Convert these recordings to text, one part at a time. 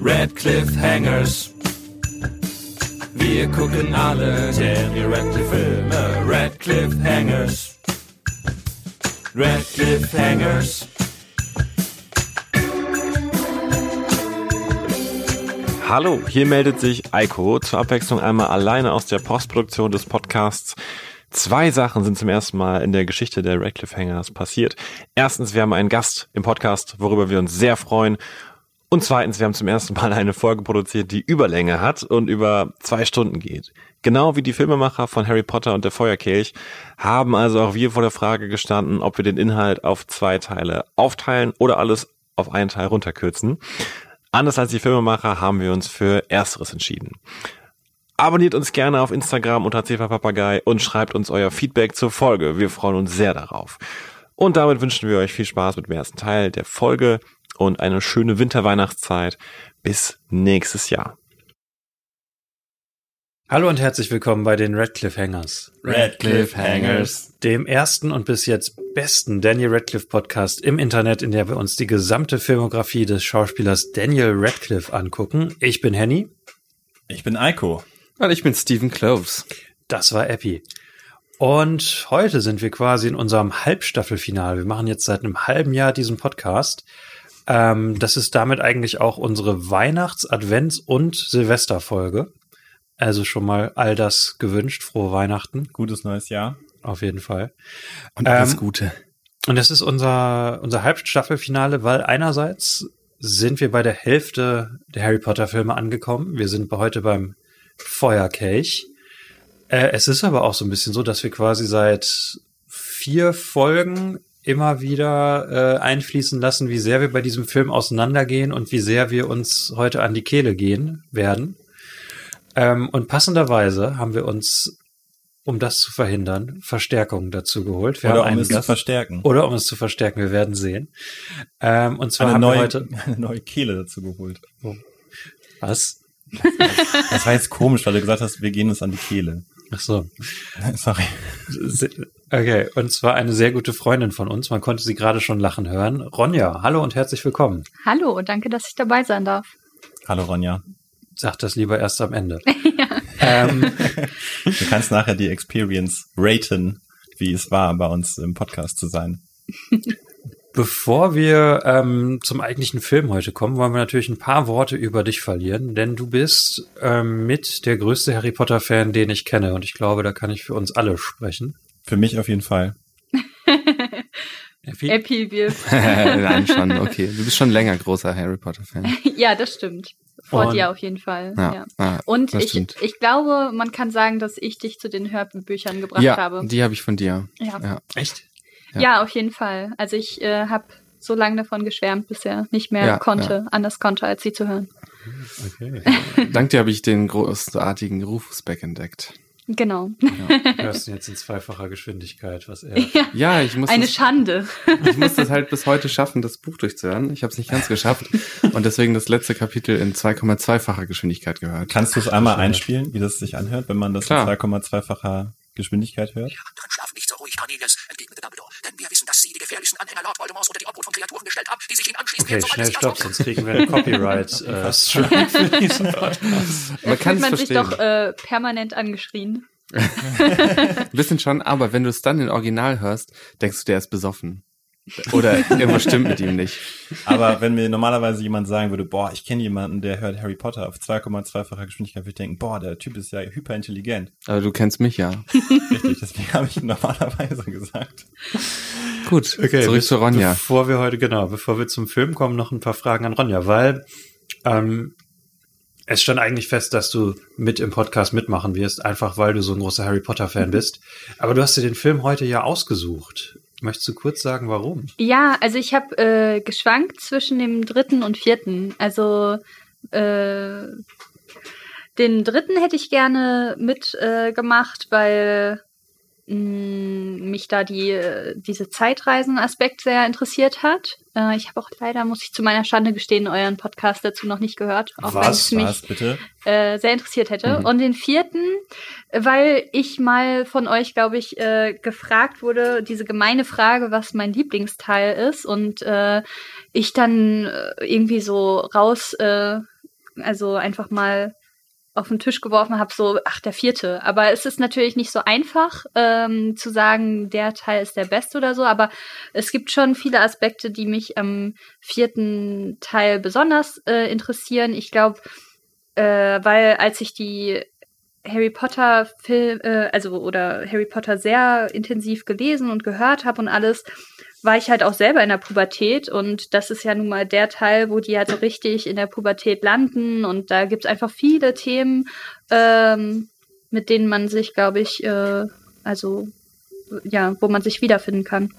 Red Hangers. Wir gucken alle Daniel Radcliffe Filme. Red Hangers. Red Hangers. Hallo, hier meldet sich Eiko zur Abwechslung einmal alleine aus der Postproduktion des Podcasts. Zwei Sachen sind zum ersten Mal in der Geschichte der Radcliffe Hangers passiert. Erstens, wir haben einen Gast im Podcast, worüber wir uns sehr freuen. Und zweitens, wir haben zum ersten Mal eine Folge produziert, die Überlänge hat und über zwei Stunden geht. Genau wie die Filmemacher von Harry Potter und der Feuerkelch haben also auch wir vor der Frage gestanden, ob wir den Inhalt auf zwei Teile aufteilen oder alles auf einen Teil runterkürzen. Anders als die Filmemacher haben wir uns für Ersteres entschieden. Abonniert uns gerne auf Instagram unter Papagei und schreibt uns euer Feedback zur Folge. Wir freuen uns sehr darauf. Und damit wünschen wir euch viel Spaß mit dem ersten Teil der Folge und eine schöne Winterweihnachtszeit. Bis nächstes Jahr. Hallo und herzlich willkommen bei den Radcliffe Hangers. Radcliffe Hangers. Dem ersten und bis jetzt besten Daniel Radcliffe Podcast im Internet, in der wir uns die gesamte Filmografie des Schauspielers Daniel Radcliffe angucken. Ich bin Henny. Ich bin Eiko. Und ich bin Stephen Cloves. Das war Epi. Und heute sind wir quasi in unserem Halbstaffelfinale. Wir machen jetzt seit einem halben Jahr diesen Podcast. Ähm, das ist damit eigentlich auch unsere Weihnachts-, Advents- und Silvesterfolge. Also schon mal all das gewünscht. Frohe Weihnachten. Gutes neues Jahr. Auf jeden Fall. Und alles Ähm, Gute. Und das ist unser, unser Halbstaffelfinale, weil einerseits sind wir bei der Hälfte der Harry Potter Filme angekommen. Wir sind heute beim Feuerkelch. Äh, es ist aber auch so ein bisschen so, dass wir quasi seit vier Folgen immer wieder äh, einfließen lassen, wie sehr wir bei diesem Film auseinandergehen und wie sehr wir uns heute an die Kehle gehen werden. Ähm, und passenderweise haben wir uns, um das zu verhindern, Verstärkung dazu geholt. Wir Oder haben um es zu Gast- verstärken. oder um es zu verstärken, wir werden sehen. Ähm, und zwar eine haben neue, wir heute. eine neue Kehle dazu geholt. Was? Das war jetzt komisch, weil du gesagt hast, wir gehen uns an die Kehle. Ach so. Sorry. Okay, und zwar eine sehr gute Freundin von uns. Man konnte sie gerade schon lachen hören. Ronja, hallo und herzlich willkommen. Hallo und danke, dass ich dabei sein darf. Hallo Ronja. Sag das lieber erst am Ende. ähm, Du kannst nachher die Experience raten, wie es war, bei uns im Podcast zu sein. bevor wir ähm, zum eigentlichen Film heute kommen, wollen wir natürlich ein paar Worte über dich verlieren, denn du bist ähm, mit der größte Harry Potter-Fan, den ich kenne. Und ich glaube, da kann ich für uns alle sprechen. Für mich auf jeden Fall. Epi. Nein, schon, okay. Du bist schon länger großer Harry Potter-Fan. ja, das stimmt. Vor Und- dir auf jeden Fall. Ja, Ja. ah, Und ich, stimmt. ich glaube, man kann sagen, dass ich dich zu den Hörbüchern gebracht ja, habe. die habe ich von dir. Ja. Ja. Echt? Ja. ja. auf jeden Fall. Also ich äh, habe so lange davon geschwärmt, bis er nicht mehr Ja, konnte, anders konnte, als sie zu hören. Okay. Dank dir habe ich den großartigen Rufus Beck entdeckt. Genau. Du hörst ihn jetzt in zweifacher Geschwindigkeit, was er. Ja, ich muss, Eine das, Schande. ich muss das halt bis heute schaffen, das Buch durchzuhören. Ich habe es nicht ganz geschafft und deswegen das letzte Kapitel in 2,2-facher Geschwindigkeit gehört. Kannst du es einmal einspielen, wie das sich anhört, wenn man das Klar. in 2,2-facher Geschwindigkeit hört? anderen schlafen nicht so ruhig, Cornelius, entgegnete Dumbledore. Dass Sie die gefährlichsten Anhänger Lord Voldemorts unter die Obhut von Kreaturen gestellt haben, die sich Ihnen anschließen. Okay, schnell stopp, sonst kriegen wir eine Copyright-Strike für diesen Podcast. Man Da kann man sich doch äh, permanent angeschrien. Ein bisschen schon, aber wenn du es dann in Original hörst, denkst du, der ist besoffen. Oder irgendwas stimmt mit ihm nicht. Aber wenn mir normalerweise jemand sagen würde, boah, ich kenne jemanden, der hört Harry Potter auf 2,2-facher Geschwindigkeit, würde ich denken, boah, der Typ ist ja hyperintelligent. Aber du kennst mich ja. Richtig, deswegen habe ich normalerweise gesagt. Gut, Okay, zurück zu Ronja. Bevor wir heute, genau, bevor wir zum Film kommen, noch ein paar Fragen an Ronja, weil ähm, es stand eigentlich fest, dass du mit im Podcast mitmachen wirst, einfach weil du so ein großer Harry Potter-Fan bist. Aber du hast dir den Film heute ja ausgesucht. Möchtest du kurz sagen, warum? Ja, also ich habe äh, geschwankt zwischen dem dritten und vierten. Also äh, den dritten hätte ich gerne mitgemacht, äh, weil mich da die, äh, diese Zeitreisen-Aspekt sehr interessiert hat. Äh, ich habe auch leider, muss ich zu meiner Schande gestehen, euren Podcast dazu noch nicht gehört. Auch wenn Was? es mich bitte? äh, sehr interessiert hätte. Mhm. Und den vierten, weil ich mal von euch, glaube ich, gefragt wurde, diese gemeine Frage, was mein Lieblingsteil ist. Und ich dann irgendwie so raus, also einfach mal auf den Tisch geworfen habe, so, ach, der vierte. Aber es ist natürlich nicht so einfach ähm, zu sagen, der Teil ist der beste oder so, aber es gibt schon viele Aspekte, die mich am vierten Teil besonders äh, interessieren. Ich glaube, äh, weil als ich die Harry Potter Film, äh, also oder Harry Potter sehr intensiv gelesen und gehört habe und alles, war ich halt auch selber in der Pubertät und das ist ja nun mal der Teil, wo die halt so richtig in der Pubertät landen und da gibt's einfach viele Themen, ähm, mit denen man sich, glaube ich, äh, also ja, wo man sich wiederfinden kann.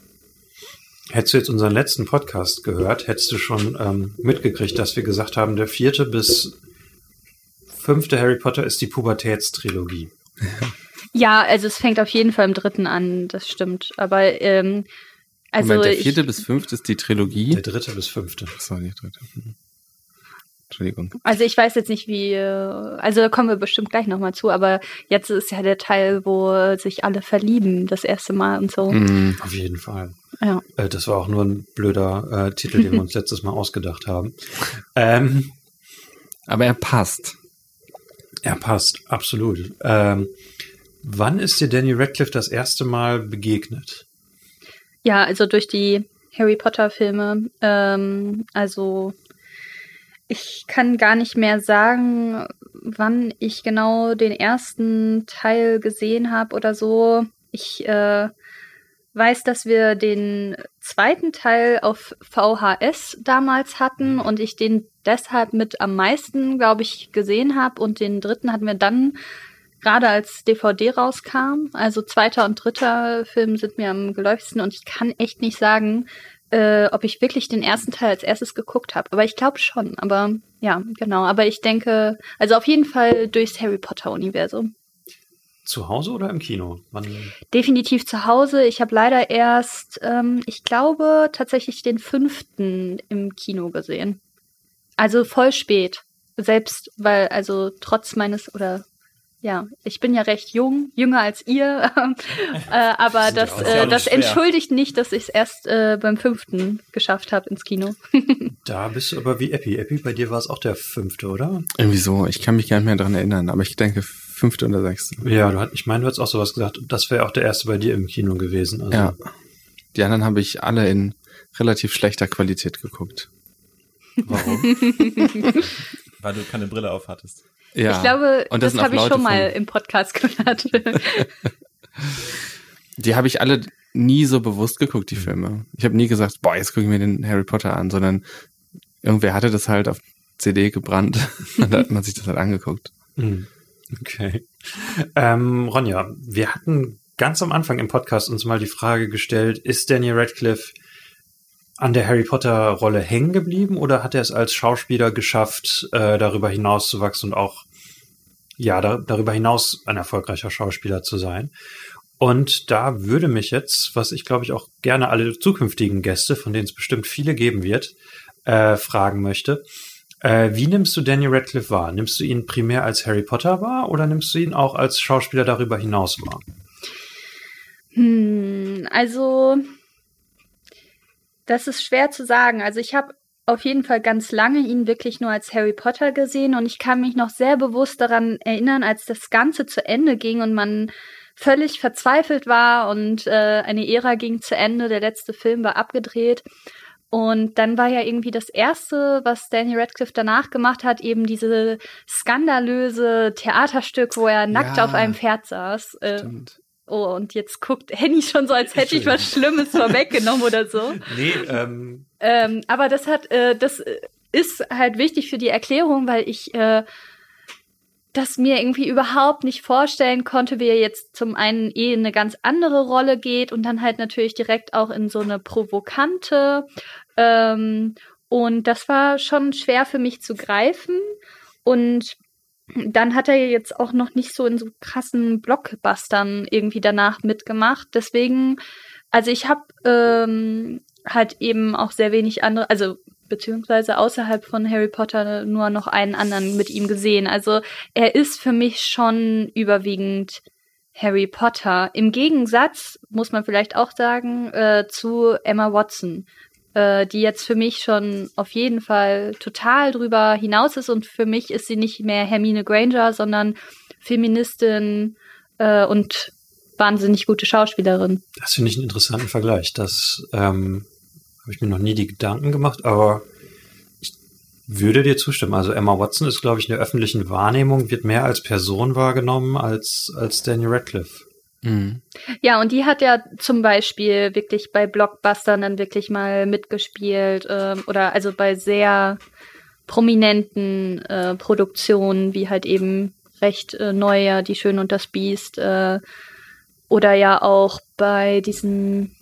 Hättest du jetzt unseren letzten Podcast gehört, hättest du schon ähm, mitgekriegt, dass wir gesagt haben, der vierte bis fünfte Harry Potter ist die Pubertätstrilogie. Ja, also es fängt auf jeden Fall im dritten an, das stimmt. Aber ähm, also Moment, der ich, vierte bis fünfte ist die Trilogie. Der dritte bis fünfte. Die dritte. Hm. Entschuldigung. Also ich weiß jetzt nicht, wie, äh, also da kommen wir bestimmt gleich nochmal zu, aber jetzt ist ja der Teil, wo sich alle verlieben, das erste Mal und so. Hm. Auf jeden Fall. Ja. Äh, das war auch nur ein blöder äh, Titel, den wir uns letztes Mal ausgedacht haben. Ähm, Aber er passt. er passt, absolut. Ähm, wann ist dir Danny Radcliffe das erste Mal begegnet? Ja, also durch die Harry Potter Filme. Ähm, also ich kann gar nicht mehr sagen, wann ich genau den ersten Teil gesehen habe oder so. Ich äh, weiß, dass wir den zweiten Teil auf VHS damals hatten und ich den deshalb mit am meisten, glaube ich, gesehen habe. Und den dritten hatten wir dann gerade als DVD rauskam. Also zweiter und dritter Film sind mir am geläufigsten und ich kann echt nicht sagen, äh, ob ich wirklich den ersten Teil als erstes geguckt habe. Aber ich glaube schon. Aber ja, genau. Aber ich denke, also auf jeden Fall durchs Harry Potter-Universum. Zu Hause oder im Kino? Wann? Definitiv zu Hause. Ich habe leider erst, ähm, ich glaube, tatsächlich den fünften im Kino gesehen. Also voll spät. Selbst, weil, also trotz meines, oder ja, ich bin ja recht jung, jünger als ihr, äh, aber das, ja auch äh, das entschuldigt nicht, dass ich es erst äh, beim fünften geschafft habe ins Kino. Da bist du aber wie Epi. Epi, bei dir war es auch der fünfte, oder? Irgendwie so. Ich kann mich gar nicht mehr dran erinnern, aber ich denke fünfte oder sechste. Ja, du hat, ich meine, du hast auch sowas gesagt. Das wäre auch der erste bei dir im Kino gewesen. Also, Ja. Die anderen habe ich alle in relativ schlechter Qualität geguckt. Warum? Weil du keine Brille auf hattest. Ja. ich glaube, Und das, auch habe ich schon mal im Podcast gehört. Die habe ich alle nie so bewusst geguckt, die Filme. Ich habe nie gesagt, boah, jetzt gucke ich mir den Harry Potter an, sondern irgendwer hatte das halt auf CD gebrannt und da hat man sich das halt angeguckt. Hm, Okay. Ähm, Ronja, wir hatten ganz am Anfang im Podcast uns mal die Frage gestellt, ist Daniel Radcliffe an der Harry Potter Rolle hängen geblieben oder hat er es als Schauspieler geschafft, äh, darüber hinaus zu wachsen und auch ja, da, darüber hinaus ein erfolgreicher Schauspieler zu sein? Und da würde mich jetzt, was ich glaube ich auch gerne alle zukünftigen Gäste, von denen es bestimmt viele geben wird, äh, fragen möchte. Äh, wie nimmst du Daniel Radcliffe wahr? Nimmst du ihn primär als Harry Potter wahr oder nimmst du ihn auch als Schauspieler darüber hinaus wahr? Hm, also das ist schwer zu sagen. Also ich habe auf jeden Fall ganz lange ihn wirklich nur als Harry Potter gesehen und ich kann mich noch sehr bewusst daran erinnern, als das Ganze zu Ende ging und man völlig verzweifelt war und äh, eine Ära ging zu Ende, der letzte Film war abgedreht. Und dann war ja irgendwie das erste, was Danny Radcliffe danach gemacht hat, eben diese skandalöse Theaterstück, wo er nackt Ja. auf einem Pferd saß. Äh, Stimmt. Oh, und jetzt guckt Henny schon so, als hätte ich was Schlimmes vorweggenommen oder so. Nee, ähm, Ähm, aber das hat, äh, das äh, ist halt wichtig für die Erklärung, weil ich äh, das mir irgendwie überhaupt nicht vorstellen konnte, wie er jetzt zum einen eh in eine ganz andere Rolle geht und dann halt natürlich direkt auch in so eine provokante. Ähm, und das war schon schwer für mich zu greifen. Und dann hat er jetzt auch noch nicht so in so krassen Blockbustern irgendwie danach mitgemacht. Deswegen, also ich habe ähm, halt eben auch sehr wenig andere, also beziehungsweise außerhalb von Harry Potter nur noch einen anderen mit ihm gesehen. Also er ist für mich schon überwiegend Harry Potter. Im Gegensatz, muss man vielleicht auch sagen, äh, zu Emma Watson, äh, die jetzt für mich schon auf jeden Fall total drüber hinaus ist und für mich ist sie nicht mehr Hermine Granger, sondern Feministin äh, und wahnsinnig gute Schauspielerin. Das finde ich einen interessanten Vergleich. Das ähm, habe ich mir noch nie die Gedanken gemacht, aber ich würde dir zustimmen. Also Emma Watson ist, glaube ich, in der öffentlichen Wahrnehmung, wird mehr als Person wahrgenommen als, als Daniel Radcliffe. Mhm. Ja, und die hat ja zum Beispiel wirklich bei Blockbustern dann wirklich mal mitgespielt ähm, oder also bei sehr prominenten äh, Produktionen, wie halt eben recht äh, neue Die Schön und das Biest äh, oder ja auch bei diesen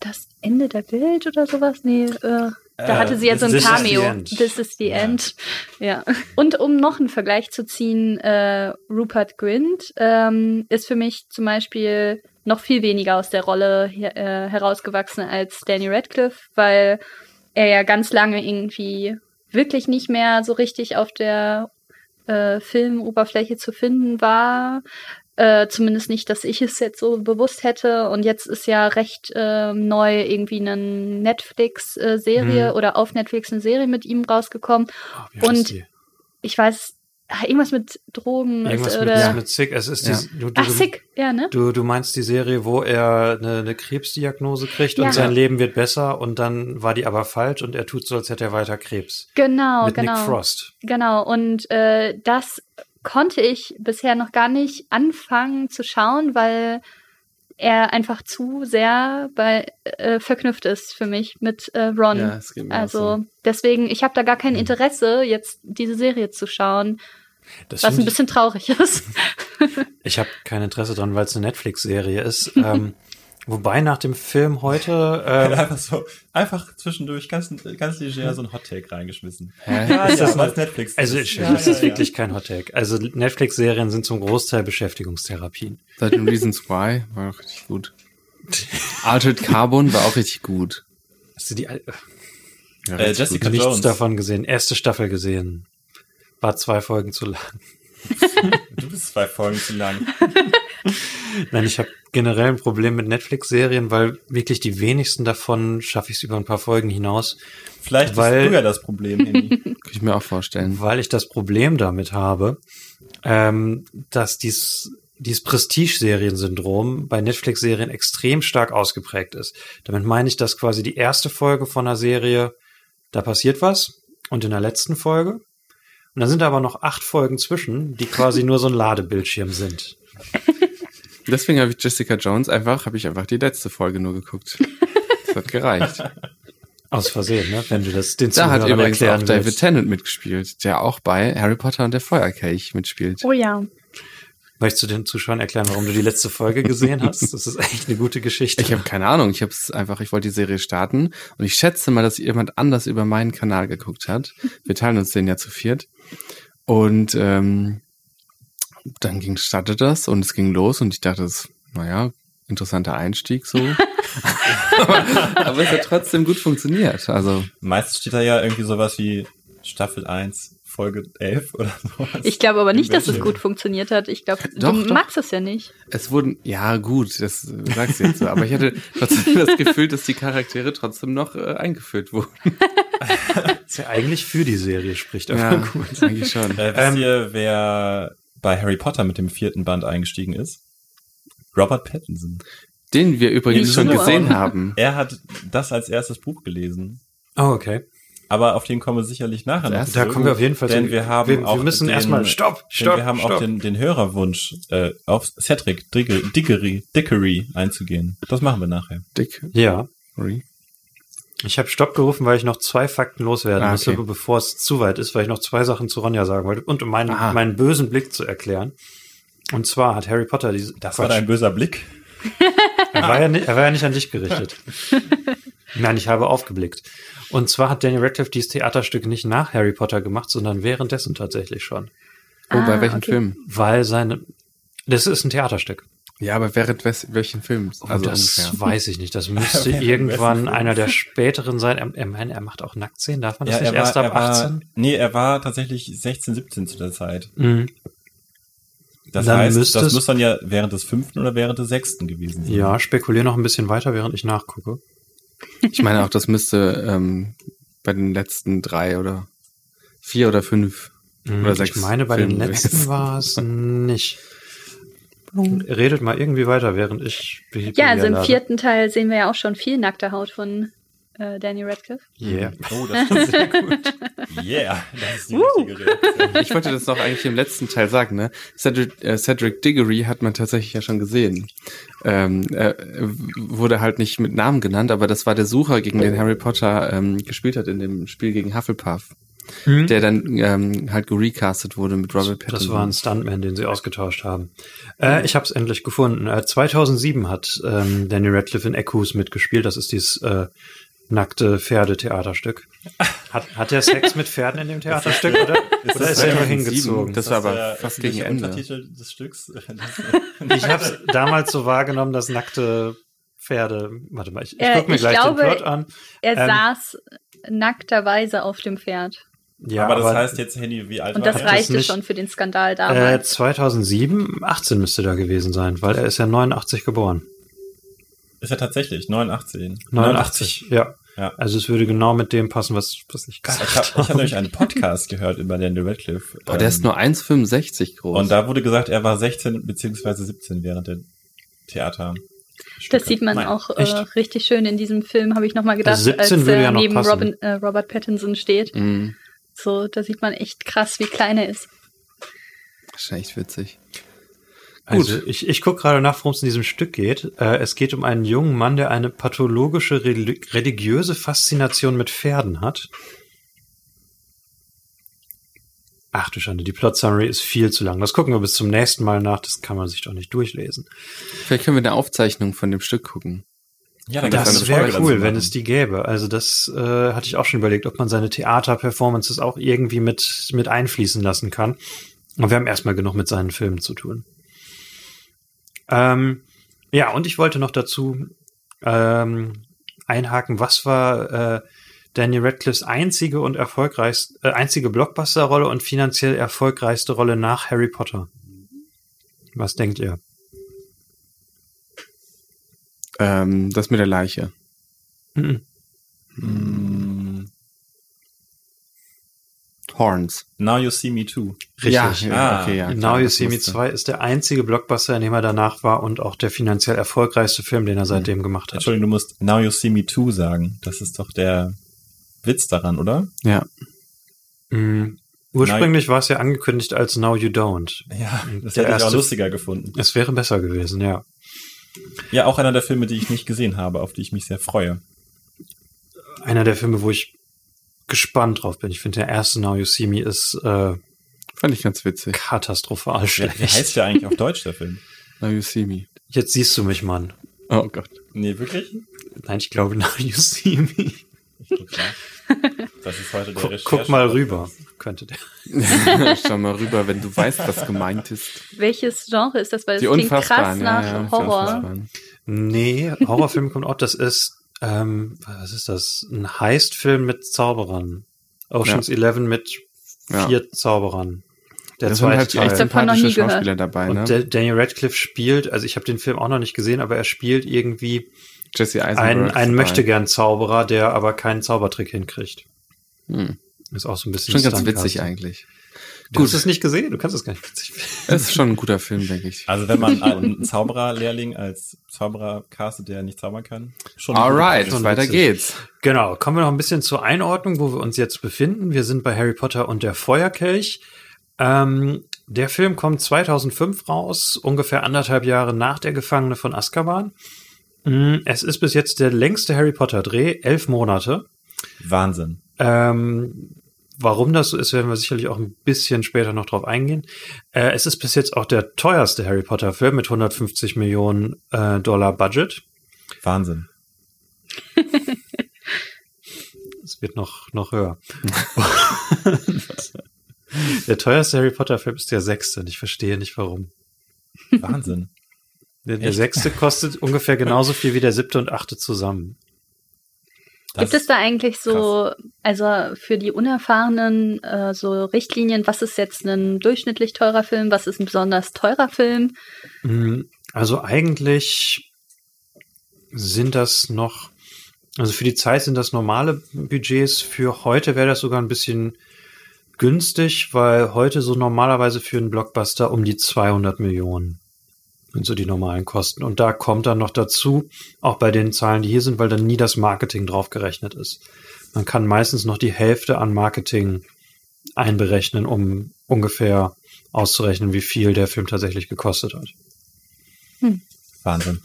Das Ende der Welt oder sowas. Nee, äh, da Äh, hatte sie ja so ein This is the Cameo. End. This is the Ja. End. Ja. Und um noch einen Vergleich zu ziehen, äh, Rupert Grint ähm, ist für mich zum Beispiel noch viel weniger aus der Rolle her äh, herausgewachsen als Danny Radcliffe, weil er ja ganz lange irgendwie wirklich nicht mehr so richtig auf der äh, Filmoberfläche zu finden war. Äh, zumindest nicht, dass ich es jetzt so bewusst hätte. Und jetzt ist ja recht ähm, neu irgendwie eine Netflix-Serie Mhm. oder auf Netflix eine Serie mit ihm rausgekommen. Oh, wie heißt Und die? Ich weiß, ah, irgendwas mit Drogen Irgendwas ist, mit, oder. mit Sick. Es ist Ja. die, du, du, Ach, Sick, ja, ne? Du, du meinst die Serie, wo er eine, eine Krebsdiagnose kriegt Ja. und sein Leben wird besser und dann war die aber falsch und er tut so, als hätte er weiter Krebs. Genau, mit genau. Nick Frost. Genau, und äh, das konnte ich bisher noch gar nicht anfangen zu schauen, weil er einfach zu sehr bei äh, verknüpft ist für mich mit äh, Ron. Ja, es geht mir auch also so. deswegen, ich habe da gar kein Interesse, jetzt diese Serie zu schauen, Das was ein ich- bisschen traurig ist. Ich habe kein Interesse dran, weil es eine Netflix-Serie ist. ähm, wobei nach dem Film heute ähm, einfach so, einfach zwischendurch ganz, ganz leger so ein Hottake reingeschmissen. Hä? Ja, Ist ja, das es Netflix also ist. ja, das ja, ist wirklich kein Hottake. Also Netflix-Serien sind zum Großteil Beschäftigungstherapien. 13 Reasons Why war auch richtig gut. Altered Carbon war auch richtig gut. Hast du die al- Ja, Äh, richtig Jessica gut. nichts Jones. davon gesehen? Erste Staffel gesehen. War zwei Folgen zu lang. Ja. Du bist zwei Folgen zu lang. Nein, ich habe generell ein Problem mit Netflix-Serien, weil wirklich die wenigsten davon schaffe ich es über ein paar Folgen hinaus, Vielleicht Weil- du ja das Problem, Emi. Kann ich mir auch vorstellen. weil ich das Problem damit habe, ähm, dass dies, dieses Prestige-Serien-Syndrom bei Netflix-Serien extrem stark ausgeprägt ist. Damit meine ich, dass quasi die erste Folge von einer Serie, da passiert was und in der letzten Folge. Und dann sind da aber noch acht Folgen zwischen, die quasi nur so ein Ladebildschirm sind. Deswegen habe ich Jessica Jones einfach, habe ich einfach die letzte Folge nur geguckt. Das hat gereicht. Aus Versehen, ne? wenn du das den Da hat übrigens auch David willst. Tennant mitgespielt, der auch bei Harry Potter und der Feuerkelch mitspielt. Oh ja. Möchtest du den Zuschauern erklären, warum du die letzte Folge gesehen hast? Das ist echt eine gute Geschichte. Ich habe keine Ahnung, ich habe es einfach, ich wollte die Serie starten und ich schätze mal, dass jemand anders über meinen Kanal geguckt hat. Wir teilen uns den ja zu viert. Und ähm, dann ging, startete das und es ging los und ich dachte, das, naja, interessanter Einstieg so. aber, aber es hat trotzdem gut funktioniert. Also Meistens steht da ja irgendwie sowas wie Staffel 1, Folge 11 oder sowas. Ich glaube aber nicht, dass es gut funktioniert hat. Ich glaube, du Doch, doch. magst es ja nicht. es wurden, ja gut, das sagst du jetzt so, aber ich hatte trotzdem das Gefühl, dass die Charaktere trotzdem noch äh, eingeführt wurden. Was ja eigentlich für die Serie spricht. Aber Ja, gut. eigentlich schon. Äh, wisst Ähm, ihr, wer bei Harry Potter mit dem vierten Band eingestiegen ist? Robert Pattinson. Den wir übrigens schon gesehen haben. Er hat das als erstes Buch gelesen. Oh, okay. Aber auf den kommen wir sicherlich nachher noch. Da kommen wir auf jeden Fall Denn zu. wir haben wir, auch wir müssen den, erstmal stopp, denn stopp, wir haben stopp. auch den, den Hörerwunsch, äh, auf Cedric Diggory, Dickory, Dickory einzugehen. Das machen wir nachher. Dick. ja, Ri. Ich habe Stopp gerufen, weil ich noch zwei Fakten loswerden Ah, musste, okay. bevor es zu weit ist, weil ich noch zwei Sachen zu Ronja sagen wollte und um meinen, Aha. meinen bösen Blick zu erklären. Und zwar hat Harry Potter diese. Das war dein böser Blick. Er war, ja nicht, er war ja nicht an dich gerichtet. Nein, ich habe aufgeblickt. Und zwar hat Daniel Radcliffe dieses Theaterstück nicht nach Harry Potter gemacht, sondern währenddessen tatsächlich schon. Oh, bei Ah, welchem okay. Film? Weil seine, das ist ein Theaterstück. Ja, aber während wes welchen Films? Oh, Also das ungefähr. weiß ich nicht. Das müsste irgendwann einer der späteren sein. Er, er, er macht auch Nacktszenen. Darf man das Ja, nicht er erst war, ab war, 18? nee, er war tatsächlich 16, 17 zu der Zeit. Mhm. Das Dann heißt, das muss dann ja während des fünften oder während des sechsten gewesen sein. Ja, spekuliere noch ein bisschen weiter, während ich nachgucke. Ich meine auch, das müsste ähm, bei den letzten drei oder vier oder fünf Mhm, oder sechs ich meine, bei den Filmen letzten gewesen. war es nicht. Redet mal irgendwie weiter, während ich. Ja, also im lade. vierten Teil sehen wir ja auch schon viel nackte Haut von äh, Danny Radcliffe. Yeah. Oh, das ist sehr gut. Yeah, das ist die richtige Reaktion. Ich wollte das noch eigentlich im letzten Teil sagen, ne? Cedric, äh, Cedric Diggory hat man tatsächlich ja schon gesehen. Ähm, er äh, wurde halt nicht mit Namen genannt, aber das war der Sucher, gegen den Harry Potter ähm, gespielt hat in dem Spiel gegen Hufflepuff, Hm? der dann ähm, halt gerecastet wurde mit Robert Das Pattinson. war ein Stuntman, den sie ausgetauscht haben. Äh, ich habe es endlich gefunden. Äh, 2007 hat ähm, Danny Radcliffe in Eckus mitgespielt. Das ist dieses äh, nackte Pferdetheaterstück. Hat, hat der Sex mit Pferden in dem Theaterstück oder, Ist oder das ist er nur 2007? hingezogen? Das war aber fast gegen Ende. Des Stücks. Ich habe es damals so wahrgenommen, dass nackte Pferde. Warte mal, ich, ich Äh, guck mir ich gleich glaube, den Plot an. Er Ähm, saß nackterweise auf dem Pferd. Ja, aber das heißt jetzt, Handy, wie alt Und war das er? das reichte nicht- schon für den Skandal äh, damals. 2007, 18 müsste da gewesen sein, weil er ist ja 89 geboren. Ist er tatsächlich 89. 89, ja. Ja. Also es würde genau mit dem passen, was, was ich Ich gesagt habe ich hab nämlich einen Podcast gehört über Daniel Radcliffe. Aber der ist ähm, nur 1,65 groß. Und da wurde gesagt, er war 16 beziehungsweise 17 während der Theater. Das sieht man Nein. auch äh, richtig schön in diesem Film, habe ich nochmal gedacht, Also 17 als er ja neben. Robin, äh, Robert Pattinson steht. Mhm. So, da sieht man echt krass, wie klein er ist. Das ist echt witzig. Also ich, ich gucke gerade nach, worum es in diesem Stück geht. Äh, es geht um einen jungen Mann, der eine pathologische reli- religiöse Faszination mit Pferden hat. Ach du Schande, die Plot Summary ist viel zu lang. Das gucken wir bis zum nächsten Mal nach. Das kann man sich doch nicht durchlesen. Vielleicht können wir eine Aufzeichnung von dem Stück gucken. Ja, Das wäre cool, wenn es die gäbe. Also das äh, hatte ich auch schon überlegt, ob man seine Theater-Performances auch irgendwie mit, mit einfließen lassen kann. Und wir haben erstmal genug mit seinen Filmen zu tun. Ähm, ja, und ich wollte noch dazu ähm, einhaken, was war äh, Danny Radcliffes einzige und erfolgreichste, äh, einzige Blockbuster-Rolle und finanziell erfolgreichste Rolle nach Harry Potter? Was denkt ihr? Ähm, das mit der Leiche. Mhm. Mm, Horns. Now You See Me Too. Richtig. Ja, Ah, okay, ja. Now klar, You das See Me musste. 2 ist der einzige Blockbuster, in dem er danach war und auch der finanziell erfolgreichste Film, den er seitdem gemacht hat. Entschuldigung, du musst Now You See Me Too sagen. Das ist doch der Witz daran, oder? Ja. Mhm. Ursprünglich war es ja angekündigt als Now You Don't. Ja, das Der hätte ich auch erste- lustiger gefunden. Es wäre besser gewesen, ja. Ja, auch einer der Filme, die ich nicht gesehen habe, auf die ich mich sehr freue. Einer der Filme, wo ich gespannt drauf bin. Ich finde, der erste Now You See Me ist äh, Fand ich ganz witzig. katastrophal schlecht. wie heißt der eigentlich auf Deutsch, der Film? Now you see me. Jetzt siehst du mich, Mann. Oh Gott. Nee, wirklich? Nein, ich glaube Now You See Me. Ich guck mal. Das ist heute der Guck, guck mal rüber. Könnte der. Schau mal rüber, wenn du weißt, was gemeint ist. Welches Genre ist das? Weil Die das klingt krass nach ja, ja, Horror. Nee, Horrorfilm kommt auch. Das ist, ähm, was ist das? Ein Heist-Film mit Zauberern. Ocean's 11 mit Ja. vier Zauberern. Der Da sind zweite halt Teil. echt Davon noch nie gehört. Schauspieler dabei, Und ne? Da- Daniel Radcliffe spielt, also ich habe den Film auch noch nicht gesehen, aber er spielt irgendwie Jesse Eisenberg. einen, ist einen dabei. Möchtegern-Zauberer, der aber keinen Zaubertrick hinkriegt. Hm. Ist auch so ein bisschen Schon ganz witzig eigentlich. Du hast es nicht gesehen, du kannst es gar nicht witzig finden. Es ist schon ein guter Film, denke ich. Also wenn man einen Zaubererlehrling als Zauberer castet, der nicht zaubern kann, schon Alright, schon weiter witzig. geht's. Genau, kommen wir noch ein bisschen zur Einordnung, wo wir uns jetzt befinden. Wir sind bei Harry Potter und der Feuerkelch. Ähm, der Film kommt 2005 raus, ungefähr anderthalb Jahre nach der Gefangene von Azkaban. Mm, Es ist bis jetzt der längste Harry Potter Dreh, elf Monate. Wahnsinn. Ähm, warum das so ist, werden wir sicherlich auch ein bisschen später noch drauf eingehen. Äh, es ist bis jetzt auch der teuerste Harry Potter Film mit 150 Millionen äh, Dollar Budget. Wahnsinn. Es wird noch, noch höher. Der teuerste Harry Potter-Film ist der sechste und ich verstehe nicht warum. Wahnsinn. Der, der sechste kostet ungefähr genauso viel wie der siebte und achte zusammen. Das Gibt es da eigentlich so, also für die Unerfahrenen, äh, so Richtlinien, was ist jetzt ein durchschnittlich teurer Film, was ist ein besonders teurer Film? Mm, Also eigentlich sind das noch, also für die Zeit sind das normale Budgets. Für heute wäre das sogar ein bisschen günstig, weil heute so normalerweise für einen Blockbuster um die 200 Millionen sind so die normalen Kosten. Und da kommt dann noch dazu, auch bei den Zahlen, die hier sind, weil dann nie das Marketing draufgerechnet ist. Man kann meistens noch die Hälfte an Marketing einberechnen, um ungefähr auszurechnen, wie viel der Film tatsächlich gekostet hat. Wahnsinn.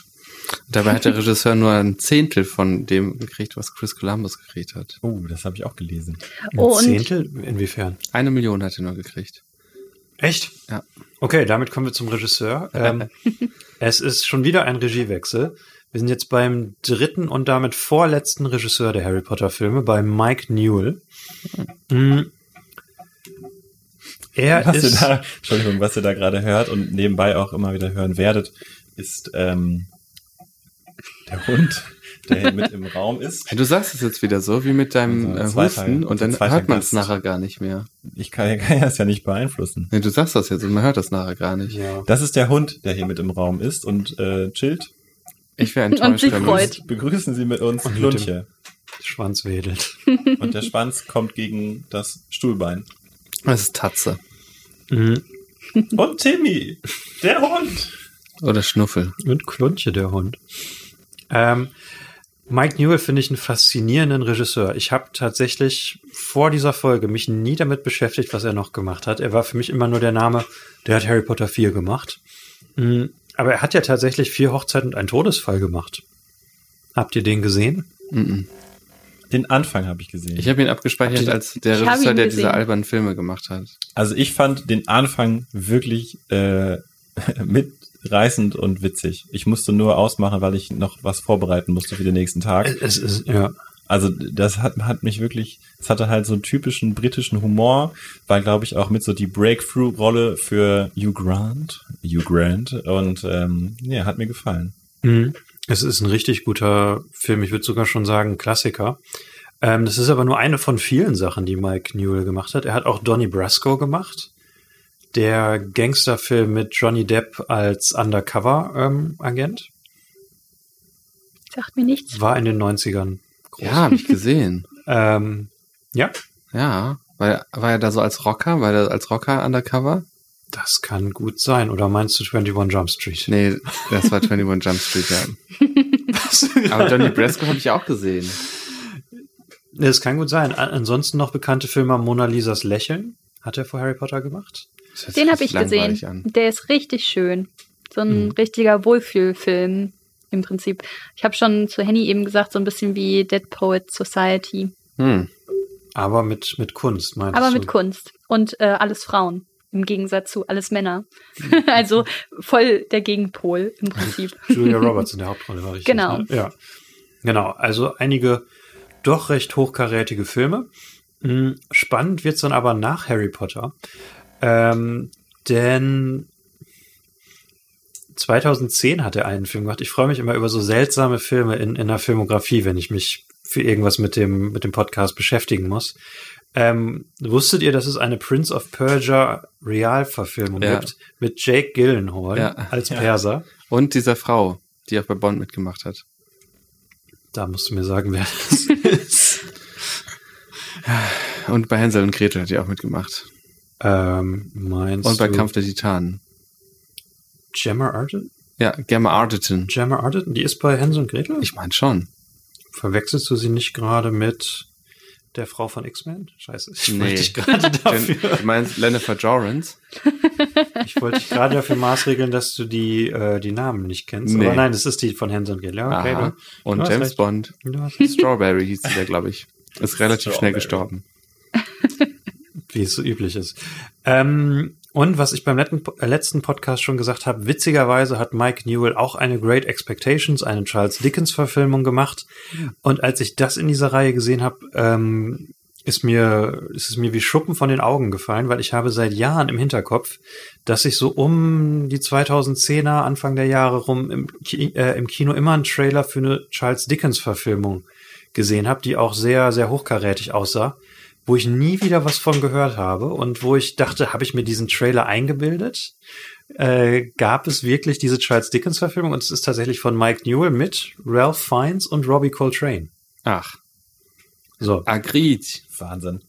Dabei hat der Regisseur nur ein Zehntel von dem gekriegt, was Chris Columbus gekriegt hat. Oh, das habe ich auch gelesen. Ein Oh, Zehntel? Inwiefern? Eine Million hat er nur gekriegt. Echt? Ja. Okay, damit kommen wir zum Regisseur. Ähm, es ist schon wieder ein Regiewechsel. Wir sind jetzt beim dritten und damit vorletzten Regisseur der Harry Potter Filme, bei Mike Newell. Mm. Er Was ihr ist, da, Entschuldigung, was ihr da gerade hört und nebenbei auch immer wieder hören werdet, ist ähm, der Hund, der hier mit im Raum ist. Du sagst es jetzt wieder so, wie mit deinem Unser äh, Husten und dann hört man es nachher gar nicht mehr. Ich kann, kann ja es ja nicht beeinflussen. Nee, du sagst das jetzt und man hört das nachher gar nicht. ja. Das ist der Hund, der hier mit im Raum ist und äh, chillt. Ich wäre Und enttäuscht, sich wenn freut. Begrüßen Sie mit uns Klunche. Schwanz wedelt. Und der Schwanz kommt gegen das Stuhlbein. Das ist Tatze. Mhm. Und Timmy, der Hund. Oder Schnuffel. Und Klunche, der Hund. Ähm, Mike Newell finde ich einen faszinierenden Regisseur. Ich habe tatsächlich vor dieser Folge mich nie damit beschäftigt, was er noch gemacht hat. Er war für mich immer nur der Name, der hat Harry Potter 4 gemacht. Mm, Aber er hat ja tatsächlich vier Hochzeiten und einen Todesfall gemacht. Habt ihr den gesehen? Mhm. Den Anfang habe ich gesehen. Ich habe ihn abgespeichert ihr- als der Regisseur, der gesehen. diese albernen Filme gemacht hat. Also ich fand den Anfang wirklich äh, mitreißend und witzig. Ich musste nur ausmachen, weil ich noch was vorbereiten musste für den nächsten Tag. Es ist, ja. Also das hat, hat mich wirklich, es hatte halt so einen typischen britischen Humor, war glaube ich auch mit so die Breakthrough-Rolle für Hugh Grant, Hugh Grant und ähm, ja, hat mir gefallen. Mhm. Es ist ein richtig guter Film. Ich würde sogar schon sagen Klassiker. Ähm, das ist aber nur eine von vielen Sachen, die Mike Newell gemacht hat. Er hat auch Donnie Brasco gemacht. Der Gangsterfilm mit Johnny Depp als Undercover-Agent Sagt mir nichts. war in den 90ern groß. Ja, habe ich gesehen. Ähm, ja, ja. War, war er da so als Rocker? War er als Rocker undercover? das kann gut sein. Oder meinst du 21 Jump Street? Nee, das war 21 Jump Street, ja. Aber Johnny Brasco habe ich auch gesehen. Das kann gut sein. An- Ansonsten noch bekannte Filme Mona Lisas Lächeln. Hat er vor Harry Potter gemacht? Den habe ich gesehen. an. Der ist richtig schön. So ein Mhm. richtiger Wohlfühlfilm im Prinzip. Ich habe schon zu Henny eben gesagt, so ein bisschen wie Dead Poet Society. Hm. Aber mit, mit Kunst, meinst Aber du? mit Kunst. Und äh, alles Frauen. Im Gegensatz zu alles Männer. also voll der Gegenpol im Prinzip. Julia Roberts in der Hauptrolle war richtig. Genau. Ne? Ja. Genau. Also einige doch recht hochkarätige Filme. Hm, Spannend wird's dann aber nach Harry Potter. Ähm, denn 2010 hat er einen Film gemacht. Ich freue mich immer über so seltsame Filme in, in der Filmografie, wenn ich mich für irgendwas mit dem, mit dem Podcast beschäftigen muss. Ähm, wusstet ihr, dass es eine Prince of Persia Realverfilmung Ja. gibt mit Jake Gyllenhaal Ja. als Ja. Perser? Und dieser Frau, die auch bei Bond mitgemacht hat. Da musst du mir sagen, wer das ist. Und bei Hänsel und Gretel hat die auch mitgemacht. Ähm, meinst Und bei Kampf der Titanen. Gemma Arterton? Ja, Gemma Arterton. Gemma Arterton? Die ist bei Hänsel und Gretel? Ich meine schon. Verwechselst du sie nicht gerade mit der Frau von X-Men? Scheiße, ich Nee. wollte dich gerade dafür, Du meinst Jennifer Jorrance? ich wollte dich gerade dafür maßregeln, dass du die, äh, die Namen nicht kennst. Nee. Aber nein, das ist die von Hänsel und Gretel. Ja, okay, Aha. du, Und du James recht. Bond. Strawberry hieß sie da, glaube ich. Ist relativ schnell gestorben. Wie es so üblich ist. Ähm, und was ich beim letzten, äh, letzten Podcast schon gesagt habe, witzigerweise hat Mike Newell auch eine Great Expectations, eine Charles Dickens Verfilmung gemacht. Und als ich das in dieser Reihe gesehen habe, ähm, ist mir, ist es mir wie Schuppen von den Augen gefallen, weil ich habe seit Jahren im Hinterkopf, dass ich so um die 2010er, Anfang der Jahre rum im, Ki äh, im Kino immer einen Trailer für eine Charles Dickens Verfilmung gesehen habe, die auch sehr, sehr hochkarätig aussah, wo ich nie wieder was von gehört habe und wo ich dachte, habe ich mir diesen Trailer eingebildet? Äh, gab es wirklich diese Charles Dickens Verfilmung und es ist tatsächlich von Mike Newell mit Ralph Fiennes und Robbie Coltrane. Ach, So, agreed. Wahnsinn.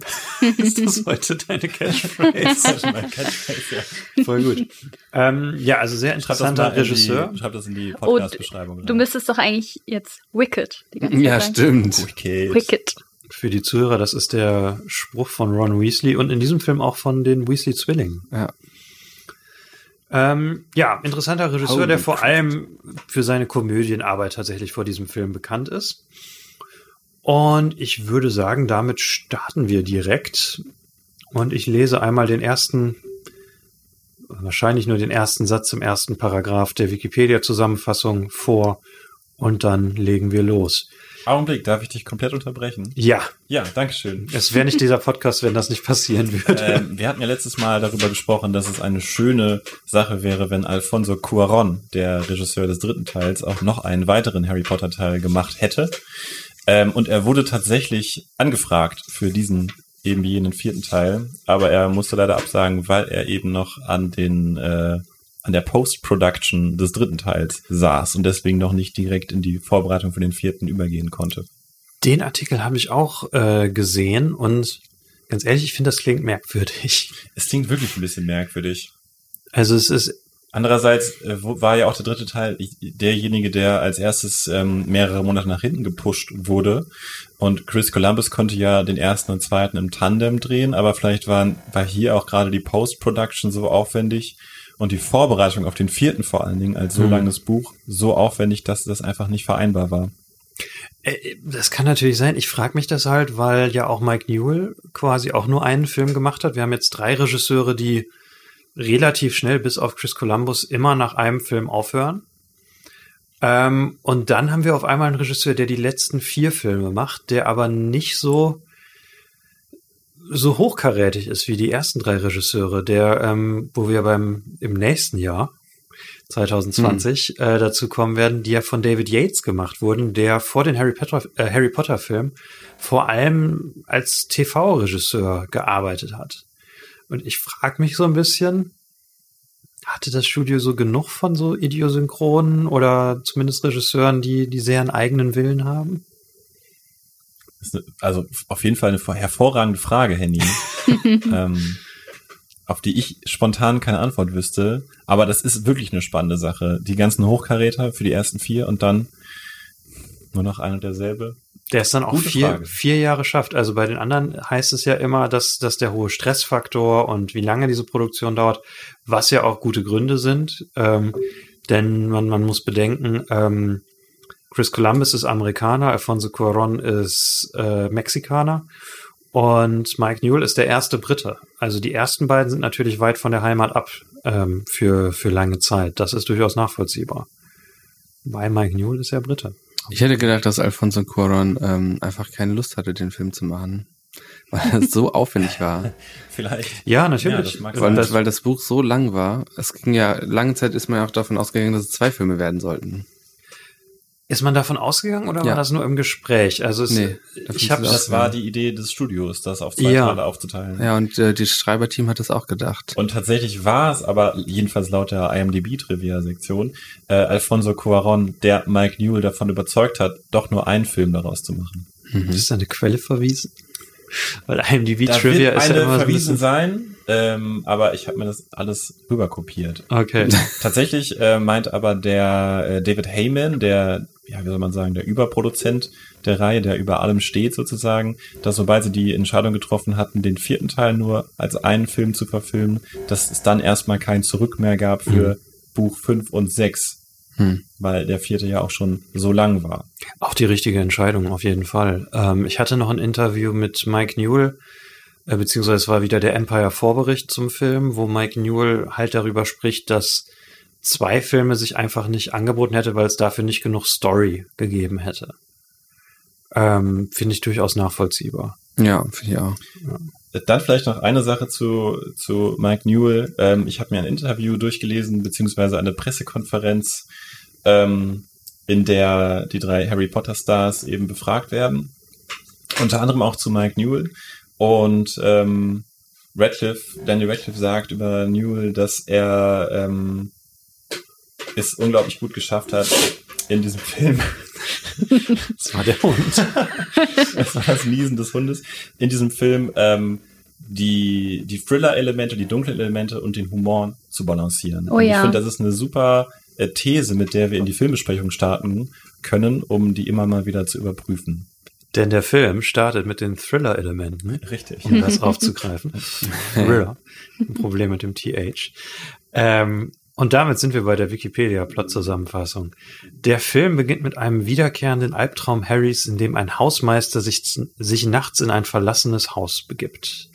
ist das heute deine Catchphrase? Das ist mein Catchphrase, ja. Voll gut. ähm, ja, also sehr interessanter Regisseur. die, schreib das in die Oh, Podcast-Beschreibung. Du müsstest doch eigentlich jetzt Wicked. Die ganze Ja, Zeit stimmt. sagen. Wicked. Wicked. Für die Zuhörer, das ist der Spruch von Ron Weasley und in diesem Film auch von den Weasley-Zwillingen. Ja. Ähm, ja, interessanter Regisseur, Holy der vor allem für seine Komödienarbeit tatsächlich vor diesem Film bekannt ist. Und ich würde sagen, damit starten wir direkt. Und ich lese einmal den ersten, wahrscheinlich nur den ersten Satz im ersten Paragraph der Wikipedia-Zusammenfassung vor. Und dann legen wir los. Augenblick, darf ich dich komplett unterbrechen? Ja, Ja, dankeschön. es wäre nicht dieser Podcast, wenn das nicht passieren würde. ähm, wir hatten ja letztes Mal darüber gesprochen, dass es eine schöne Sache wäre, wenn Alfonso Cuaron, der Regisseur des dritten Teils, auch noch einen weiteren Harry Potter Teil gemacht hätte. Ähm, und er wurde tatsächlich angefragt für diesen eben jenen vierten Teil, aber er musste leider absagen, weil er eben noch an den äh, an der Post-Production des dritten Teils saß und deswegen noch nicht direkt in die Vorbereitung für den vierten übergehen konnte. Den Artikel habe ich auch äh, gesehen und ganz ehrlich, ich finde, das klingt merkwürdig. Es klingt wirklich ein bisschen merkwürdig. Also es ist, Andererseits äh, war ja auch der dritte Teil derjenige, der als erstes ähm, mehrere Monate nach hinten gepusht wurde. Und Chris Columbus konnte ja den ersten und zweiten im Tandem drehen, aber vielleicht waren, war hier auch gerade die Post-Production so aufwendig und die Vorbereitung auf den vierten vor allen Dingen als so Hm. langes Buch so aufwendig, dass das einfach nicht vereinbar war. äh, das kann natürlich sein. Ich frage mich das halt, weil ja auch Mike Newell quasi auch nur einen Film gemacht hat. Wir haben jetzt drei Regisseure, die relativ schnell bis auf Chris Columbus immer nach einem Film aufhören. Ähm, und dann haben wir auf einmal einen Regisseur, der die letzten vier Filme macht, der aber nicht so so hochkarätig ist wie die ersten drei Regisseure, der, ähm, wo wir beim im nächsten Jahr 2020 äh, dazu kommen werden, die ja von David Yates gemacht wurden, der vor den Harry Potter, äh, Harry Potter Film vor allem als TV-Regisseur gearbeitet hat. Und ich frage mich so ein bisschen, hatte das Studio so genug von so Idiosynchronen oder zumindest Regisseuren, die, die sehr einen eigenen Willen haben? Das ist eine, also auf jeden Fall eine hervorragende Frage, Henny. ähm, auf die ich spontan keine Antwort wüsste. Aber das ist wirklich eine spannende Sache. Die ganzen Hochkaräter für die ersten vier und dann nur noch ein und derselbe. Der es dann auch vier, Frage. vier Jahre schafft. Also bei den anderen heißt es ja immer, dass, dass der hohe Stressfaktor und wie lange diese Produktion dauert, was ja auch gute Gründe sind. Ähm, denn man, man muss bedenken, ähm, Chris Columbus ist Amerikaner, Alfonso Cuarón ist äh, Mexikaner und Mike Newell ist der erste Brite. Also die ersten beiden sind natürlich weit von der Heimat ab ähm, für, für lange Zeit. Das ist durchaus nachvollziehbar. Weil Mike Newell ist ja Brite. Ich hätte gedacht, dass Alfonso Cuarón ähm, einfach keine Lust hatte, den Film zu machen. Weil es so aufwendig war. Vielleicht. Ja, Ja, natürlich. das mag Weil das, weil das Buch so lang war. Es ging ja, lange Zeit ist man ja auch davon ausgegangen, dass es zwei Filme werden sollten. Ist man davon ausgegangen oder Ja. war das nur im Gespräch? Also es, Nee, ich habe Das war die Idee des Studios, das auf zwei Ja. Teile aufzuteilen. Ja, und äh, das Schreiberteam hat das auch gedacht. Und tatsächlich war es aber, jedenfalls laut der IMDb-Trivia-Sektion, äh, Alfonso Cuaron, der Mike Newell davon überzeugt hat, doch nur einen Film daraus zu machen. ist das eine Quelle verwiesen? Weil IMDb Da Trivia wird ist eine ja immer so ein verwiesen sein, ähm, aber ich habe mir das alles rüberkopiert. Okay. Tatsächlich äh, meint aber der äh, David Heyman, der, ja, wie soll man sagen, der Überproduzent der Reihe, der über allem steht sozusagen, dass sobald sie die Entscheidung getroffen hatten, den vierten Teil nur als einen Film zu verfilmen, dass es dann erstmal kein Zurück mehr gab für Buch 5 und 6, Hm. weil der vierte ja auch schon so lang war. Auch die richtige Entscheidung, auf jeden Fall. Ähm, ich hatte noch ein Interview mit Mike Newell, äh, beziehungsweise es war wieder der Empire-Vorbericht zum Film, wo Mike Newell halt darüber spricht, dass zwei Filme sich einfach nicht angeboten hätte, weil es dafür nicht genug Story gegeben hätte. ähm, finde ich durchaus nachvollziehbar. Ja, finde ich auch. Dann vielleicht noch eine Sache zu, zu Mike Newell. Ähm, ich habe mir ein Interview durchgelesen, beziehungsweise eine Pressekonferenz, ähm, in der die drei Harry Potter Stars eben befragt werden. Unter anderem auch zu Mike Newell. Und ähm, Radcliffe, Daniel Radcliffe sagt über Newell, dass er ähm, es unglaublich gut geschafft hat, in diesem Film Das war der Hund. das war das Niesen des Hundes, in diesem Film ähm, die, die Thriller-Elemente, die dunklen Elemente und den Humor zu balancieren. Oh und ich ja. finde, das ist eine super äh, These, mit der wir in die Filmbesprechung starten können, um die immer mal wieder zu überprüfen. Denn der Film startet mit den Thriller-Elementen, Richtig. um das aufzugreifen. Thriller. Ein Problem mit dem TH. Ähm, und damit sind wir bei der Wikipedia-Plot-Zusammenfassung. Der Film beginnt mit einem wiederkehrenden Albtraum Harrys, in dem ein Hausmeister sich, sich nachts in ein verlassenes Haus begibt.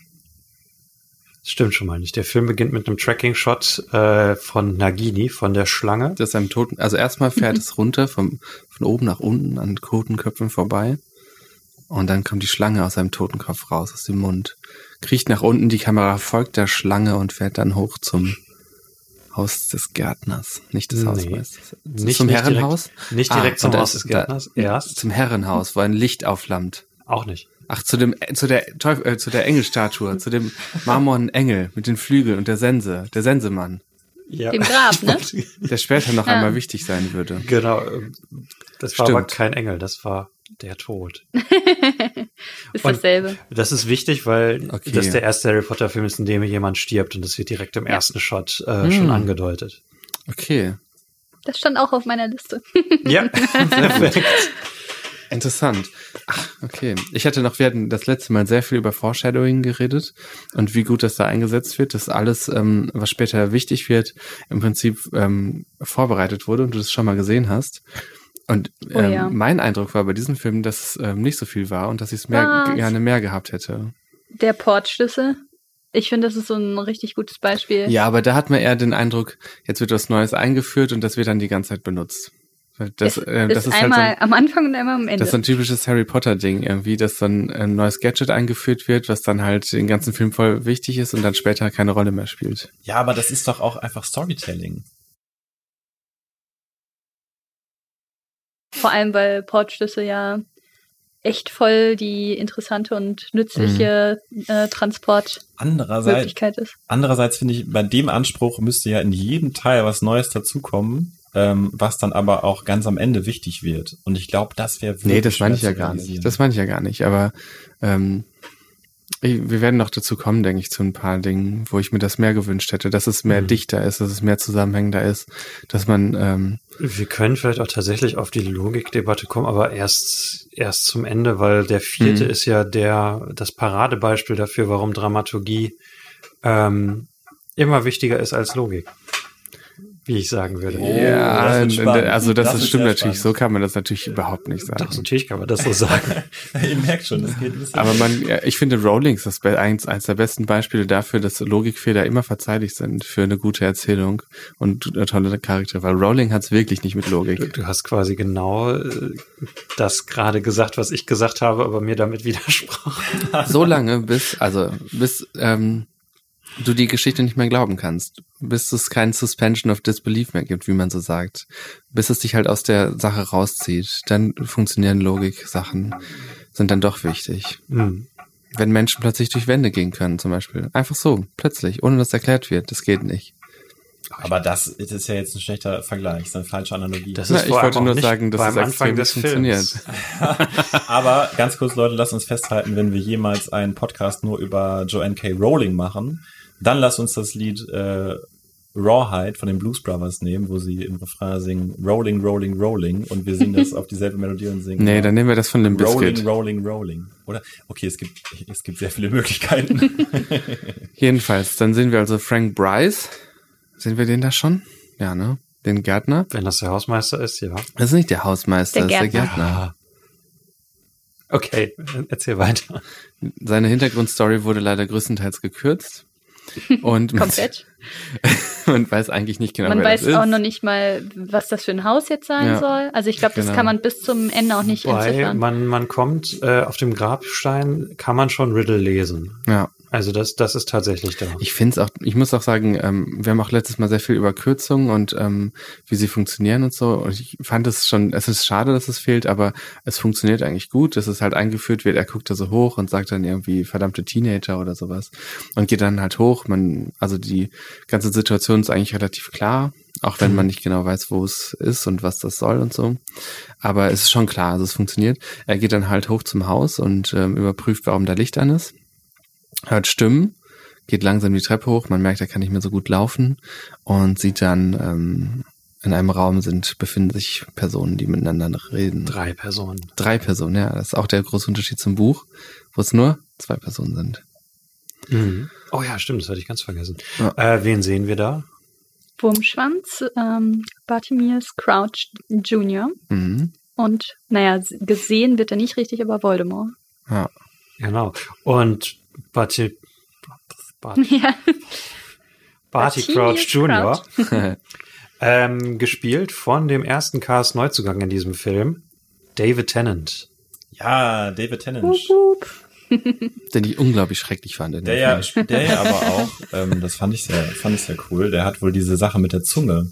Das stimmt schon mal nicht. Der Film beginnt mit einem Tracking-Shot äh, von Nagini, von der Schlange. Das ist einem Toten, also erstmal fährt es runter vom, von oben nach unten an Totenköpfen vorbei. Und dann kommt die Schlange aus seinem Totenkopf raus, aus dem Mund. Kriecht nach unten, die Kamera folgt der Schlange und fährt dann hoch zum Haus des Gärtners. Nicht des Nee. Hausmeisters. Nicht- zum nicht Herrenhaus? direkt- nicht Ah, direkt zum und da Haus ist- des Gärtners, Da, erst. Zum Herrenhaus, wo ein Licht aufflammt. Auch nicht. Ach, zu dem, äh, zu der Teufel, äh, zu der Engelstatue, zu dem marmornen Engel mit den Flügeln und der Sense, der Sensemann, Ja. Dem Grab, ne? der später noch Ja. einmal wichtig sein würde. Genau. ähm, Das war Stimmt. aber kein Engel, das war der Tod. Ist Und- dasselbe. Das ist wichtig, weil Okay. das der erste Harry Potter Film ist, in dem jemand stirbt und das wird direkt im Ja. ersten Shot äh, Hm. schon angedeutet. Okay, Das stand auch auf meiner Liste. Ja, perfekt. interessant. Ach, okay. Ich hatte noch, wir hatten das letzte Mal sehr viel über Foreshadowing geredet und wie gut das da eingesetzt wird, dass alles, ähm, was später wichtig wird, im Prinzip ähm, vorbereitet wurde und du das schon mal gesehen hast. Und Oh ähm, ja. mein Eindruck war bei diesem Film, dass es ähm, nicht so viel war und dass ich es mehr, gerne mehr gehabt hätte. Der Portschlüssel. Ich finde, das ist so ein richtig gutes Beispiel. Ja, aber da hat man eher den Eindruck, jetzt wird was Neues eingeführt und das wird dann die ganze Zeit benutzt. Das, es äh, ist, das ist halt so einmal ein, am Anfang und einmal am Ende. das ist so ein typisches Harry Potter Ding irgendwie, dass dann ein neues Gadget eingeführt wird, was dann halt den ganzen Film voll wichtig ist und dann später keine Rolle mehr spielt. Ja, aber das ist doch auch einfach Storytelling. Vor allem, weil Portschlüssel ja echt voll die interessante und nützliche Mhm. äh, Transportmöglichkeit Andererseits, ist. andererseits finde ich, bei dem Anspruch müsste ja in jedem Teil was Neues dazukommen, ähm, was dann aber auch ganz am Ende wichtig wird. Und ich glaube, das wäre Nee, das meine ich ja gar nicht. Das meine ich ja gar nicht. Aber ähm, wir werden noch dazu kommen, denke ich, zu ein paar Dingen, wo ich mir das mehr gewünscht hätte, dass es mehr Mhm. dichter ist, dass es mehr zusammenhängender ist, dass man ähm, Wir können vielleicht auch tatsächlich auf die Logikdebatte kommen, aber erst, erst zum Ende, weil der vierte Mhm. ist ja der, das Paradebeispiel dafür, warum Dramaturgie ähm, immer wichtiger ist als Logik. Wie ich sagen würde. Oh, ja, das also das, Das stimmt natürlich. So kann man das natürlich überhaupt nicht sagen. Doch, natürlich kann man das so sagen. Ihr merkt schon, das geht ein bisschen. Aber man, ich finde Rowling ist eins, eins der besten Beispiele dafür, dass Logikfehler immer verzeihlich sind für eine gute Erzählung und äh, tolle Charaktere, weil Rowling hat es wirklich nicht mit Du, Logik. du hast quasi genau äh, das gerade gesagt, was ich gesagt habe, aber mir damit widersprochen. So lange, bis, also, bis ähm, du die Geschichte nicht mehr glauben kannst, bis es kein Suspension of Disbelief mehr gibt, wie man so sagt, bis es dich halt aus der Sache rauszieht, dann funktionieren Logik-Sachen, sind dann doch wichtig. Hm. Wenn Menschen plötzlich durch Wände gehen können, zum Beispiel. Einfach so, plötzlich, ohne dass erklärt wird. Das geht nicht. Aber das, ist ja jetzt ein schlechter Vergleich, das ist eine falsche Analogie. Das Na, ist ich vor allem wollte nur nicht sagen, dass beim es Anfang des funktioniert. Films. Aber ganz kurz, Leute, lasst uns festhalten, wenn wir jemals einen Podcast nur über Joanne K. Rowling machen, dann lasst uns das Lied äh, Rawhide von den Blues Brothers nehmen, wo sie im Refrain singen Rolling, Rolling, Rolling und wir singen das auf dieselbe Melodie und singen Nee, dann nehmen wir das von dem Rolling, Biscuit. Rolling, Rolling. Oder? Okay, es gibt, es gibt sehr viele Möglichkeiten. Jedenfalls, dann sehen wir also Frank Bryce. Sehen wir den da schon? Ja, ne? Den Gärtner. Wenn das der Hausmeister ist, ja. Das ist nicht der Hausmeister, Der das ist der Gärtner. Gärtner. Okay, erzähl weiter. Seine Hintergrundstory wurde leider größtenteils gekürzt. Und man, Komplett. man weiß eigentlich nicht genau, Man wer weiß das ist. auch noch nicht mal, was das für ein Haus jetzt sein Ja. soll. Also ich glaube, das Genau. kann man bis zum Ende auch nicht Wobei entziffern. man, man kommt, äh, auf dem Grabstein kann man schon Riddle lesen. ja. Also das, das ist tatsächlich da. Ich finde es auch, ich muss auch sagen, ähm, wir haben auch letztes Mal sehr viel über Kürzungen und ähm, wie sie funktionieren und so. Und ich fand es schon, es ist schade, dass es fehlt, aber es funktioniert eigentlich gut, dass es halt eingeführt wird. Er guckt da so hoch und sagt dann irgendwie verdammte Teenager oder sowas und geht dann halt hoch. Man, also die ganze Situation ist eigentlich relativ klar, auch wenn man nicht genau weiß, wo es ist und was das soll und so. Aber es ist schon klar, also es funktioniert. Er geht dann halt hoch zum Haus und ähm, überprüft, warum da Licht an ist hört Stimmen, geht langsam die Treppe hoch, man merkt, er kann nicht mehr so gut laufen und sieht dann, ähm, in einem Raum sind, befinden sich Personen, die miteinander reden. Drei Personen. Drei Personen, ja. Das ist auch der große Unterschied zum Buch, wo es nur zwei Personen sind. Mhm. Oh ja, stimmt, das hatte ich ganz vergessen. Ja. Äh, wen sehen wir da? Wurmschwanz, ähm, Bartimeus Crouch Jr. Mhm. Und naja, gesehen wird er nicht richtig, aber Voldemort. Ja. Genau. Und Barty, Barty, Ja. Barty Crouch Jr. Ähm, gespielt von dem ersten Cast Neuzugang in diesem Film, David Tennant. Ja, David Tennant. Wup, wup. Den ich unglaublich schrecklich fand. Der ja, der ja aber auch, ähm, das fand ich sehr, fand ich sehr cool. Der hat wohl diese Sache mit der Zunge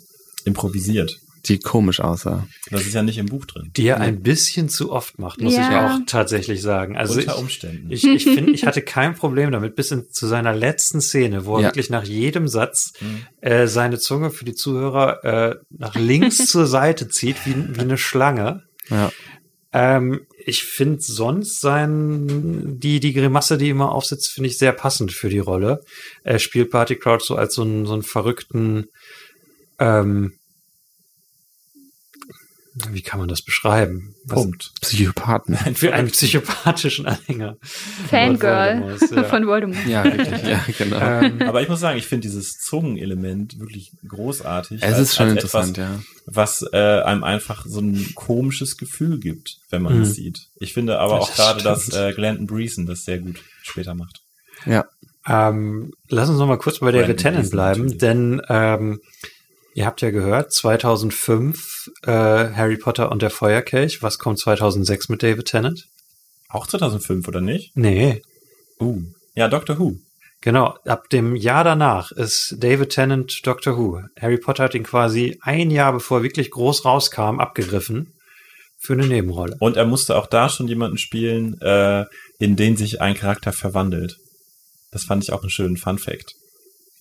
improvisiert. Die komisch aussah. Das ist ja nicht im Buch drin. Die er ein bisschen zu oft macht, muss ich Ja. auch tatsächlich sagen. Also Unter ich, Umständen. ich, ich finde, ich hatte kein Problem damit, bis hin zu seiner letzten Szene, wo er Ja. wirklich nach jedem Satz Mhm. äh, seine Zunge für die Zuhörer äh, nach links zur Seite zieht, wie, wie eine Schlange. Ja. Ähm, ich finde sonst sein, die, die Grimasse, die immer aufsetzt, finde ich sehr passend für die Rolle. Er spielt Party Crouch so als so einen, so einen verrückten, ähm, wie kann man das beschreiben? Was- Punkt. Psychopathen. Für einen psychopathischen Anhänger. Fangirl ja. von Voldemort. Ja, wirklich, ja, genau. Ähm, Aber ich muss sagen, ich finde dieses Zungenelement wirklich großartig. es als- ist schon interessant, etwas, ja. Was äh, einem einfach so ein komisches Gefühl gibt, wenn man Mhm. es sieht. Ich finde aber Das auch gerade, dass äh, Glandon Breeson das sehr gut später macht. Ja. Ähm, lass uns noch mal kurz bei Brandon Tennant Gleeson bleiben, natürlich. denn ähm, ihr habt ja gehört, 2005 äh, Harry Potter und der Feuerkelch. Was kommt 2006 mit David Tennant? Auch 2005, oder nicht? Nee, Uh. Ja, Doctor Who. genau. Ab dem Jahr danach ist David Tennant Doctor Who. Harry Potter hat ihn quasi ein Jahr bevor er wirklich groß rauskam abgegriffen für eine Nebenrolle. Und er musste auch da schon jemanden spielen, äh, in den sich ein Charakter verwandelt. Das fand ich auch einen schönen Fun Fact.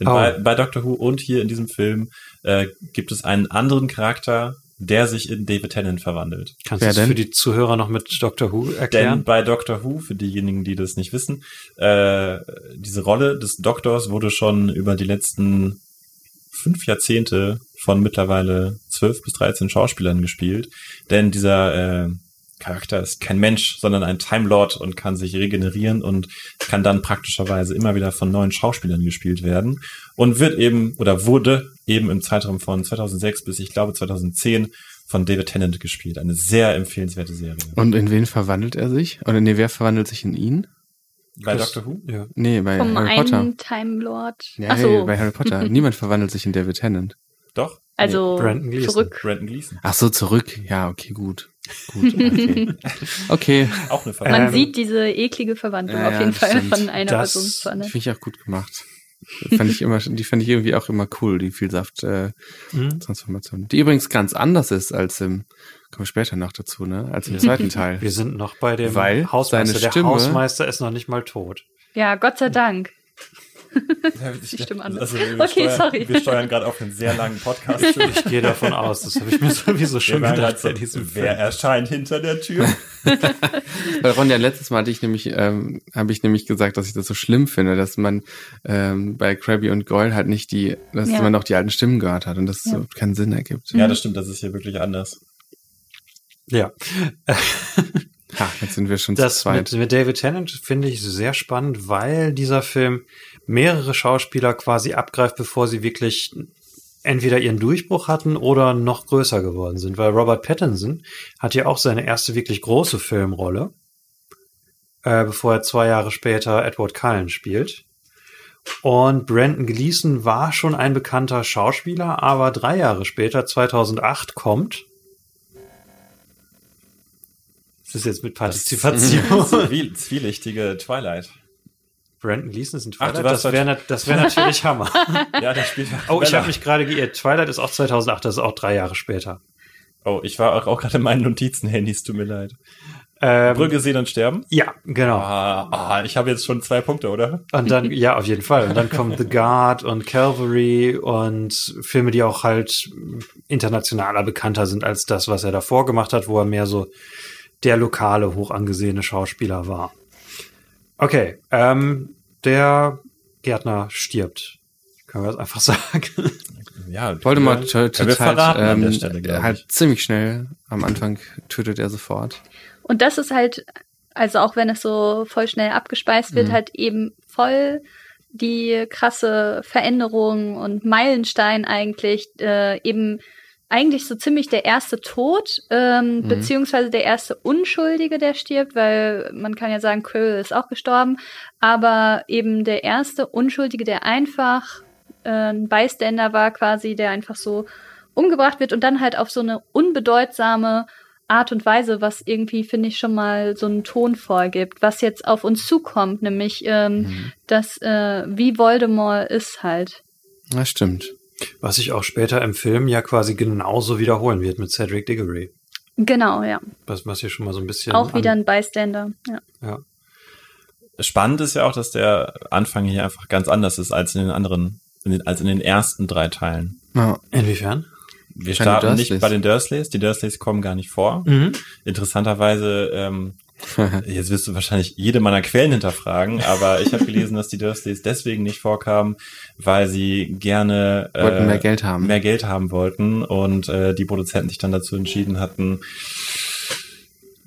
Denn Oh. bei, bei Doctor Who und hier in diesem Film äh, gibt es einen anderen Charakter, der sich in David Tennant verwandelt. Kannst du das denn? für die Zuhörer noch mit Doctor Who Denn erklären? bei Doctor Who, für diejenigen, die das nicht wissen, äh, diese Rolle des Doktors wurde schon über die letzten fünf Jahrzehnte von mittlerweile zwölf bis dreizehn Schauspielern gespielt. Denn dieser äh, Charakter ist kein Mensch, sondern ein Time Lord und kann sich regenerieren und kann dann praktischerweise immer wieder von neuen Schauspielern gespielt werden und wird eben oder wurde eben im Zeitraum von 2006 bis ich glaube 2010 von David Tennant gespielt. Eine sehr empfehlenswerte Serie. Und in wen verwandelt er sich? Oder nee, wer verwandelt sich in ihn? Bei Chris- Doctor Who? Ja. Nee, bei Vom Harry Potter. einen Time Lord. Ja, Ach hey, so, bei Harry Potter. Niemand verwandelt sich in David Tennant. Doch. also Brandon Gleeson. zurück. Brandon Gleason. Ach so, zurück. Ja, okay, gut. Gut, okay. okay. Auch eine Man Ähm, Verwandlung. sieht diese eklige Verwandlung Ja, auf jeden Fall stimmt. von einer Das Person zur anderen. Finde ich auch gut gemacht. fand ich immer, die fand ich irgendwie auch immer cool, die Vielsaft äh, Mhm. Die übrigens ganz anders ist als im, kommen wir später noch dazu, ne? Als im zweiten Teil. Wir sind noch bei dem Weil Hausmeister. seine Stimme- Der Hausmeister ist noch nicht mal tot. Ja, Gott sei Dank. Ich, Stimme an. Also wir, Okay, steuern, sorry. wir steuern gerade auf einen sehr langen Podcast. Ich gehe davon aus. Das habe ich mir sowieso schon gedacht bei so, wer erscheint hinter der Tür? Weil Ronja, letztes Mal hatte ich nämlich, ähm, habe ich nämlich gesagt, dass ich das so schlimm finde, dass man ähm, bei Krabby und Goyle halt nicht die, dass Ja. man auch die alten Stimmen gehört hat und das Ja. so keinen Sinn ergibt. ja, das stimmt, das ist hier wirklich anders. Ja, Ha, jetzt sind wir schon das zu zweit. mit, mit David Tennant finde ich sehr spannend, weil dieser Film mehrere Schauspieler quasi abgreift, bevor sie wirklich entweder ihren Durchbruch hatten oder noch größer geworden sind. Weil Robert Pattinson hat ja auch seine erste wirklich große Filmrolle, äh, bevor er zwei Jahre später Edward Cullen spielt. Und Brandon Gleason war schon ein bekannter Schauspieler, aber drei Jahre später, 2008, kommt. Das ist jetzt mit Partizipation. Zwiel zwielichtige Twilight. Brandon Gleason ist Ach, du Twilight. warst das wäre das wär natürlich Hammer. Ja, der spielt. Oh, ich habe mich gerade geirrt. Twilight ist auch 2008, das ist auch drei Jahre später. Oh, ich war auch, auch gerade in meinen Notizen-Handys, tut mir leid. Ähm, Brücke sehen und sterben? Ja, genau. Ah, ah, ich habe jetzt schon zwei Punkte, oder? Und dann, ja, auf jeden Fall. Und dann kommt The Guard und Calvary und Filme, die auch halt internationaler bekannter sind als das, was er davor gemacht hat, wo er mehr so der lokale, hoch angesehene Schauspieler war. Okay, ähm, der Gärtner stirbt. Können wir das einfach sagen? Ja, Voldemort tötet halt, ähm, Stelle, halt ich. ziemlich schnell. Am Anfang tötet er sofort. Und das ist halt, also auch wenn es so voll schnell abgespeist wird, Mhm. halt eben voll die krasse Veränderung und Meilenstein eigentlich, äh, eben eigentlich so ziemlich der erste Tod, ähm, Mhm. beziehungsweise der erste Unschuldige, der stirbt, weil man kann ja sagen, Quirrell ist auch gestorben, aber eben der erste Unschuldige, der einfach äh, ein Bystander war quasi, der einfach so umgebracht wird und dann halt auf so eine unbedeutsame Art und Weise, was irgendwie, finde ich, schon mal so einen Ton vorgibt, was jetzt auf uns zukommt, nämlich ähm, Mhm. dass äh, wie Voldemort ist halt. Das stimmt. Was sich auch später im Film ja quasi genauso wiederholen wird mit Cedric Diggory. Genau, ja. Was, was hier schon mal so ein bisschen. Auch wieder an, ein Bystander. Ja. ja. Spannend ist ja auch, dass der Anfang hier einfach ganz anders ist als in den anderen, in den, als in den ersten drei Teilen. Ja. Inwiefern? Wir starten nicht bei den Dursleys. Die Dursleys kommen gar nicht vor. Mhm. Interessanterweise, ähm, jetzt wirst du wahrscheinlich jede meiner Quellen hinterfragen, aber ich habe gelesen, dass die Dursleys deswegen nicht vorkamen, weil sie gerne äh, mehr Geld haben. mehr Geld haben wollten und äh, die Produzenten sich dann dazu entschieden hatten,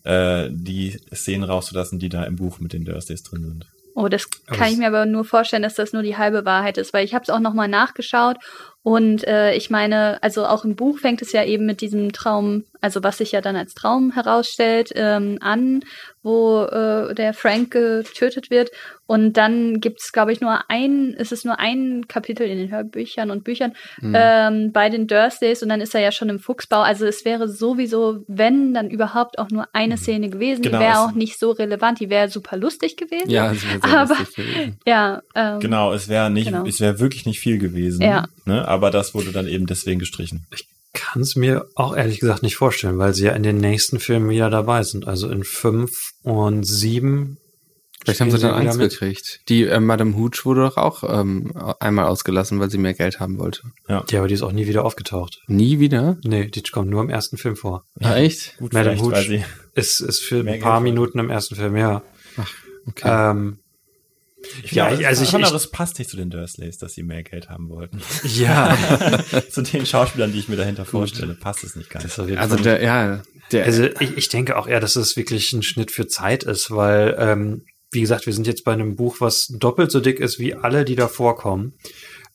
äh, die Szenen rauszulassen, die da im Buch mit den Dursleys drin sind. Oh, das kann ich mir aber nur vorstellen, dass das nur die halbe Wahrheit ist, weil ich habe es auch nochmal nachgeschaut und äh, ich meine, also auch im Buch fängt es ja eben mit diesem Traum, also was sich ja dann als Traum herausstellt, ähm, an, wo äh, der Frank getötet wird und dann gibt es, glaube ich, nur ein, ist es nur ein Kapitel in den Hörbüchern und Büchern Mhm. ähm, bei den Dursleys und dann ist er ja schon im Fuchsbau, also es wäre sowieso, wenn dann überhaupt auch nur eine Szene gewesen, Genau, die wäre es- auch nicht so relevant, die wäre super lustig gewesen. ja, das wäre sehr Aber- lustig gewesen. Ja, ähm, Genau, es wäre nicht, Genau. es wäre wirklich nicht viel gewesen. Ja. Ne? Aber das wurde dann eben deswegen gestrichen. Kann es mir auch ehrlich gesagt nicht vorstellen, weil sie ja in den nächsten Filmen wieder dabei sind. Also in fünf und sieben. Vielleicht haben sie dann Angst gekriegt. Die äh, Madame Hooch wurde doch auch ähm, einmal ausgelassen, weil sie mehr Geld haben wollte. Ja, aber die ist auch nie wieder aufgetaucht. Nie wieder? Nee, die kommt nur im ersten Film vor. Ah, echt? Gut, Madame Hooch. Ist, ist für Mehr ein paar Geld Minuten im ersten Film, ja. Okay. Ähm, Ich Ja, finde, also ich- also es passt nicht zu den Dursleys, dass sie mehr Geld haben wollten. ja. zu den Schauspielern, die ich mir dahinter vorstelle, passt es nicht ganz. Also der, ja, der, Also ich, ich denke auch eher, dass es wirklich ein Schnitt für Zeit ist, weil, ähm, wie gesagt, wir sind jetzt bei einem Buch, was doppelt so dick ist wie alle, die da vorkommen.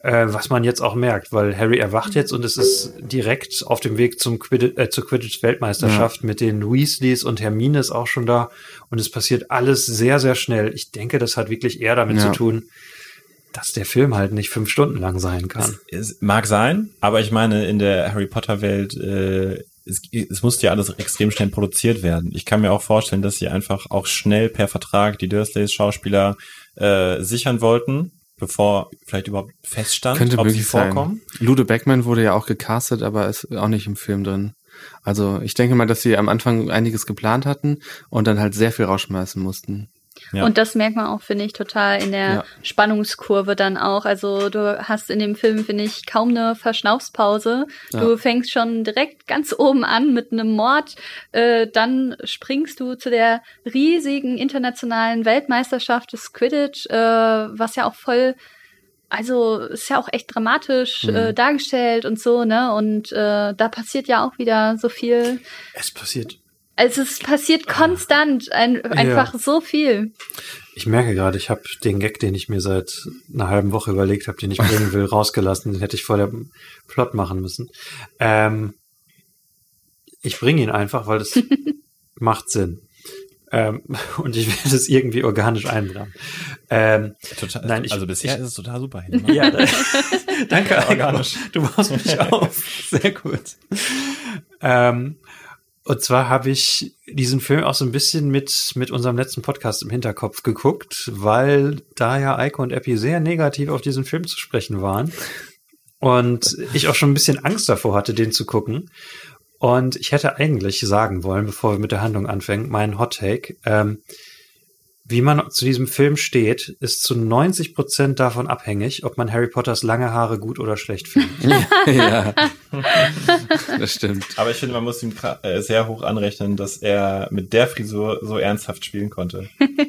Äh, was man jetzt auch merkt, weil Harry erwacht jetzt und es ist direkt auf dem Weg zum Quidditch, äh, zur Quidditch-Weltmeisterschaft mit den Weasleys und Hermine ist auch schon da und es passiert alles sehr, sehr schnell. Ich denke, das hat wirklich eher damit Ja. zu tun, dass der Film halt nicht fünf Stunden lang sein kann. Es mag sein, aber ich meine, in der Harry Potter Welt, äh, es, es musste ja alles extrem schnell produziert werden. Ich kann mir auch vorstellen, dass sie einfach auch schnell per Vertrag die Dursleys Schauspieler äh, sichern wollten, bevor vielleicht überhaupt feststand, könnte ob sie möglich sein. vorkommen. Lude Beckman wurde ja auch gecastet, aber ist auch nicht im Film drin. Also ich denke mal, dass sie am Anfang einiges geplant hatten und dann halt sehr viel rausschmeißen mussten. Ja. Und das merkt man auch, finde ich, total in der Ja. Spannungskurve dann auch. Also du hast in dem Film, finde ich, kaum eine Verschnaufspause. Du Ja. fängst schon direkt ganz oben an mit einem Mord. Äh, dann springst du zu der riesigen internationalen Weltmeisterschaft des Quidditch, äh, was ja auch voll also ist ja auch echt dramatisch Mhm. äh, dargestellt und so, ne? Und äh, da passiert ja auch wieder so viel. Es passiert Also es passiert konstant ein, einfach so viel. Ich merke gerade, ich habe den Gag, den ich mir seit einer halben Woche überlegt habe, den ich bringen will, rausgelassen. Den hätte ich vor der Plot machen müssen. Ähm, ich bringe ihn einfach, weil es macht Sinn. Ähm, und ich werde es irgendwie organisch einbringen. Ähm, Total, Nein, ich- also bisher ich- ist es total super. Ja, danke, Ja, organisch. Du baust mich auf. Sehr gut. Ähm, und zwar habe ich diesen Film auch so ein bisschen mit, mit unserem letzten Podcast im Hinterkopf geguckt, weil da ja Eiko und Epi sehr negativ auf diesen Film zu sprechen waren. Und ich auch schon ein bisschen Angst davor hatte, den zu gucken. Und ich hätte eigentlich sagen wollen, bevor wir mit der Handlung anfangen, meinen Hot Take. Ähm, wie man zu diesem Film steht, ist zu 90 Prozent davon abhängig, ob man Harry Potters lange Haare gut oder schlecht findet. ja, das stimmt. Aber ich finde, man muss ihm äh, sehr hoch anrechnen, dass er mit der Frisur so ernsthaft spielen konnte.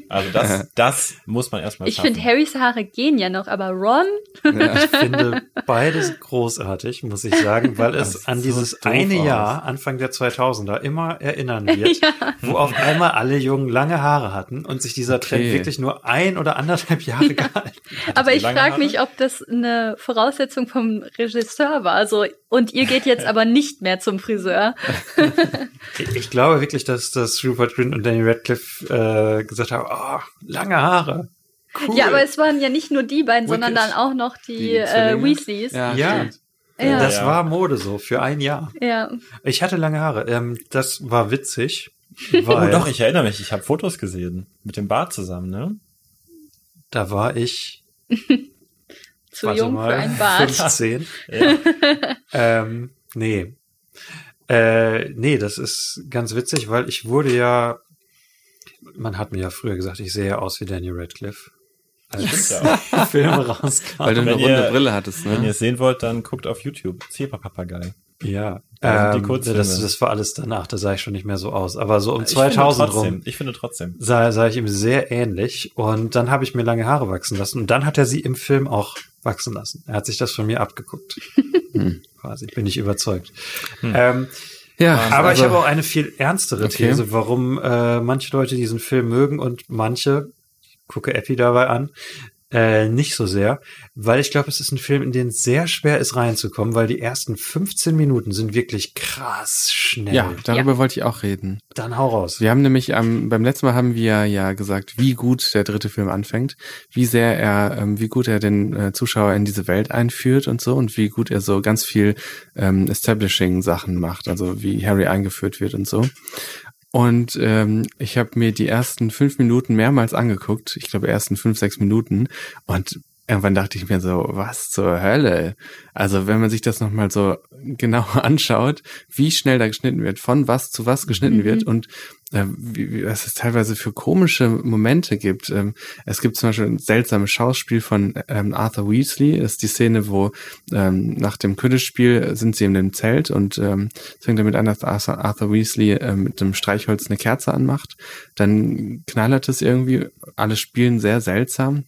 Also das, das muss man erstmal Ich schaffen. finde, Harrys Haare gehen ja noch, aber Ron, Ich finde beides großartig, muss ich sagen, weil Das es sieht an so dieses eine aus. Jahr, Anfang der 2000er, immer erinnern wird, wo auf einmal alle Jungen lange Haare hatten und sich dieser Trend Okay. wirklich nur ein oder anderthalb Jahre gehalten hat. aber ich frage mich, ob das eine Voraussetzung vom Regisseur war. So, und ihr geht jetzt aber nicht mehr zum Friseur. Ich glaube wirklich, dass, dass Rupert Grint und Danny Radcliffe äh, gesagt haben, oh, lange Haare. Cool. Ja, aber es waren ja nicht nur die beiden, sondern dann auch noch die, Die äh? Weasleys. Ja, Ja. Ja. das Ja. war Mode so für ein Jahr. ja. Ich hatte lange Haare. Ähm, das war witzig. Oh Weil doch, ich erinnere mich, ich habe Fotos gesehen. Mit dem Bart zusammen, ne? da war ich Zu warte jung mal, für ein Bart. 15. Ja. Ähm, nee. Äh, nee, das ist ganz witzig, weil ich wurde ja, man hat mir ja früher gesagt, ich sehe aus wie Daniel Radcliffe. Als Ja. die Filme rauskamen. Weil du eine runde ihr- Brille hattest, Wenn ihr ne? es sehen wollt, dann guckt auf YouTube. Zebra-Papagei. Ja, sind die ähm, das, das war alles danach, da sah ich schon nicht mehr so aus. Aber so um Ich finde 2000 trotzdem, rum Ich finde trotzdem. sah, sah ich ihm sehr ähnlich und dann habe ich mir lange Haare wachsen lassen und dann hat er sie im Film auch wachsen lassen. Er hat sich das von mir abgeguckt. Hm. Quasi, bin ich überzeugt. Hm. Ähm, Ja, Aber ich also- habe auch eine viel ernstere Okay. These, warum äh, manche Leute diesen Film mögen und manche, ich gucke Epi dabei an, äh, nicht so sehr, weil ich glaube, es ist ein Film, in den es sehr schwer ist reinzukommen, weil die ersten 15 Minuten sind wirklich krass schnell. Ja, darüber wollte ich auch reden. Dann hau raus. Wir haben nämlich ähm, beim letzten Mal haben wir ja gesagt, wie gut der dritte Film anfängt, wie sehr er, ähm, wie gut er den äh, Zuschauer in diese Welt einführt und so und wie gut er so ganz viel ähm, Establishing-Sachen macht, also wie Harry eingeführt wird und so. Und ähm, ich habe mir die ersten fünf Minuten mehrmals angeguckt, ich glaube ersten fünf, sechs Minuten und irgendwann dachte ich mir so, was zur Hölle? Also wenn man sich das nochmal so genau anschaut, wie schnell da geschnitten wird, von was zu was geschnitten Mhm. wird und wie, wie, was es teilweise für komische Momente gibt. Ähm, es gibt zum Beispiel ein seltsames Schauspiel von ähm, Arthur Weasley. Das ist die Szene, wo ähm, nach dem Quidditch-Spiel sind sie in dem Zelt und ähm, es fängt damit an, dass Arthur, Weasley ähm, mit dem Streichholz eine Kerze anmacht. Dann knallert es irgendwie. Alle spielen sehr seltsam.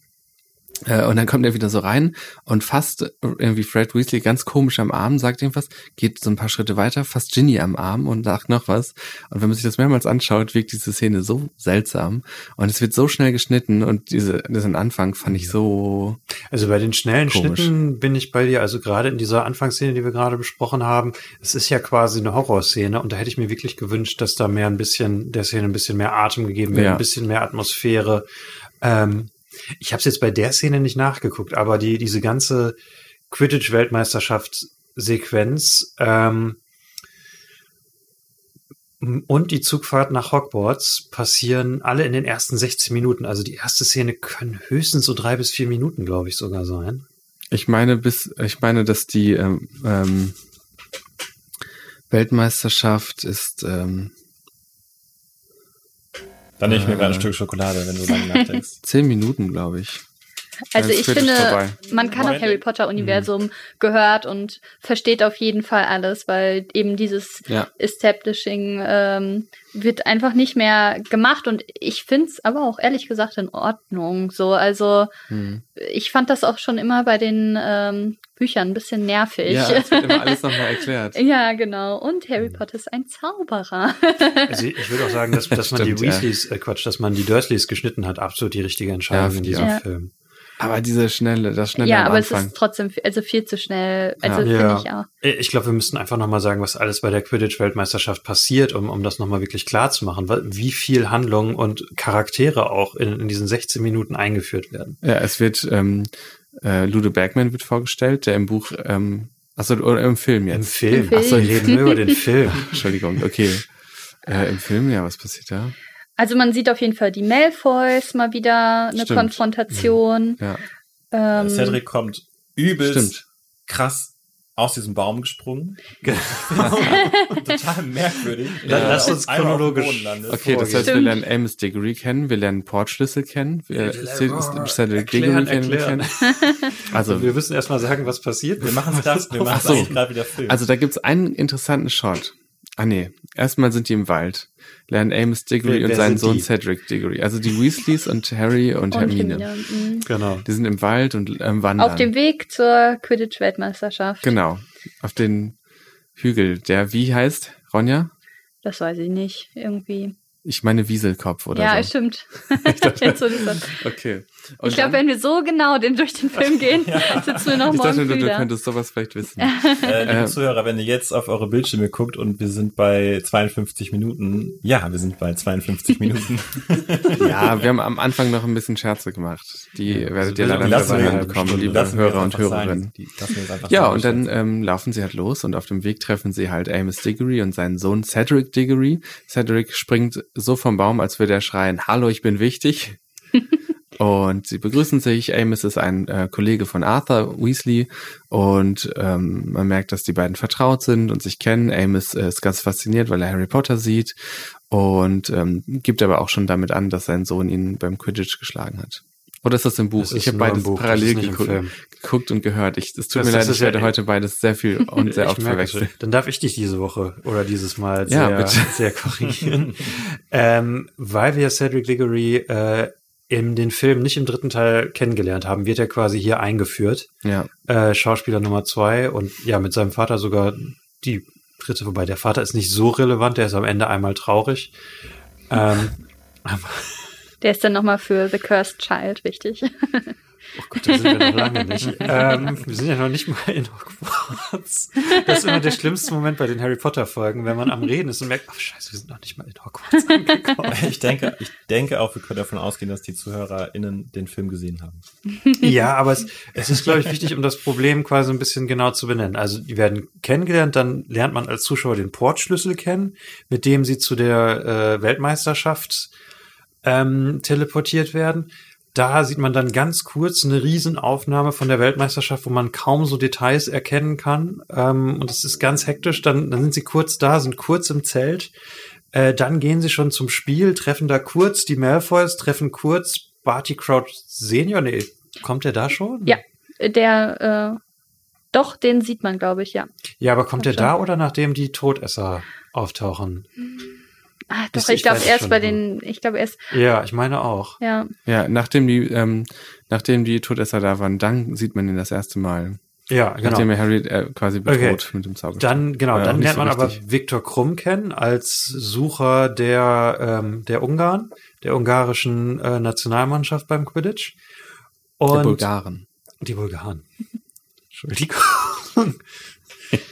Äh, Und dann kommt er wieder so rein und fasst irgendwie Fred Weasley ganz komisch am Arm, sagt irgendwas, geht so ein paar Schritte weiter, fasst Ginny am Arm und sagt noch was. Und wenn man sich das mehrmals anschaut, wirkt diese Szene so seltsam. Und es wird so schnell geschnitten und diese, diesen Anfang fand ich so, Also bei den schnellen Komisch. Schnitten bin ich bei dir, also gerade in dieser Anfangsszene, die wir gerade besprochen haben, es ist ja quasi eine Horrorszene und da hätte ich mir wirklich gewünscht, dass da mehr ein bisschen, der Szene ein bisschen mehr Atem gegeben wird, Ja. ein bisschen mehr Atmosphäre. Ähm, ich habe es jetzt bei der Szene nicht nachgeguckt, aber die, diese ganze Quidditch-Weltmeisterschaft-Sequenz ähm, und die Zugfahrt nach Hogwarts passieren alle in den ersten 16 Minuten. Also die erste Szene können höchstens so drei bis vier Minuten, glaube ich, sogar sein. ich meine bis, ich meine, dass die ähm, ähm, Weltmeisterschaft ist, ähm, Dann nehme ich mir Äh. gerade ein Stück Schokolade, wenn du lange nachdenkst. zehn Minuten, glaube ich. Also ich finde, vorbei. man kann Moment. auf Harry Potter Universum gehört und versteht auf jeden Fall alles, weil eben dieses Ja. Establishing ähm, wird einfach nicht mehr gemacht und ich finde es aber auch ehrlich gesagt in Ordnung. So, also Hm. ich fand das auch schon immer bei den ähm, Büchern ein bisschen nervig. Ja, es wird immer alles nochmal erklärt. Ja, genau. Und Harry Potter ist ein Zauberer. Also ich würde auch sagen, dass, dass man Stimmt, die ja. Weasleys, äh Quatsch, dass man die Dursleys geschnitten hat, absolut die richtige Entscheidung Ja, in diesem auch. Film. Aber diese schnelle, das schnelle ja, aber Anfang. es ist trotzdem also viel zu schnell. Also Ja. finde Ja. ich auch. Ich glaube, wir müssten einfach nochmal sagen, was alles bei der Quidditch-Weltmeisterschaft passiert, um, um das nochmal wirklich klar zu machen, wie viel Handlung und Charaktere auch in, in diesen 16 Minuten eingeführt werden. Ja, es wird, ähm, äh, Ludo Bergman wird vorgestellt, der im Buch, ähm, achso, oder im Film Im jetzt. Film. Im Film. Achso, wir reden nur über den Film. Entschuldigung, okay. Äh, Im Film, ja, was passiert da? Also man sieht auf jeden Fall die Malfoys mal wieder eine Stimmt. Konfrontation. Ja, Ähm, Cedric kommt übelst stimmt. krass aus diesem Baum gesprungen. Genau. Total merkwürdig. La- lass uns chronologisch-. Okay, das heißt, wir Stimmt. lernen Amos Diggory kennen, wir lernen Portschlüssel kennen, wir Erklären, Cedric Diggory kennen. Also, Wir müssen erstmal sagen, was passiert. Wir machen das, wir machen Ach so. gerade wieder Film. also da gibt's einen interessanten Shot. Ah nee, erstmal sind die im Wald, lernen Amos Diggory Wer- und wer seinen Sohn die? Cedric Diggory. Also die Weasleys und Harry und, und Hermine. Hermine. mhm. Genau. Die sind im Wald und ähm, wandern. Auf dem Weg zur Quidditch-Weltmeisterschaft. Genau, auf den Hügel, der wie heißt, Ronja? Das weiß ich nicht. Irgendwie. Ich meine Wieselkopf oder ja, so. stimmt. Wo du sagst. Okay. Und Ich glaube, wenn wir so genau den durch den Film gehen, sitzen wir noch ich dachte, morgen du, du wieder. könntest sowas vielleicht wissen. äh, liebe äh, Zuhörer, wenn ihr jetzt auf eure Bildschirme guckt und wir sind bei 52 Minuten. Ja, wir sind bei 52 Minuten. ja, wir haben am Anfang noch ein bisschen Scherze gemacht. Die werdet ihr wir leider nicht mehr bekommen, liebe Hörer und. Hörerinnen. Die- Ja, und dann ähm, laufen sie halt los und auf dem Weg treffen sie halt Amos Diggory und seinen Sohn Cedric Diggory. Cedric springt so vom Baum, als würde er schreien, Hallo, ich bin wichtig. und sie begrüßen sich. Amos ist ein äh, Kollege von Arthur Weasley und ähm, man merkt, dass die beiden vertraut sind und sich kennen. Amos äh, ist ganz fasziniert, weil er Harry Potter sieht und ähm, gibt aber auch schon damit an, dass sein Sohn ihn beim Quidditch geschlagen hat. Oder ist das im Buch? Das ich habe beides Buch, parallel geguckt, geguckt und gehört. Ich, es tut Das- mir leid, ich werde ja- heute beides sehr viel und sehr oft verwechseln. Dann darf ich dich diese Woche oder dieses Mal Ja, sehr, bitte. sehr korrigieren. ähm, weil wir Cedric Diggory äh, in den Film nicht im dritten Teil kennengelernt haben, wird er quasi hier eingeführt. Ja, Äh, Schauspieler Nummer zwei und ja, mit seinem Vater sogar die dritte, wobei der Vater ist nicht so relevant, der ist am Ende einmal traurig. Ähm, Der ist dann nochmal für The Cursed Child wichtig. Oh Gott, da sind wir noch lange nicht. ähm, wir sind ja noch nicht mal in Hogwarts. Das ist immer der schlimmste Moment bei den Harry Potter Folgen, wenn man am Reden ist und merkt, oh scheiße, wir sind noch nicht mal in Hogwarts angekommen. ich denke, ich denke auch, wir können davon ausgehen, dass die ZuhörerInnen den Film gesehen haben. Ja, aber es, es ist, glaube ich, wichtig, um das Problem quasi ein bisschen genau zu benennen. Also die werden kennengelernt, dann lernt man als Zuschauer den Portschlüssel kennen, mit dem sie zu der äh, Weltmeisterschaft ähm, teleportiert werden. Da sieht man dann ganz kurz eine Riesenaufnahme von der Weltmeisterschaft, wo man kaum so Details erkennen kann. Ähm, und es ist ganz hektisch. Dann, dann sind sie kurz da, sind kurz im Zelt. Äh, dann gehen sie schon zum Spiel, treffen da kurz die Malfoys, treffen kurz Barty Crouch Senior. Nee, kommt der da schon? Ja. Der, äh, doch, den sieht man, glaube ich, ja. Ja, aber kommt der da oder nachdem die Todesser auftauchen? Ah, Das- doch, ich ich glaube erst bei den, ich glaube erst, Ja, ich meine auch. ja. ja, nachdem die, ähm, nachdem die Todesser da waren, dann sieht man ihn das erste Mal. Ja, genau. Nachdem er Harry äh, quasi bedroht Okay. mit dem Zauberstab. Dann, genau, ja dann lernt so man aber richtig. Viktor Krumm kennen als Sucher der, ähm, der Ungarn, der ungarischen äh, Nationalmannschaft beim Quidditch. Und der Bulgaren. Die Bulgaren. Entschuldigung.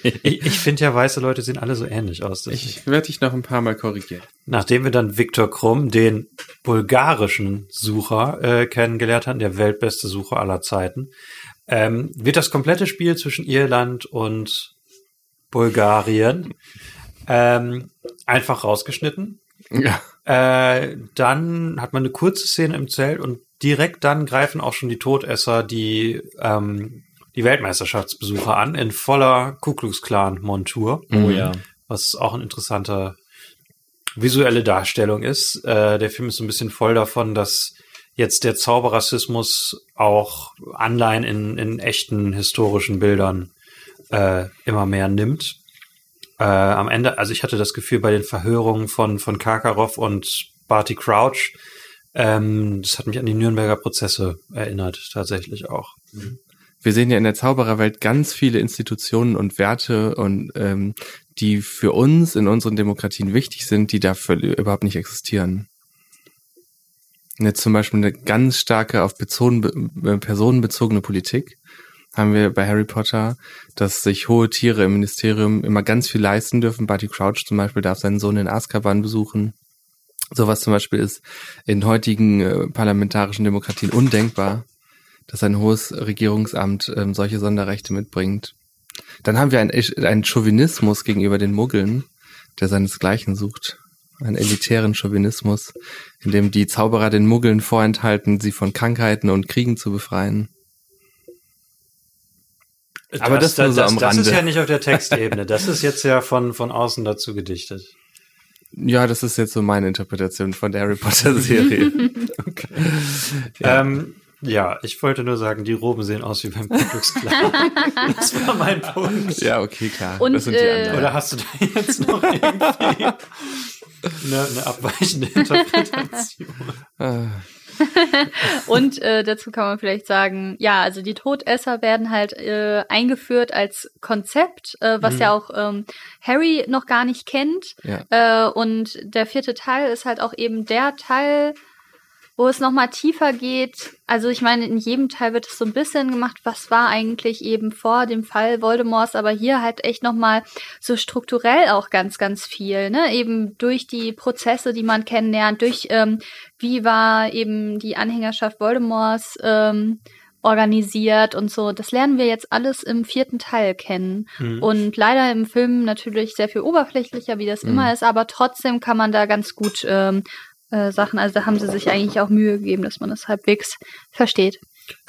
Ich ich finde ja, weiße Leute sehen alle so ähnlich aus. Ich werde dich noch ein paar Mal korrigieren. Nachdem wir dann Viktor Krumm, den bulgarischen Sucher, äh, kennengelernt hatten, der weltbeste Sucher aller Zeiten, ähm, wird das komplette Spiel zwischen Irland und Bulgarien ähm, einfach rausgeschnitten. Ja. Äh, dann hat man eine kurze Szene im Zelt und direkt dann greifen auch schon die Todesser die, ähm, die Weltmeisterschaftsbesucher an in voller Ku Klux Klan Montur Oh ja. was auch eine interessante visuelle Darstellung ist. Äh, der Film ist so ein bisschen voll davon, dass jetzt der Zauberrassismus auch Anleihen in, in echten historischen Bildern äh, immer mehr nimmt. Äh, am Ende, also ich hatte das Gefühl bei den Verhörungen von, von Karkaroff und Barty Crouch, ähm, das hat mich an die Nürnberger Prozesse erinnert, tatsächlich auch. Wir sehen ja in der Zaubererwelt ganz viele Institutionen und Werte und ähm, die für uns in unseren Demokratien wichtig sind, die dafür überhaupt nicht existieren. Jetzt zum Beispiel eine ganz starke auf bezogen, äh, personenbezogene Politik haben wir bei Harry Potter, dass sich hohe Tiere im Ministerium immer ganz viel leisten dürfen. Barty Crouch zum Beispiel darf seinen Sohn in Azkaban besuchen. Sowas zum Beispiel ist in heutigen äh, parlamentarischen Demokratien undenkbar, dass ein hohes Regierungsamt ähm, solche Sonderrechte mitbringt. Dann haben wir einen, einen Chauvinismus gegenüber den Muggeln, der seinesgleichen sucht. Einen elitären Chauvinismus, in dem die Zauberer den Muggeln vorenthalten, sie von Krankheiten und Kriegen zu befreien. Aber das so das, am das ist Rande. ja nicht auf der Textebene. Das ist jetzt ja von, von außen dazu gedichtet. Ja, das ist jetzt so meine Interpretation von der Harry Potter Serie. Ja. Ähm, ja, ich wollte nur sagen, die Roben sehen aus wie beim Ku Klux Klan. das war mein Punkt. ja, okay, klar. Und, das sind die äh, anderen. Oder hast du da jetzt noch irgendwie eine, eine abweichende Interpretation? Und äh, dazu kann man vielleicht sagen, ja, also die Todesser werden halt äh, eingeführt als Konzept, äh, was Mhm. ja auch ähm, Harry noch gar nicht kennt. ja. Äh, und der vierte Teil ist halt auch eben der Teil, wo es nochmal tiefer geht. Also ich meine, in jedem Teil wird es so ein bisschen gemacht, was war eigentlich eben vor dem Fall Voldemorts, aber hier halt echt nochmal so strukturell auch ganz, ganz viel, ne? Eben durch die Prozesse, die man kennenlernt, durch ähm, wie war eben die Anhängerschaft Voldemorts ähm, organisiert und so. Das lernen wir jetzt alles im vierten Teil kennen. Mhm. Und leider im Film natürlich sehr viel oberflächlicher, wie das Mhm. immer ist, aber trotzdem kann man da ganz gut ähm, äh, Sachen, also da haben sie sich eigentlich auch Mühe gegeben, dass man das halbwegs versteht.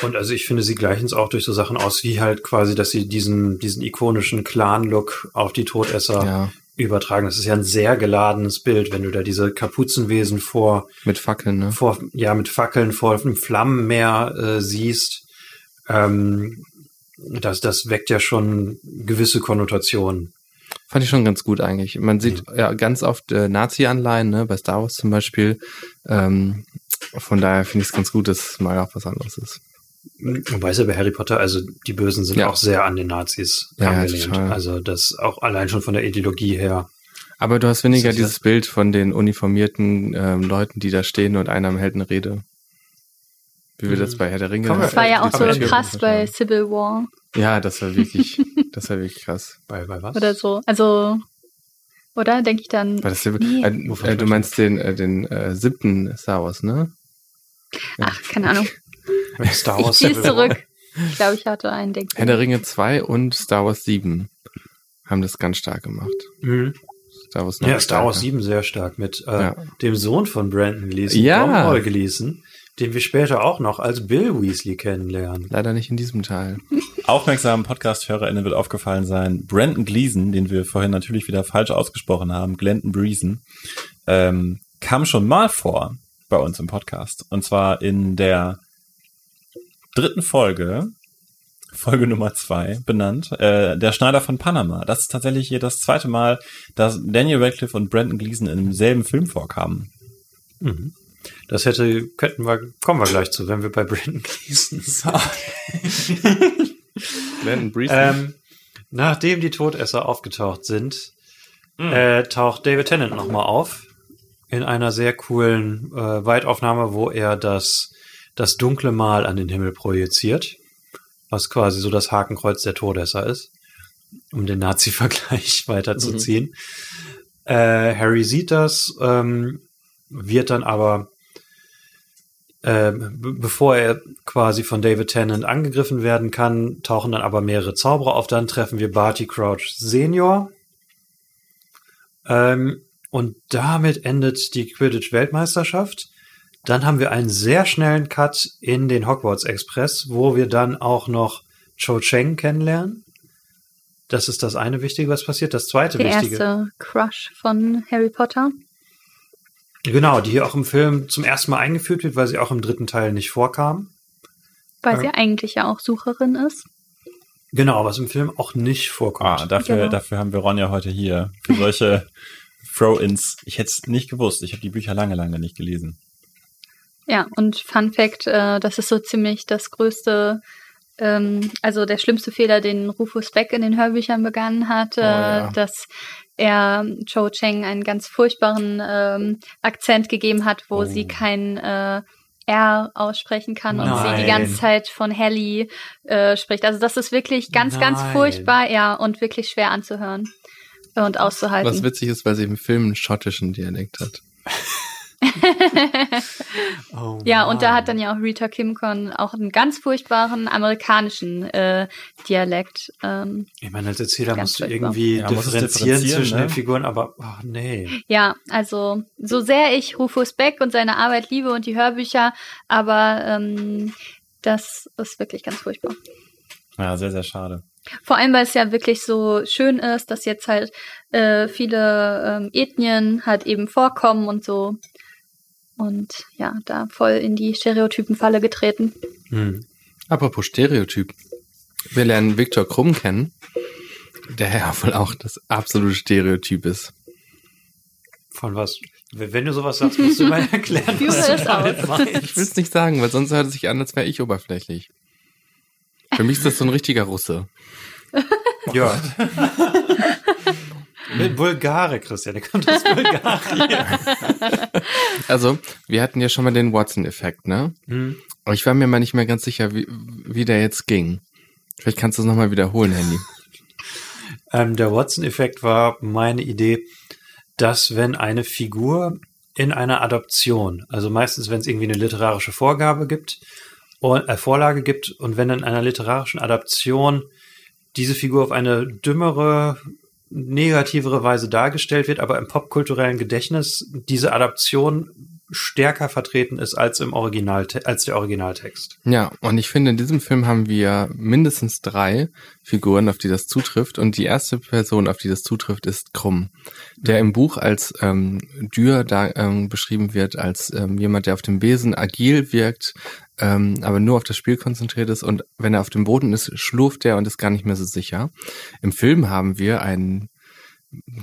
Und also ich finde, sie gleichen es auch durch so Sachen aus, wie halt quasi, dass sie diesen, diesen ikonischen Clan-Look auf die Todesser ja, übertragen. Das ist ja ein sehr geladenes Bild, wenn du da diese Kapuzenwesen vor, mit Fackeln, ne? vor ja, mit Fackeln vor einem Flammenmeer äh, siehst. Ähm, das, das weckt ja schon gewisse Konnotationen. Fand ich schon ganz gut eigentlich. Man sieht ja ganz oft äh, Nazi-Anleihen, ne? Bei Star Wars zum Beispiel. Ähm, von daher finde ich es ganz gut, dass es mal auch was anderes ist. Wobei es ja bei Harry Potter, also die Bösen sind Ja. auch sehr an den Nazis Ja, ja, angelehnt. total. also das auch allein schon von der Ideologie her. Aber du hast weniger Das ja- dieses Bild von den uniformierten ähm, Leuten, die da stehen und einer hält eine Rede. Wie wir Mhm. das bei Herr der Ringe man Das war ja auch so krass bei Civil War Ja, das war wirklich, das war wirklich krass. Bei, bei was? oder so. Also, oder? Denke ich dann. War das, Nee. äh, äh, du meinst den, äh, den äh, siebten Star Wars, ne? Ach, keine Ahnung. Star Ich Wars War. zurück. Ich glaube, ich hatte einen Denk. Herr der Ringe 2 und Star Wars 7 haben das ganz stark gemacht. Mhm. Star Wars noch Ja, Star Wars stärker. 7 sehr stark mit äh, Ja. dem Sohn von Brandon Gleason, Ja. Tom Hall Gleason, den wir später auch noch als Bill Weasley kennenlernen. Leider nicht in diesem Teil. Aufmerksamen Podcast-HörerInnen wird aufgefallen sein, Brandon Gleason, den wir vorhin natürlich wieder falsch ausgesprochen haben, Glenton Breeson, ähm, kam schon mal vor bei uns im Podcast. Und zwar in der dritten Folge, Folge Nummer zwei, benannt, äh, der Schneider von Panama. Das ist tatsächlich hier das zweite Mal, dass Daniel Radcliffe und Brandon Gleason in demselben Film vorkamen. Mhm. Das hätte, könnten wir, kommen wir gleich zu, wenn wir bei Brandon Gleason sind. Brandon Breeson. ähm, nachdem die Todesser aufgetaucht sind, Hm. äh, taucht David Tennant nochmal auf in einer sehr coolen äh, Weitaufnahme, wo er das, das dunkle Mal an den Himmel projiziert, was quasi so das Hakenkreuz der Todesser ist, um den Nazi-Vergleich weiterzuziehen. Äh, Harry sieht das, ähm, wird dann aber ähm, be- bevor er quasi von David Tennant angegriffen werden kann, tauchen dann aber mehrere Zauberer auf. Dann treffen wir Barty Crouch Senior. Ähm, und damit endet die Quidditch-Weltmeisterschaft. Dann haben wir einen sehr schnellen Cut in den Hogwarts Express, wo wir dann auch noch Cho Cheng kennenlernen. Das ist das eine Wichtige, was passiert. Das zweite Der Wichtige. erste Crush von Harry Potter. Genau, die hier auch im Film zum ersten Mal eingeführt wird, weil sie auch im dritten Teil nicht vorkam. Weil Ja. sie eigentlich ja auch Sucherin ist. Genau, was im Film auch nicht vorkommt. Ah, dafür, Genau. dafür haben wir Ronja heute hier. Für solche Throw-ins. Ich hätte es nicht gewusst. Ich habe die Bücher lange, lange nicht gelesen. Ja, und Fun Fact, äh, das ist so ziemlich das größte, ähm, also der schlimmste Fehler, den Rufus Beck in den Hörbüchern begangen hat, äh, ja. dass er Cho Cheng einen ganz furchtbaren ähm, Akzent gegeben hat, wo Oh. sie kein äh, R aussprechen kann und sie die Nein. ganze Zeit von Helly äh, spricht. Also das ist wirklich ganz, ganz Nein. furchtbar, ja, und wirklich schwer anzuhören und auszuhalten. Was witzig ist, weil sie im Film einen schottischen Dialekt hat. Oh Ja, und da hat dann ja auch Rita Kimcon auch einen ganz furchtbaren amerikanischen äh, Dialekt. Ähm, Ich meine, als Erzähler musst du irgendwie Ja, differenzieren differenzieren, zwischen ne? den Figuren, aber ach nee. ja, also so sehr ich Rufus Beck und seine Arbeit liebe und die Hörbücher, aber ähm, das ist wirklich ganz furchtbar. Ja, sehr, sehr schade. Vor allem, weil es ja wirklich so schön ist, dass jetzt halt äh, viele ähm, Ethnien halt eben vorkommen und so. Und ja, da voll in die Stereotypenfalle getreten. Hm. Apropos Stereotyp. Wir lernen Viktor Krumm kennen, der ja wohl auch das absolute Stereotyp ist. Von was? Wenn du sowas sagst, musst du mal erklären, was du damit meinst. Ich will es nicht sagen, weil sonst hört es sich an, als wäre ich oberflächlich. Für mich ist das so ein richtiger Russe. Ja. Mit Bulgare, Christian, der kommt aus Bulgarien. Also, wir hatten ja schon mal den Watson-Effekt, ne? Hm. Aber ich war mir mal nicht mehr ganz sicher, wie, wie der jetzt ging. Vielleicht kannst du es nochmal wiederholen, Handy. Ähm, der Watson-Effekt war meine Idee, dass wenn eine Figur in einer Adaption, also meistens, wenn es irgendwie eine literarische Vorgabe gibt, äh, Vorlage gibt, und wenn in einer literarischen Adaption diese Figur auf eine dümmere, negativere Weise dargestellt wird, aber im popkulturellen Gedächtnis diese Adaption stärker vertreten ist als im Original, als der Originaltext. Ja, und ich finde, in diesem Film haben wir mindestens drei Figuren, auf die das zutrifft. Und die erste Person, auf die das zutrifft, ist Krumm, der im Buch als ähm, Dür da ähm, beschrieben wird, als ähm, jemand, der auf dem Besen agil wirkt, ähm, aber nur auf das Spiel konzentriert ist. Und wenn er auf dem Boden ist, schlurft er und ist gar nicht mehr so sicher. Im Film haben wir einen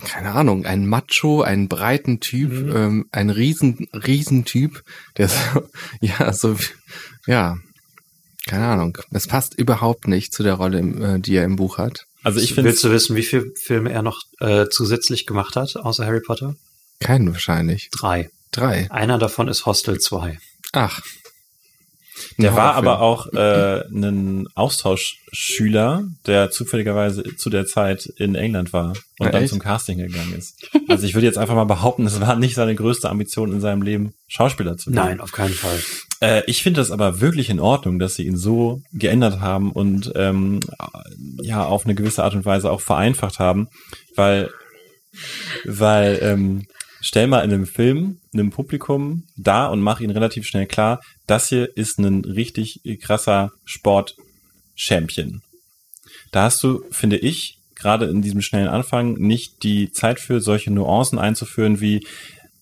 keine Ahnung, einen Macho, einen breiten Typ, Mhm. ähm, einen riesen, riesen Typ, der so, ja, so, ja, keine Ahnung. Das passt überhaupt nicht zu der Rolle, äh, die er im Buch hat. Also ich finde Willst du wissen, wie viele Filme er noch äh, zusätzlich gemacht hat, außer Harry Potter? Keinen wahrscheinlich. Drei. Drei. Einer davon ist Hostel 2. Ach. Der war aber auch äh, ein Austauschschüler, der zufälligerweise zu der Zeit in England war und Ja, dann echt? zum Casting gegangen ist. Also ich würde jetzt einfach mal behaupten, es war nicht seine größte Ambition in seinem Leben, Schauspieler zu werden. Nein, auf keinen Fall. Äh, ich finde das aber wirklich in Ordnung, dass sie ihn so geändert haben und ähm, ja auf eine gewisse Art und Weise auch vereinfacht haben, weil weil ähm, stell mal in einem Film einem Publikum da und mach ihnen relativ schnell klar, das hier ist ein richtig krasser Sport-Champion. Da hast du, finde ich, gerade in diesem schnellen Anfang nicht die Zeit für solche Nuancen einzuführen wie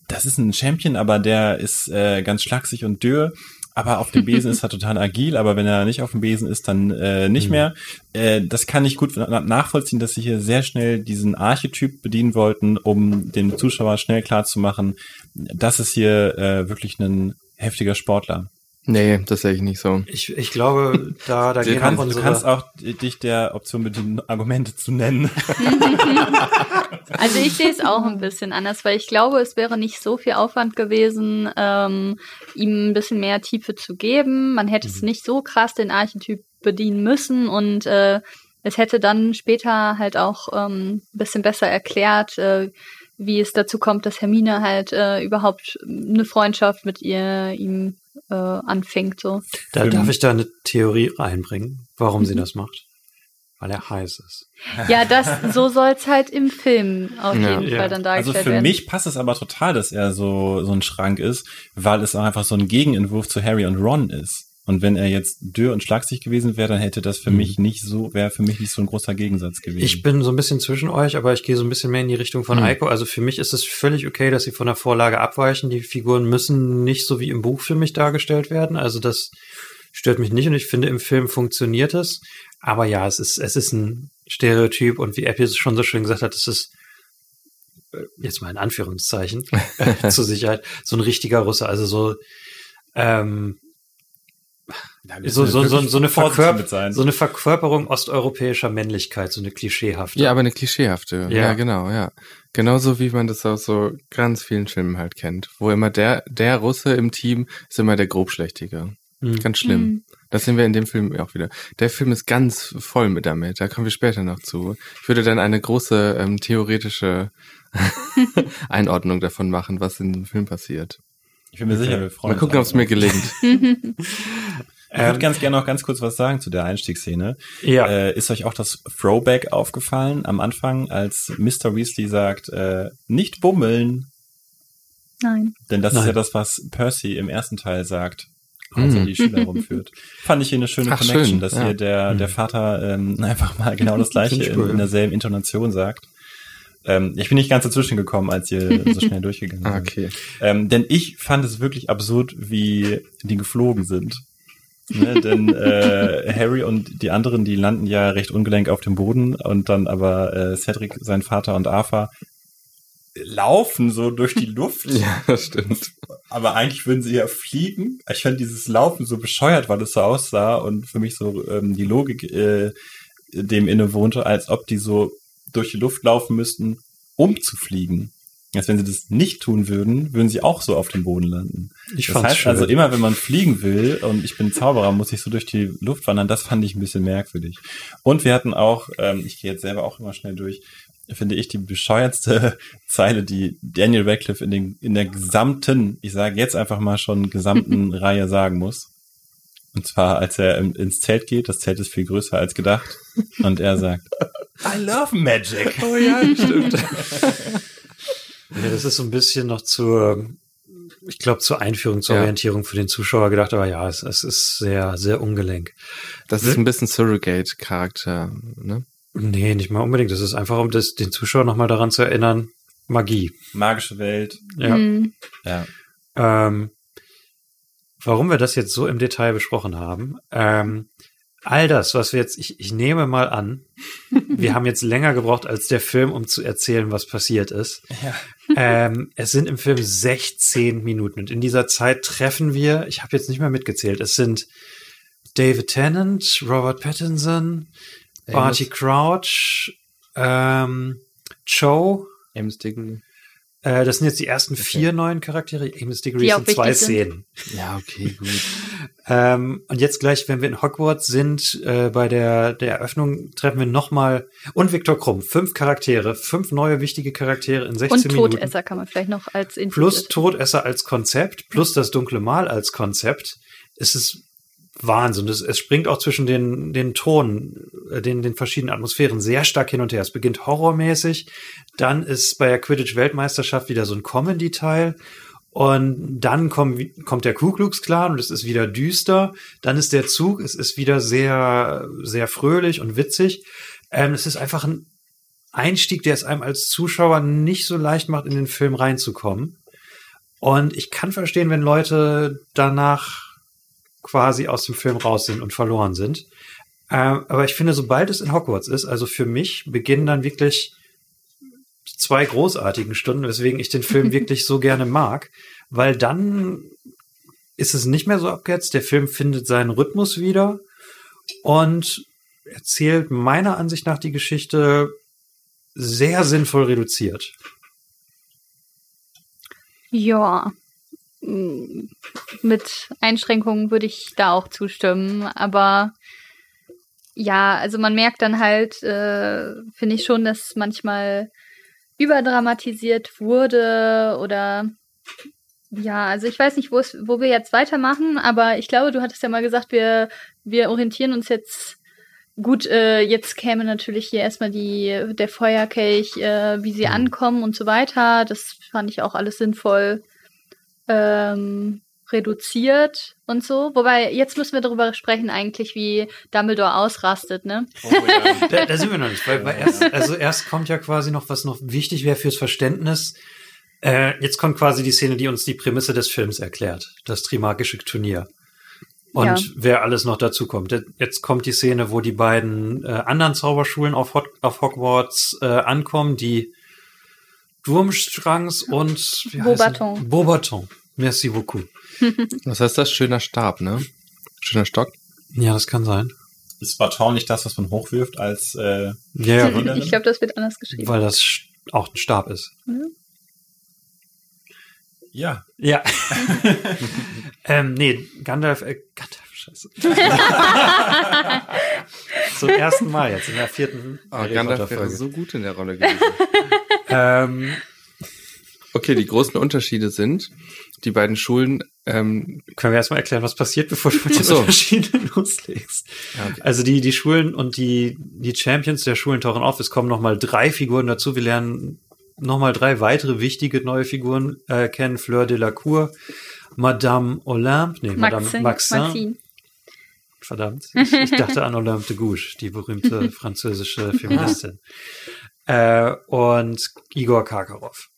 das ist ein Champion, aber der ist äh, ganz schlaksig und dürr. Aber auf dem Besen ist er total agil, aber wenn er nicht auf dem Besen ist, dann äh, nicht mehr. Äh, das kann ich gut na- nachvollziehen, dass sie hier sehr schnell diesen Archetyp bedienen wollten, um dem Zuschauer schnell klarzumachen, das ist hier äh, wirklich ein heftiger Sportler. Nee, das sehe ich nicht so. Ich, ich glaube, da, da Du gehen auch kannst, du unsere... kannst auch dich der Option bedienen, Argumente zu nennen. Also ich sehe es auch ein bisschen anders, weil ich glaube, es wäre nicht so viel Aufwand gewesen, ähm, ihm ein bisschen mehr Tiefe zu geben. Man hätte es nicht so krass den Archetyp bedienen müssen und äh, es hätte dann später halt auch ähm, ein bisschen besser erklärt, äh, wie es dazu kommt, dass Hermine halt äh, überhaupt eine Freundschaft mit ihr ihm äh, anfängt. So. da darf ich da eine Theorie reinbringen, warum Mhm. sie das macht. Weil er heiß ist. Ja, das so soll's halt im Film auf jeden Ja. Fall dann Also dargestellt für werden. mich passt es aber total, dass er so, so ein Schrank ist, weil es auch einfach so ein Gegenentwurf zu Harry und Ron ist. Und wenn er jetzt dürr und schlagsig gewesen wäre, dann hätte das für Mhm. mich nicht so, wäre für mich nicht so ein großer Gegensatz gewesen. Ich bin so ein bisschen zwischen euch, aber ich gehe so ein bisschen mehr in die Richtung von Hm. Eiko. Also für mich ist es völlig okay, dass sie von der Vorlage abweichen. Die Figuren müssen nicht so wie im Buch für mich dargestellt werden. Also das stört mich nicht und ich finde, im Film funktioniert es. Aber ja, es ist, es ist ein Stereotyp und wie Epi es schon so schön gesagt hat, es ist äh, jetzt mal in Anführungszeichen äh, zur Sicherheit so ein richtiger Russe. Also so ähm, So, so, so, so, eine Verkörp sein. so eine Verkörperung osteuropäischer Männlichkeit, so eine klischeehafte. Ja, aber eine klischeehafte. Ja. Ja. genau, ja. Genauso wie man das aus so ganz vielen Filmen halt kennt. Wo immer der, der Russe im Team ist immer der Grobschlächtige. Hm. Ganz schlimm. Mhm. Das sehen wir in dem Film auch wieder. Der Film ist ganz voll mit damit. Da kommen wir später noch zu. Ich würde dann eine große ähm, theoretische Einordnung davon machen, was in dem Film passiert. Ich bin mir sicher, wir freuen Mal gucken, ob es mir gelingt. Ich würde ganz gerne noch ganz kurz was sagen zu der Einstiegsszene. Ja. Äh, ist euch auch das Throwback aufgefallen am Anfang, als Mr. Weasley sagt, äh, nicht bummeln? Nein. Denn das ist Nein. ja das, was Percy im ersten Teil sagt, als er Mhm. die Schüler rumführt. Fand ich hier eine schöne Ach, Connection, schön, dass ja. hier der, der Vater ähm, einfach mal genau das gleiche in, in derselben Intonation sagt. Ähm, ich bin nicht ganz dazwischen gekommen, als ihr so schnell durchgegangen Ah, seid. okay. Ähm, denn ich fand es wirklich absurd, wie die geflogen sind. Ne, denn äh, Harry und die anderen, die landen ja recht ungelenk auf dem Boden und dann aber äh, Cedric, sein Vater und Arthur laufen so durch die Luft. Ja, das stimmt. Aber eigentlich würden sie ja fliegen. Ich fand dieses Laufen so bescheuert, weil es so aussah und für mich so ähm, die Logik äh, dem innewohnte, als ob die so durch die Luft laufen müssten, um zu fliegen. Als wenn sie das nicht tun würden, würden sie auch so auf dem Boden landen. Ich das heißt schön. also immer, wenn man fliegen will und ich bin Zauberer, muss ich so durch die Luft wandern. Das fand ich ein bisschen merkwürdig. Und wir hatten auch, ähm, ich gehe jetzt selber auch immer schnell durch, finde ich die bescheuertste Zeile, die Daniel Radcliffe in, den, in der gesamten, ich sage jetzt einfach mal schon gesamten Reihe sagen muss. Und zwar, als er im, ins Zelt geht, das Zelt ist viel größer als gedacht, und er sagt, I love magic. Oh ja, stimmt. ja, das ist so ein bisschen noch zur, ich glaube, zur Einführung, zur Ja. Orientierung für den Zuschauer gedacht, aber ja, es, es ist sehr, sehr ungelenk. Das ist ein bisschen Surrogate-Charakter, ne? Nee, nicht mal unbedingt. Das ist einfach, um das, den Zuschauer nochmal daran zu erinnern, Magie. Magische Welt. Ja. Mhm. Ja. Ähm, warum wir das jetzt so im Detail besprochen haben, ähm, all das, was wir jetzt, ich, ich nehme mal an, wir haben jetzt länger gebraucht als der Film, um zu erzählen, was passiert ist. Ja. Ähm, es sind im Film 16 Minuten und in dieser Zeit treffen wir, ich habe jetzt nicht mehr mitgezählt, es sind David Tennant, Robert Pattinson, Barty Crouch, ähm, Cho, Amos Diggory. äh, das sind jetzt die ersten vier neuen Charaktere. Amos Diggory sind zwei. Szenen. Ja, okay, gut. Ähm, und jetzt gleich, wenn wir in Hogwarts sind, äh, bei der, der Eröffnung treffen wir nochmal und Viktor Krumm. Fünf Charaktere, fünf neue wichtige Charaktere in 16 Und Minuten. Todesser kann man vielleicht noch als Info Plus Todesser als Konzept, plus das dunkle Mal als Konzept. Es ist Wahnsinn. Es, es springt auch zwischen den, den Tonen, äh, den, den verschiedenen Atmosphären sehr stark hin und her. Es beginnt horrormäßig, dann ist bei der Quidditch-Weltmeisterschaft wieder so ein Comedy-Teil. Und dann kommt, kommt der Ku Klux Klan und es ist wieder düster. Dann ist der Zug, es ist wieder sehr, sehr fröhlich und witzig. Ähm, es ist einfach ein Einstieg, der es einem als Zuschauer nicht so leicht macht, in den Film reinzukommen. Und ich kann verstehen, wenn Leute danach quasi aus dem Film raus sind und verloren sind. Ähm, aber ich finde, sobald es in Hogwarts ist, also für mich beginnen dann wirklich zwei großartigen Stunden, weswegen ich den Film wirklich so gerne mag, weil dann ist es nicht mehr so abgehetzt. Der Film findet seinen Rhythmus wieder und erzählt meiner Ansicht nach die Geschichte sehr sinnvoll reduziert. Ja. Mm, Mit Einschränkungen würde ich da auch zustimmen. Aber ja, also man merkt dann halt, äh, finde ich schon, dass manchmal überdramatisiert wurde oder ja, also ich weiß nicht, wo es, wo wir jetzt weitermachen, aber ich glaube, du hattest ja mal gesagt, wir, wir orientieren uns jetzt gut, äh, jetzt käme natürlich hier erstmal die, der Feuerkelch, äh, wie sie Mhm. ankommen und so weiter. Das fand ich auch alles sinnvoll ähm, reduziert und so. Wobei, jetzt müssen wir darüber sprechen, eigentlich, wie Dumbledore ausrastet, ne? Oh, ja. Da, da sind wir noch nicht, weil, weil erst, also erst kommt ja quasi noch, was noch wichtig wäre fürs Verständnis. Äh, jetzt kommt quasi die Szene, die uns die Prämisse des Films erklärt. Das Trimagische Turnier. Und Ja. wer alles noch dazu kommt. Jetzt kommt die Szene, wo die beiden äh, anderen Zauberschulen auf, Hot, auf Hogwarts äh, ankommen, die Durmstrangs und wie Beauxbaton. Beauxbaton. Merci beaucoup. Was heißt das? Schöner Stab, ne? Schöner Stock. Ja, das kann sein. Ist Baton nicht das, was man hochwirft als äh, Ja, Ja, ich glaube, das wird anders geschrieben. weil das auch ein Stab ist. ja. Ja. ähm, nee, Gandalf, äh, Gandalf, scheiße. Zum ersten Mal jetzt in der vierten Oh, Gandalf wäre so gut in der Rolle gewesen. Ähm, Okay, die großen Unterschiede sind, die beiden Schulen, ähm, können wir erstmal erklären, was passiert, bevor du mit den so. Unterschieden loslegst? Ja, okay. Also die, die Schulen und die, die Champions der Schulen tauchen auf. Es kommen nochmal drei Figuren dazu. Wir lernen nochmal drei weitere wichtige neue Figuren äh, kennen. Fleur de la Cour, Madame Olympe, nee, Madame Maxine. Maxin. Maxine. Verdammt. Ich, ich dachte an Olympe de Gouges, die berühmte französische Feministin. Äh, und Igor Karkarow.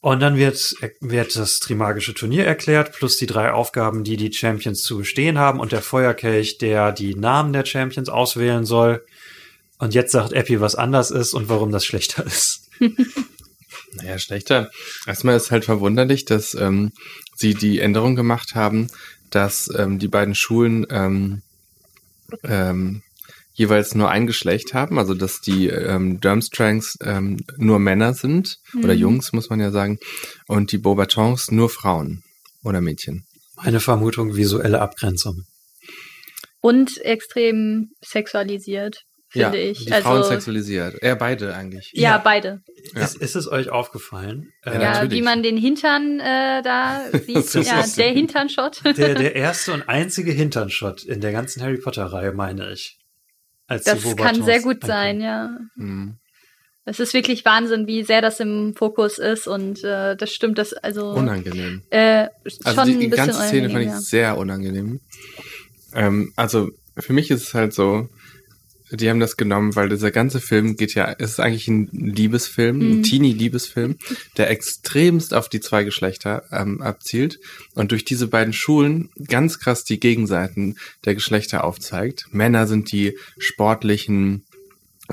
Und dann wird, wird das Trimagische Turnier erklärt, plus die drei Aufgaben, die die Champions zu bestehen haben und der Feuerkelch, der die Namen der Champions auswählen soll. Und jetzt sagt Epi, was anders ist und warum das schlechter ist. naja, schlechter. Erstmal ist halt verwunderlich, dass ähm, sie die Änderung gemacht haben, dass ähm, die beiden Schulen ähm, ähm, jeweils nur ein Geschlecht haben, also dass die ähm, Durmstrangs ähm, nur Männer sind oder Mhm. Jungs, muss man ja sagen, und die Beaubatons nur Frauen oder Mädchen. Meine Vermutung, visuelle Abgrenzung. Und extrem sexualisiert, finde ich. die also, Frauen sexualisiert. Ja, beide eigentlich. ja, Ja. beide. Ja. Ist, ist es euch aufgefallen? Ja, Äh, Ja, wie man den Hintern äh, da sieht. Ja, ist- der Hinternshot. der, der erste und einzige Hinternshot in der ganzen Harry Potter-Reihe, meine ich. Als Das kann sehr gut sein, ja. Mhm. Es ist wirklich Wahnsinn, wie sehr das im Fokus ist und äh, das stimmt, das also Unangenehm. äh, schon Also die, ganze Szene fand ich unangenehm, sehr unangenehm. Ähm, also für mich ist es halt so, die haben das genommen, weil dieser ganze Film geht ja, es ist eigentlich ein Liebesfilm, ein Mhm. Teenie-Liebesfilm, der extremst auf die zwei Geschlechter ähm, abzielt und durch diese beiden Schulen ganz krass die Gegenseiten der Geschlechter aufzeigt. Männer sind die sportlichen,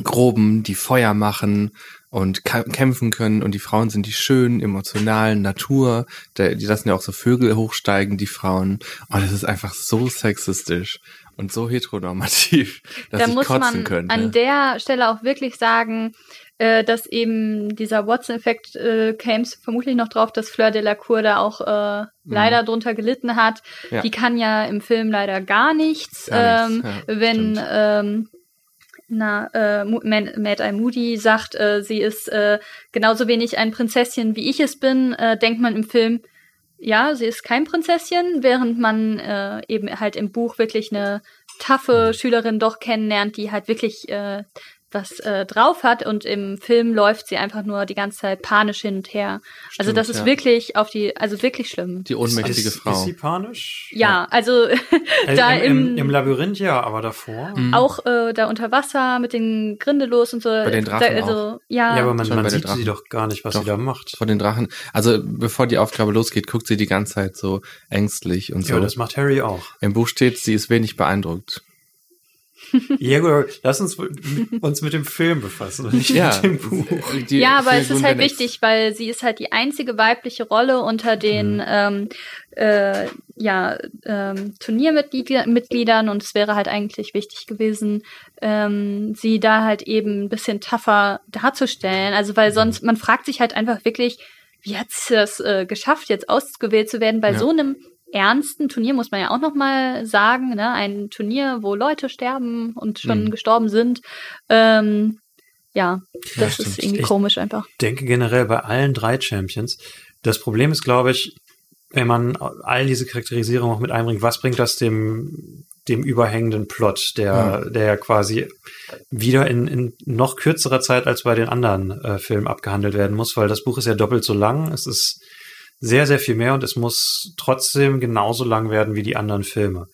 groben, die Feuer machen und kämpfen können und die Frauen sind die schönen, emotionalen Natur, der, die lassen ja auch so Vögel hochsteigen, die Frauen. Und es ist einfach so sexistisch und so heteronormativ, dass da ich muss kotzen man könnte. an der Stelle auch wirklich sagen, äh, dass eben dieser Watson-Effekt äh, käme vermutlich noch drauf, dass Fleur de la Cour da auch äh, leider drunter gelitten hat. Mhm. Ja. Die kann ja im Film leider gar nichts. Gar ähm, nichts, ja, wenn stimmt. ähm, na, äh, Mad Eye Moody sagt, äh, sie ist äh, genauso wenig ein Prinzesschen, wie ich es bin, äh, denkt man im Film, ja, sie ist kein Prinzesschen, während man äh, eben halt im Buch wirklich eine taffe Schülerin doch kennenlernt, die halt wirklich äh, was äh, drauf hat und im Film läuft sie einfach nur die ganze Zeit panisch hin und her. also Stimmt, das ist ja. wirklich auf die, also wirklich schlimm. Die ohnmächtige ist, Frau. Ist sie panisch? ja, also Also da im, im, im, Labyrinth ja, aber davor. Mhm. auch äh, da unter Wasser mit den Grindelos und so. Bei den da, Drachen also, ja, Ja, aber man, man sieht sie doch gar nicht, was Doch. sie da macht. Vor den Drachen. Also bevor die Aufgabe losgeht, guckt sie die ganze Zeit so ängstlich und so. Ja, das macht Harry auch. Im Buch steht, sie ist wenig beeindruckt. Ja, gut, lass uns uns mit dem Film befassen und nicht mit dem Buch. die ja, aber es ist halt wichtig, weil sie ist halt die einzige weibliche Rolle unter den ähm, äh, ja, ähm, Turniermitgliedern und es wäre halt eigentlich wichtig gewesen, ähm, sie da halt eben ein bisschen tougher darzustellen. Also weil sonst, man fragt sich halt einfach wirklich, wie hat sie das äh, geschafft, jetzt ausgewählt zu werden bei Ja. so einem ernsten Turnier, muss man ja auch noch mal sagen, ne? ein Turnier, wo Leute sterben und schon Mhm. gestorben sind. Ähm, ja, das stimmt. ist irgendwie Ich- komisch einfach. denke generell bei allen drei Champions. Das Problem ist, glaube ich, wenn man all diese Charakterisierung auch mit einbringt, was bringt das dem, dem überhängenden Plot, der, der ja quasi wieder in, in noch kürzerer Zeit als bei den anderen äh, Filmen abgehandelt werden muss, weil das Buch ist ja doppelt so lang. Es ist sehr, sehr viel mehr und es muss trotzdem genauso lang werden wie die anderen Filme.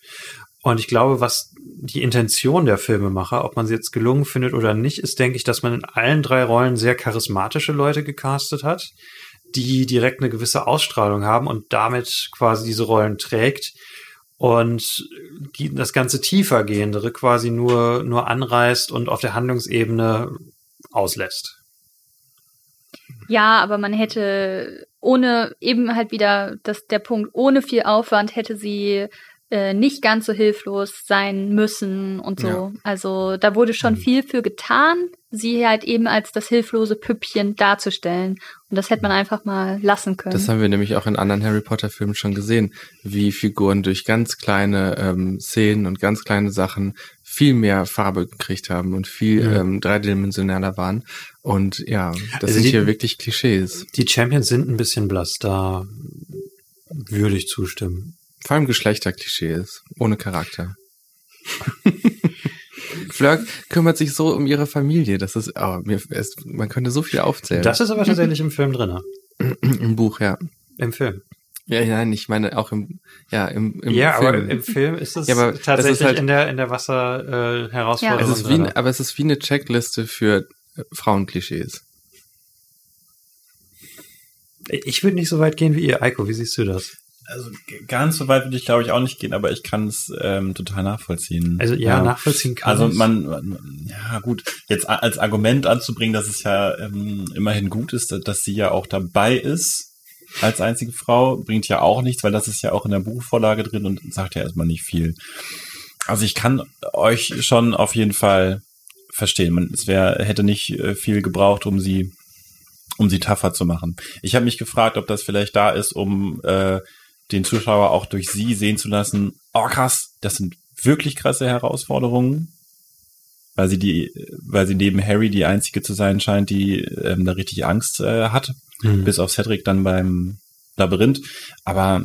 Und ich glaube, was die Intention der Filmemacher, ob man sie jetzt gelungen findet oder nicht, ist, denke ich, dass man in allen drei Rollen sehr charismatische Leute gecastet hat, die direkt eine gewisse Ausstrahlung haben und damit quasi diese Rollen trägt und das ganze tiefergehendere quasi nur, nur anreißt und auf der Handlungsebene auslässt. Ja, aber man hätte ohne, eben halt wieder das, der Punkt, ohne viel Aufwand hätte sie äh, nicht ganz so hilflos sein müssen und so. Ja. Also da wurde schon viel für getan, sie halt eben als das hilflose Püppchen darzustellen. Und das hätte man einfach mal lassen können. Das haben wir nämlich auch in anderen Harry Potter Filmen schon gesehen, wie Figuren durch ganz kleine ähm, Szenen und ganz kleine Sachen viel mehr Farbe gekriegt haben und viel Ja. ähm, dreidimensionaler waren. Und ja, das Also sind die- hier wirklich Klischees. Die Champions sind ein bisschen blass, da würde ich zustimmen. Vor allem Geschlechterklischees, ohne Charakter. Flirk kümmert sich so um ihre Familie. Das ist, oh, mir, es, man könnte so viel aufzählen. Das ist aber tatsächlich im Film drinne. Im Buch, ja. Im Film. Ja, ja, nein, ich meine auch im, ja, im, im ja, Film. aber im Film ist es Ja, aber es tatsächlich ist halt- in der in der Wasser äh, Herausforderung. es ist wie, drin. aber es ist wie eine Checkliste für Frauenklischees. ich würde nicht so weit gehen wie ihr, Eiko. Wie siehst du das? Also ganz so weit würde ich, glaube ich, auch nicht gehen, aber ich kann es ähm, total nachvollziehen. Also ja, nachvollziehen kann Also man, man, ja gut, jetzt als Argument anzubringen, dass es ja ähm, immerhin gut ist, dass sie ja auch dabei ist als einzige Frau, bringt ja auch nichts, weil das ist ja auch in der Buchvorlage drin und sagt ja erstmal nicht viel. Also ich kann euch schon auf jeden Fall verstehen. Man, es wäre, hätte nicht äh, viel gebraucht, um sie, um sie tougher zu machen. Ich habe mich gefragt, ob das vielleicht da ist, um äh, den Zuschauer auch durch sie sehen zu lassen, oh krass, das sind wirklich krasse Herausforderungen, weil sie die, weil sie neben Harry die einzige zu sein scheint, die ähm, da richtig Angst äh, hat, Hm. bis auf Cedric dann beim Labyrinth. Aber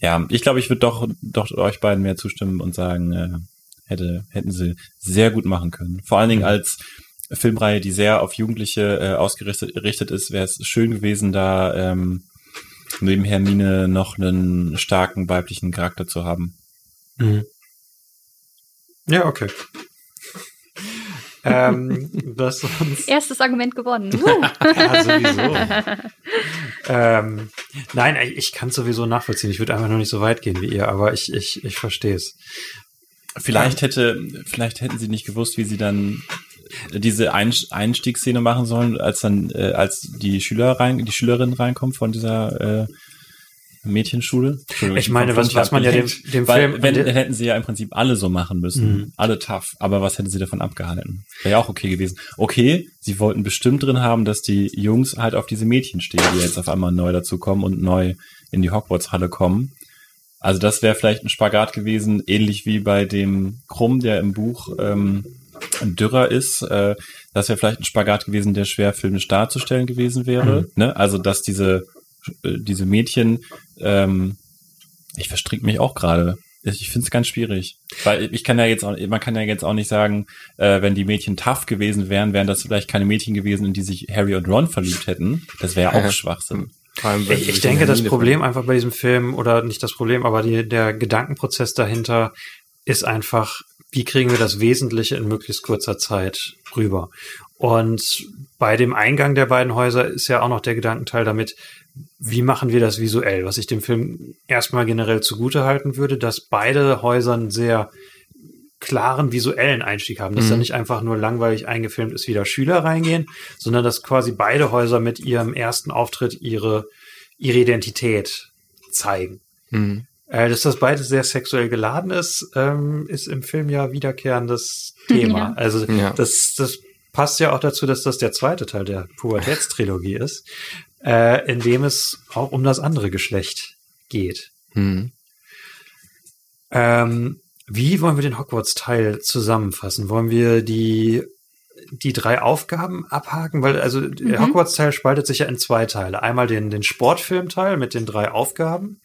ja, ich glaube, ich würde doch, doch euch beiden mehr zustimmen und sagen, äh, hätte, hätten sie sehr gut machen können. Vor allen Dingen Mhm. als Filmreihe, die sehr auf Jugendliche äh, ausgerichtet gerichtet ist, wäre es schön gewesen, da ähm, neben Hermine noch einen starken weiblichen Charakter zu haben. Mhm. Ja, okay. ähm, das uns Erstes Argument gewonnen. Uh. ja, sowieso. ähm, nein, ich kann sowieso nachvollziehen. Ich würde einfach nur nicht so weit gehen wie ihr, aber ich, ich, ich verstehe es. Vielleicht hätte, vielleicht hätten sie nicht gewusst, wie sie dann diese Einstiegsszene machen sollen, als dann, äh, als die Schüler rein, die Schülerin reinkommt von dieser äh, Mädchenschule. Ich meine, was- was man ja dem- dem Weil, Film- wenn, dann hätten sie ja im Prinzip alle so machen müssen. Mhm. Alle tough. Aber was hätten sie davon abgehalten? Wäre ja auch okay gewesen. Okay, sie wollten bestimmt drin haben, dass die Jungs halt auf diese Mädchen stehen, die jetzt auf einmal neu dazukommen und neu in die Hogwarts-Halle kommen. Also das wäre vielleicht ein Spagat gewesen, ähnlich wie bei dem Krumm, der im Buch ähm, Dürrer ist. Äh, das wäre vielleicht ein Spagat gewesen, der schwer filmisch darzustellen gewesen wäre. Ne? Also dass diese äh, diese Mädchen, ähm, ich verstricke mich auch gerade. Ich finde es ganz schwierig, weil ich kann ja jetzt auch, man kann ja jetzt auch nicht sagen, äh, wenn die Mädchen tough gewesen wären, wären das vielleicht keine Mädchen gewesen, in die sich Harry und Ron verliebt hätten. Das wäre ja auch Schwachsinn. Ich, ich denke, das Problem einfach bei diesem Film, oder nicht das Problem, aber die, der Gedankenprozess dahinter ist einfach, wie kriegen wir das Wesentliche in möglichst kurzer Zeit rüber? Und bei dem Eingang der beiden Häuser ist ja auch noch der Gedankenteil damit, wie machen wir das visuell? Was ich dem Film erstmal generell zugute halten würde, dass beide Häuser einen sehr klaren visuellen Einstieg haben, dass Mhm. da nicht einfach nur langweilig eingefilmt ist, wie da Schüler reingehen, sondern dass quasi beide Häuser mit ihrem ersten Auftritt ihre, ihre Identität zeigen. Mhm. Äh, dass das beides sehr sexuell geladen ist, ähm, ist im Film ja wiederkehrendes Thema. Ja. Also Ja. das, das passt ja auch dazu, dass das der zweite Teil der Pubertätstrilogie ist, äh, in dem es auch um das andere Geschlecht geht. Mhm. Ähm, wie wollen wir den Hogwarts-Teil zusammenfassen? Wollen wir die, die drei Aufgaben abhaken? Weil, also, der Mhm. Hogwarts-Teil spaltet sich ja in zwei Teile. Einmal den, den Sportfilm-Teil mit den drei Aufgaben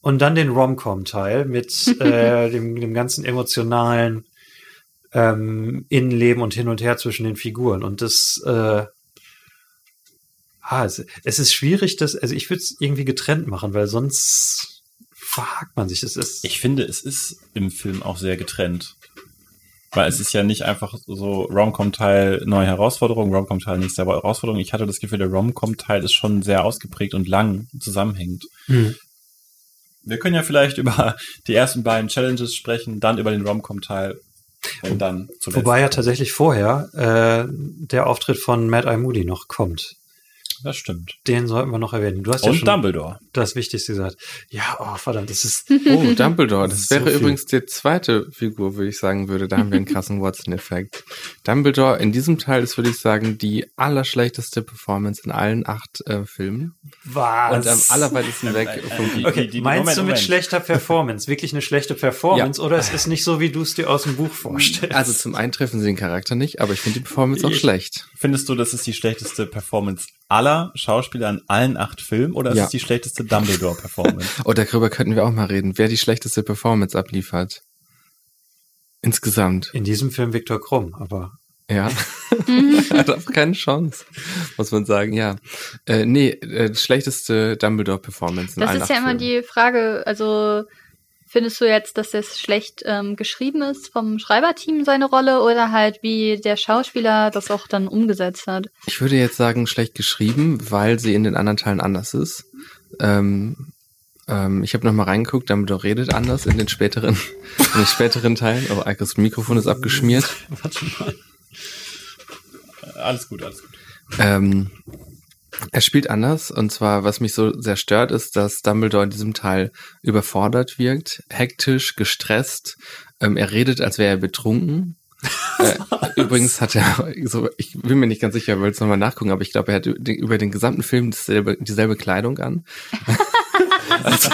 und dann den Rom-Com-Teil mit äh, dem, dem ganzen emotionalen ähm, Innenleben und hin und her zwischen den Figuren. Und das, äh, ah, es, es ist schwierig, das, also ich würde es irgendwie getrennt machen, weil sonst verhakt man sich. Das ist, Ich finde, es ist im Film auch sehr getrennt. Weil es ist ja nicht einfach so Rom-Com-Teil neue Herausforderung, Rom-Com-Teil nächste Herausforderung. Ich hatte das Gefühl, der Rom-Com-Teil ist schon sehr ausgeprägt und lang zusammenhängend. Hm. Wir können ja vielleicht über die ersten beiden Challenges sprechen, dann über den Rom-Com-Teil und dann zuletzt. Wobei ja tatsächlich vorher äh, der Auftritt von Mad Eye Moody noch kommt. Das stimmt. Den sollten wir noch erwähnen. Du hast ja Und schon Dumbledore. das Wichtigste gesagt. Ja, oh, verdammt, das ist Oh, Dumbledore. Das So wäre viel. übrigens die zweite Figur, würde ich sagen würde. Da haben wir einen krassen Watson-Effekt. Dumbledore in diesem Teil ist, würde ich sagen, die allerschlechteste Performance in allen acht äh, Filmen. was. Und am allerweitesten weg vom die- Okay, die- die- meinst Moment, du mit Moment. schlechter Performance wirklich eine schlechte Performance oder es ist nicht so, wie du es dir aus dem Buch vorstellst? Also zum einen treffen sie den Charakter nicht, aber ich finde die Performance auch Ich- schlecht. Findest du, das ist die schlechteste Performance aller Schauspieler in allen acht Filmen oder ist Ja. es die schlechteste Dumbledore-Performance? Oh, darüber könnten wir auch mal reden, wer die schlechteste Performance abliefert. Insgesamt. In diesem Film Viktor Krumm, aber Ja. Hat auch keine Chance, muss man sagen, ja. Äh, nee, äh, schlechteste Dumbledore-Performance Das allen ist acht ja immer Filmen. die Frage, also findest du jetzt, dass es schlecht ähm, geschrieben ist vom Schreiberteam seine Rolle oder halt wie der Schauspieler das auch dann umgesetzt hat? Ich würde jetzt sagen, schlecht geschrieben, weil sie in den anderen Teilen anders ist. Ähm, ähm, ich habe noch mal reingeguckt, Dumbledore redet anders in den späteren, in den späteren Teilen. Oh, Eikos Mikrofon ist abgeschmiert. warte mal. alles gut, alles gut. Ähm, er spielt anders und zwar, was mich so sehr stört, ist, dass Dumbledore in diesem Teil überfordert wirkt, hektisch, gestresst. Ähm, er redet, als wäre er betrunken. äh, übrigens hat er, so, ich bin mir nicht ganz sicher, wollte es nochmal nachgucken, aber ich glaube, er hat den- über den gesamten Film dieselbe, dieselbe Kleidung an. also,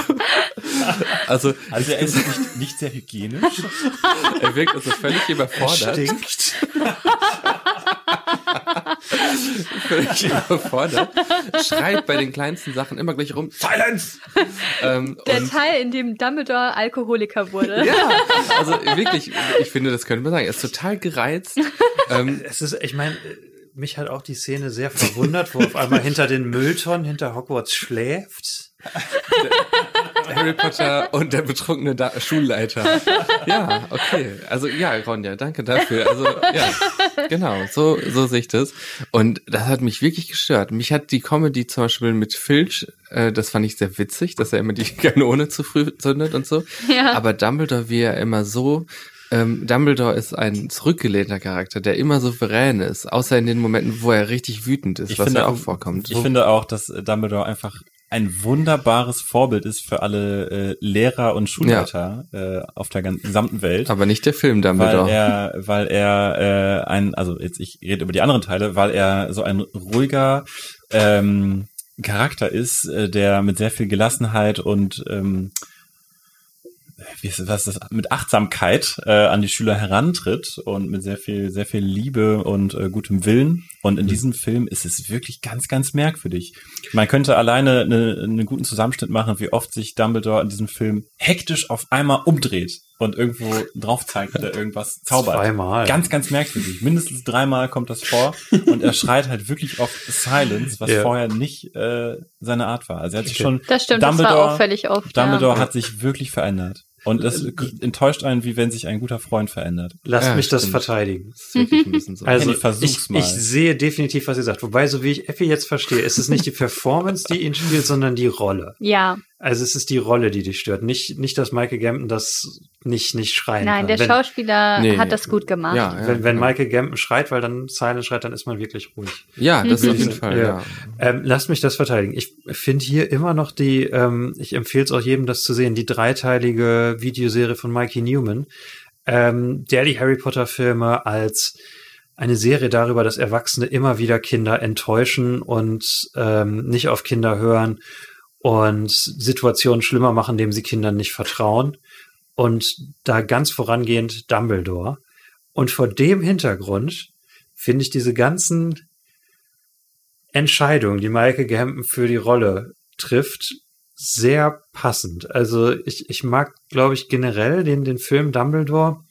also, Also er ist nicht, nicht sehr hygienisch. er wirkt also völlig überfordert. Stinkt. Völlig überfordert. Schreit bei den kleinsten Sachen immer gleich rum. Silence! Ähm, Der und- Teil, in dem Dumbledore Alkoholiker wurde. Ja, also wirklich, ich finde, das könnte man sagen. Er ist total gereizt. Ähm, Es ist, ich meine, mich hat auch die Szene sehr verwundert, wo auf einmal hinter den Mülltonnen hinter Hogwarts schläft. Harry Potter und der betrunkene da Schulleiter. Ja, okay. Also ja, Ronja, danke dafür. Also ja, genau, so, so sehe ich das. Und das hat mich wirklich gestört. Mich hat die Comedy zum Beispiel mit Filch, äh, das fand ich sehr witzig, dass er immer die Kanone zu früh zündet und so. Ja. Aber Dumbledore, wie er immer so ähm, Dumbledore ist ein zurückgelehnter Charakter, der immer souverän ist, außer in den Momenten, wo er richtig wütend ist, Ich was finde ja auch auch- vorkommt. Ich finde auch, dass Dumbledore einfach ein wunderbares Vorbild ist für alle äh, Lehrer und Schulleiter äh, auf der ganzen gesamten Welt. Aber nicht der Film weil Dumbledore. er, weil er äh, ein, also jetzt ich rede über die anderen Teile, weil er so ein ruhiger ähm, Charakter ist, äh, der mit sehr viel Gelassenheit und ähm, wie ist, was ist das, mit Achtsamkeit äh, an die Schüler herantritt und mit sehr viel, sehr viel Liebe und äh, gutem Willen. Und in diesem Film ist es wirklich ganz, ganz merkwürdig. Man könnte alleine eine, einen guten Zusammenschnitt machen, wie oft sich Dumbledore in diesem Film hektisch auf einmal umdreht und irgendwo drauf zeigt oder irgendwas zaubert. Zweimal. Ganz, ganz merkwürdig. Mindestens dreimal kommt das vor und er schreit halt wirklich auf Silence, was Ja. vorher nicht äh, seine Art war. Also er hat sich Okay. schon Das stimmt, das Dumbledore, war auffällig oft. Dumbledore ja. hat sich wirklich verändert. Und das enttäuscht einen, wie wenn sich ein guter Freund verändert. Lasst Ja, mich das stimmt. verteidigen. Das ein bisschen so. Also ich, mal. ich sehe definitiv, was ihr sagt. Wobei, so wie ich Effi jetzt verstehe, ist es nicht die Performance, die ihn spielt, sondern die Rolle. Ja, Also es ist die Rolle, die dich stört. Nicht, nicht dass Michael Gambon das nicht, nicht schreien nein, kann. der wenn, Schauspieler Nee. hat das gut gemacht. ja, ja, wenn, wenn ja. Michael Gambon schreit, weil dann Silent schreit, dann ist man wirklich ruhig. ja, das auf Mhm. jeden Fall, Ja. ja. Ähm, lasst mich das verteidigen. Ich finde hier immer noch die, ähm, ich empfehle es auch jedem, das zu sehen, die dreiteilige Videoserie von Mikey Newman, ähm, der die Harry Potter Filme als eine Serie darüber, dass Erwachsene immer wieder Kinder enttäuschen und ähm, nicht auf Kinder hören und Situationen schlimmer machen, indem sie Kindern nicht vertrauen. Und da ganz vorangehend Dumbledore. Und vor dem Hintergrund finde ich diese ganzen Entscheidung, die Michael Gambon für die Rolle trifft, sehr passend. Also ich, ich mag, glaube ich, generell den, den Film Dumbledore,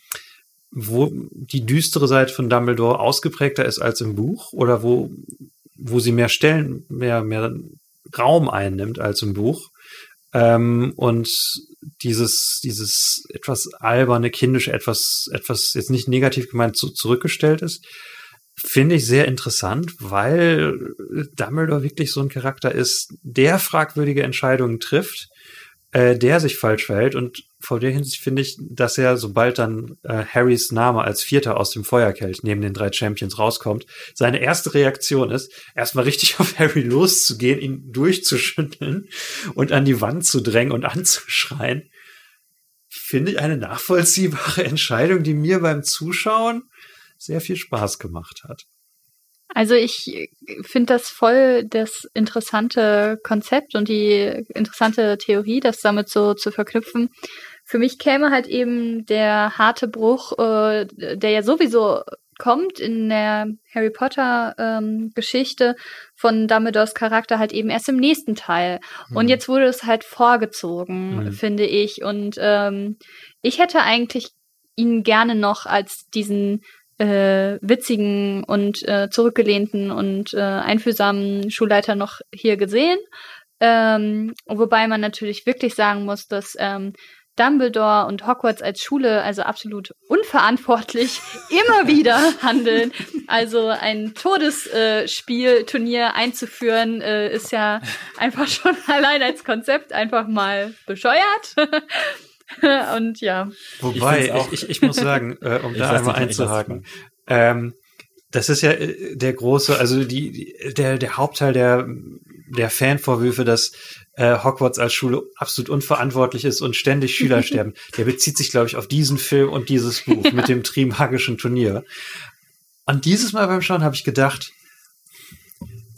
wo die düstere Seite von Dumbledore ausgeprägter ist als im Buch oder wo, wo sie mehr Stellen, mehr, mehr Raum einnimmt als im Buch. Ähm, und dieses, dieses etwas alberne, kindische, etwas, etwas jetzt nicht negativ gemeint zu, zurückgestellt ist, finde ich sehr interessant, weil Dumbledore wirklich so ein Charakter ist, der fragwürdige Entscheidungen trifft, äh, der sich falsch verhält und vor der Hinsicht finde ich, dass er, sobald dann äh, Harrys Name als Vierter aus dem Feuerkelch neben den drei Champions rauskommt, seine erste Reaktion ist, erstmal richtig auf Harry loszugehen, ihn durchzuschütteln und an die Wand zu drängen und anzuschreien. Finde ich eine nachvollziehbare Entscheidung, die mir beim Zuschauen sehr viel Spaß gemacht hat. Also ich finde das voll das interessante Konzept und die interessante Theorie, das damit so zu verknüpfen. Für mich käme halt eben der harte Bruch, äh, der ja sowieso kommt in der Harry Potter ähm, Geschichte von Dumbledores Charakter halt eben erst im nächsten Teil. Mhm. Und jetzt wurde es halt vorgezogen, mhm. finde ich. Und ähm, ich hätte eigentlich ihn gerne noch als diesen äh, witzigen und äh, zurückgelehnten und äh, einfühlsamen Schulleiter noch hier gesehen. Ähm, wobei man natürlich wirklich sagen muss, dass ähm, Dumbledore und Hogwarts als Schule also absolut unverantwortlich immer wieder handeln. Also ein Todesspielturnier äh, einzuführen, äh, ist ja einfach schon allein als Konzept einfach mal bescheuert. und ja. Wobei, ich, ich, ich, muss sagen, äh, um da einmal einzuhaken, ähm, das ist ja äh, der große, also die, die, der, der Hauptteil der, der Fanvorwürfe, dass äh, Hogwarts als Schule absolut unverantwortlich ist und ständig Schüler sterben. Der bezieht sich, glaube ich, auf diesen Film und dieses Buch mit dem Trimagischen Turnier. Und dieses Mal beim Schauen habe ich gedacht,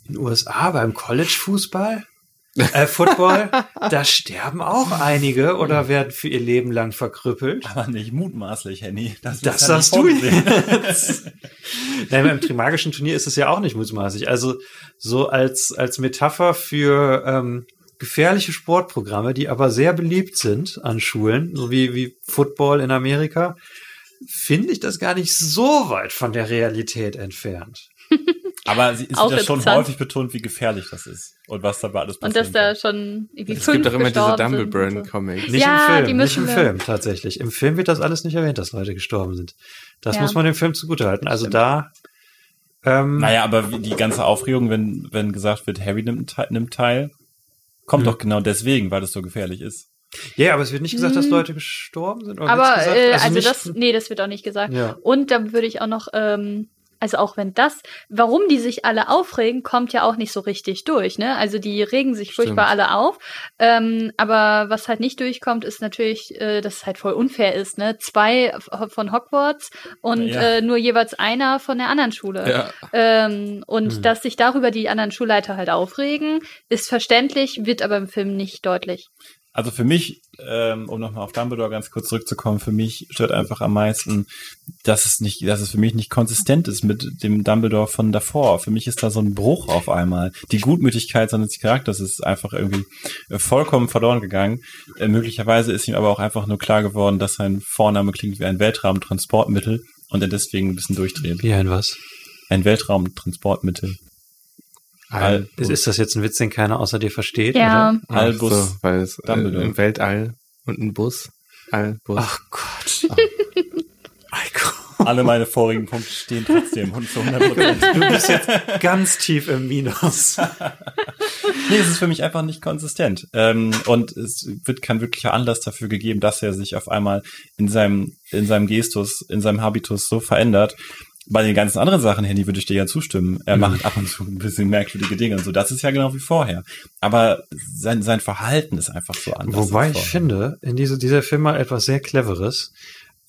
in den USA beim College-Fußball äh, Football, da sterben auch einige oder werden für ihr Leben lang verkrüppelt. Aber nicht mutmaßlich, Henny. Das, das sagst du jetzt. Nein, beim Trimagischen Turnier ist es ja auch nicht mutmaßlich. Also so als, als Metapher für ähm, gefährliche Sportprogramme, die aber sehr beliebt sind an Schulen, so wie, wie Football in Amerika, finde ich das gar nicht so weit von der Realität entfernt. Aber sie ist ja schon häufig betont, wie gefährlich das ist und was dabei alles passiert. Und dass da schon irgendwie Es gibt doch immer diese Dumbledore-Comics. Nicht ja, im Film, nicht im Film tatsächlich. Im Film wird das alles nicht erwähnt, dass Leute gestorben sind. Das ja. muss man dem Film zugutehalten. Also Stimmt. da ähm, naja, aber die ganze Aufregung, wenn, wenn gesagt wird, Harry nimmt, nimmt teil, kommt mhm. doch genau deswegen, weil es so gefährlich ist. Ja, aber es wird nicht gesagt, dass hm. Leute gestorben sind. Oder aber äh, also, also das, nee, das wird auch nicht gesagt. Ja. Und da würde ich auch noch ähm, also auch wenn das, warum die sich alle aufregen, kommt ja auch nicht so richtig durch, ne? Also die regen sich Stimmt. furchtbar alle auf. Ähm, aber was halt nicht durchkommt, ist natürlich, äh, dass es halt voll unfair ist, ne? Zwei von Hogwarts und ja. äh, nur jeweils einer von der anderen Schule. Ja. Ähm, und mhm. dass sich darüber die anderen Schulleiter halt aufregen, ist verständlich, wird aber im Film nicht deutlich. Also für mich, ähm, um nochmal auf Dumbledore ganz kurz zurückzukommen, für mich stört einfach am meisten, dass es nicht, dass es für mich nicht konsistent ist mit dem Dumbledore von davor. Für mich ist da so ein Bruch auf einmal. Die Gutmütigkeit seines Charakters ist einfach irgendwie äh, vollkommen verloren gegangen. Äh, möglicherweise ist ihm aber auch einfach nur klar geworden, dass sein Vorname klingt wie ein Weltraumtransportmittel und er deswegen ein bisschen durchdreht. Wie ein was? Ein Weltraumtransportmittel. Al ist, ist das jetzt ein Witz, den keiner außer dir versteht? Ja. Oder? Albus. So, weil es äh, im Weltall und ein Bus. Albus. Ach Gott. Oh. Alle meine vorigen Punkte stehen trotzdem und zu 100 Prozent. Du bist jetzt ganz tief im Minus. nee, es ist für mich einfach nicht konsistent. Ähm, und es wird kein wirklicher Anlass dafür gegeben, dass er sich auf einmal in seinem, in seinem Gestus, in seinem Habitus so verändert, bei den ganzen anderen Sachen, Handy, würde ich dir ja zustimmen. Er mhm. macht ab und zu ein bisschen merkwürdige Dinge und so. Das ist ja genau wie vorher. Aber sein, sein Verhalten ist einfach so anders. Wobei ich finde, in diese, dieser Film mal etwas sehr Cleveres,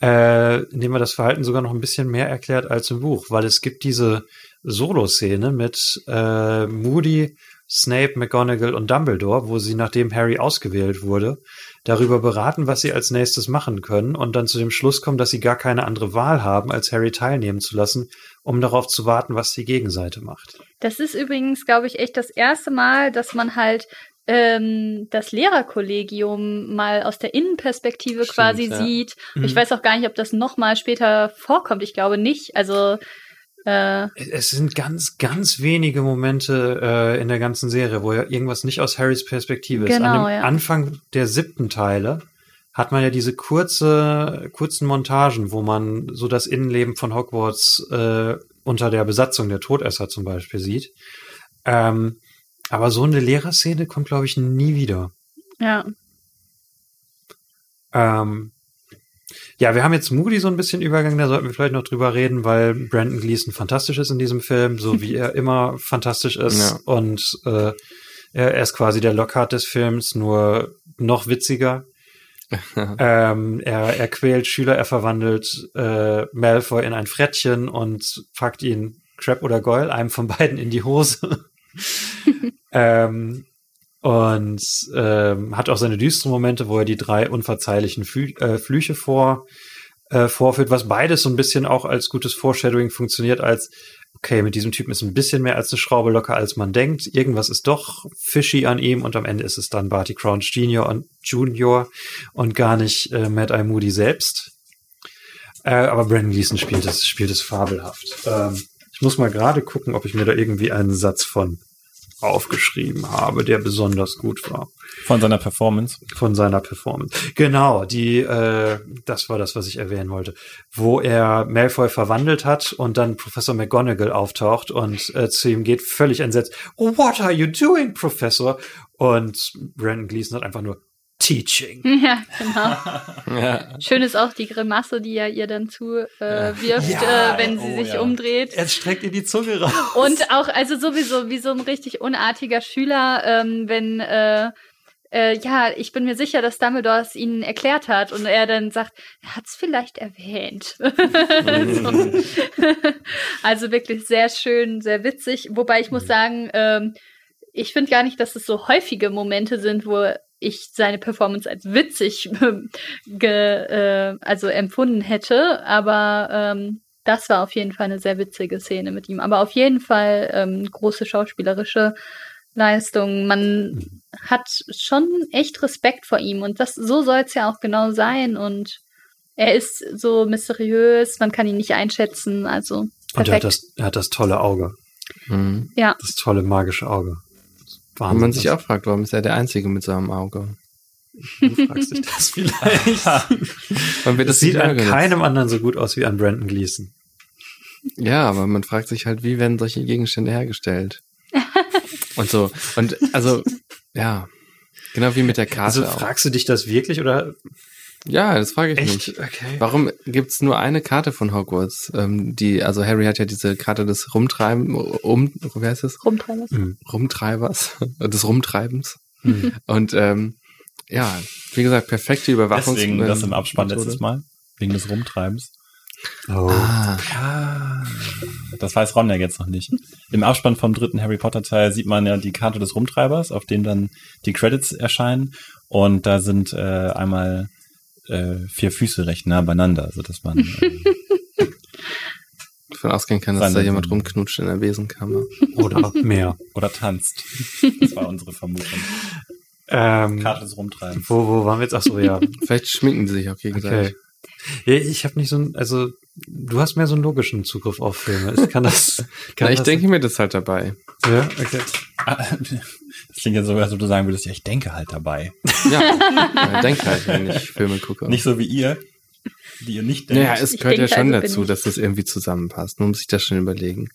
äh, indem er das Verhalten sogar noch ein bisschen mehr erklärt als im Buch, weil es gibt diese Solo-Szene mit äh, Moody, Snape, McGonagall und Dumbledore, wo sie, nachdem Harry ausgewählt wurde, darüber beraten, was sie als nächstes machen können und dann zu dem Schluss kommen, dass sie gar keine andere Wahl haben, als Harry teilnehmen zu lassen, um darauf zu warten, was die Gegenseite macht. Das ist übrigens, glaube ich, echt das erste Mal, dass man halt ähm, das Lehrerkollegium mal aus der Innenperspektive Stimmt, quasi ja. sieht. Mhm. Ich weiß auch gar nicht, ob das noch mal später vorkommt. Ich glaube nicht. Also äh, es sind ganz, ganz wenige Momente äh, in der ganzen Serie, wo ja irgendwas nicht aus Harrys Perspektive ist. Genau, An dem ja. Anfang der siebten Teile hat man ja diese kurze, kurzen Montagen, wo man so das Innenleben von Hogwarts äh, unter der Besatzung der Todesser zum Beispiel sieht. Ähm, aber so eine Lehrerszene kommt, glaube ich, nie wieder. Ja. Ähm, ja, wir haben jetzt Moody so ein bisschen übergangen, da sollten wir vielleicht noch drüber reden, weil Brandon Gleason fantastisch ist in diesem Film, so wie er immer fantastisch ist. Ja. Und äh, er, ist quasi der Lockhart des Films, nur noch witziger. ähm, er, er quält Schüler, er verwandelt äh, Malfoy in ein Frettchen und packt ihn Crab oder Goyle, einem von beiden in die Hose. ähm, und ähm, hat auch seine düsteren Momente, wo er die drei unverzeihlichen Flü äh, Flüche vor, äh, vorführt, was beides so ein bisschen auch als gutes Foreshadowing funktioniert, als okay, mit diesem Typen ist ein bisschen mehr als eine Schraube locker, als man denkt. Irgendwas ist doch fishy an ihm und am Ende ist es dann Barty Crouch Junior und Junior und gar nicht äh, Mad Eye Moody selbst. Äh, aber Brandon Gleason spielt es, spielt es fabelhaft. Ähm, ich muss mal gerade gucken, ob ich mir da irgendwie einen Satz von aufgeschrieben habe, der besonders gut war Von seiner Performance. von seiner Performance. Genau, die, äh, das war das, was ich erwähnen wollte, wo er Malfoy verwandelt hat und dann Professor McGonagall auftaucht und äh, zu ihm geht völlig entsetzt. What are you doing, Professor? Und Brandon Gleason hat einfach nur Teaching. Ja, genau. Ja. Schön ist auch die Grimasse, die er ihr dann zuwirft, äh, wirft, Ja, äh, wenn sie oh sich ja. umdreht. Er streckt ihr die Zunge raus. Und auch, also sowieso wie so ein richtig unartiger Schüler, ähm, wenn, äh, äh, ja, ich bin mir sicher, dass Dumbledore es ihnen erklärt hat und er dann sagt, er hat es vielleicht erwähnt. so. also wirklich sehr schön, sehr witzig. Wobei ich muss sagen, ähm, ich finde gar nicht, dass es so häufige Momente sind, wo ich seine Performance als witzig ge, äh, also empfunden hätte, aber ähm, das war auf jeden Fall eine sehr witzige Szene mit ihm. Aber auf jeden Fall ähm, große schauspielerische Leistung. Man hat schon echt Respekt vor ihm und das so soll es ja auch genau sein. Und er ist so mysteriös, man kann ihn nicht einschätzen. Also Und er hat, perfekt. das, er hat das tolle Auge. Mhm. ja, Das tolle magische Auge. Und Wahnsinn. man sich auch fragt, warum ist er der Einzige mit so einem Auge? Du fragst dich das vielleicht. Warum wird Das das sieht an angenutzt? keinem anderen so gut aus wie an Brandon Gleason. Ja, aber man fragt sich halt, wie werden solche Gegenstände hergestellt? Und so. Und also, ja. Genau wie mit der Karte Also auch. fragst du dich das wirklich oder Ja, das frage ich echt? mich. Okay. Warum gibt's nur eine Karte von Hogwarts? Ähm, die, also Harry hat ja diese Karte des Rumtreiben, um, wie heißt das? Rumtreiber. Rumtreibers, des Rumtreibens. Hm. Und ähm, ja, wie gesagt, perfekte Überwachungs Deswegen das im ähm, Abspann Methode. letztes Mal. Wegen des Rumtreibens. Oh. Ah, Das weiß Ron ja jetzt noch nicht. Im Abspann vom dritten Harry Potter Teil sieht man ja die Karte des Rumtreibers, auf dem dann die Credits erscheinen. Und da sind äh, einmal äh, vier Füße recht nah beieinander, so dass man äh, davon ausgehen kann, dass da jemand rumknutscht in der Besenkammer. Oder mehr. oder tanzt. Das war unsere Vermutung. Ähm, Karte des Rumtreibens. wo, wo waren wir jetzt? Ach so, ja. Vielleicht schminken die sich auch gegenseitig. Okay. Ja, ich habe nicht so ein, also du hast mehr so einen logischen Zugriff auf Filme. Ich kann das. Kann Na, ich das, denke mir das halt dabei. Ja, okay. Klingt ja so, als ob du sagen würdest, ja, ich denke halt dabei. Ja, ich denke halt, wenn ich Filme gucke. Nicht so wie ihr, die ihr nicht denkt. Naja, es gehört ja schon also dazu, dass das irgendwie zusammenpasst. Man muss sich das schon überlegen.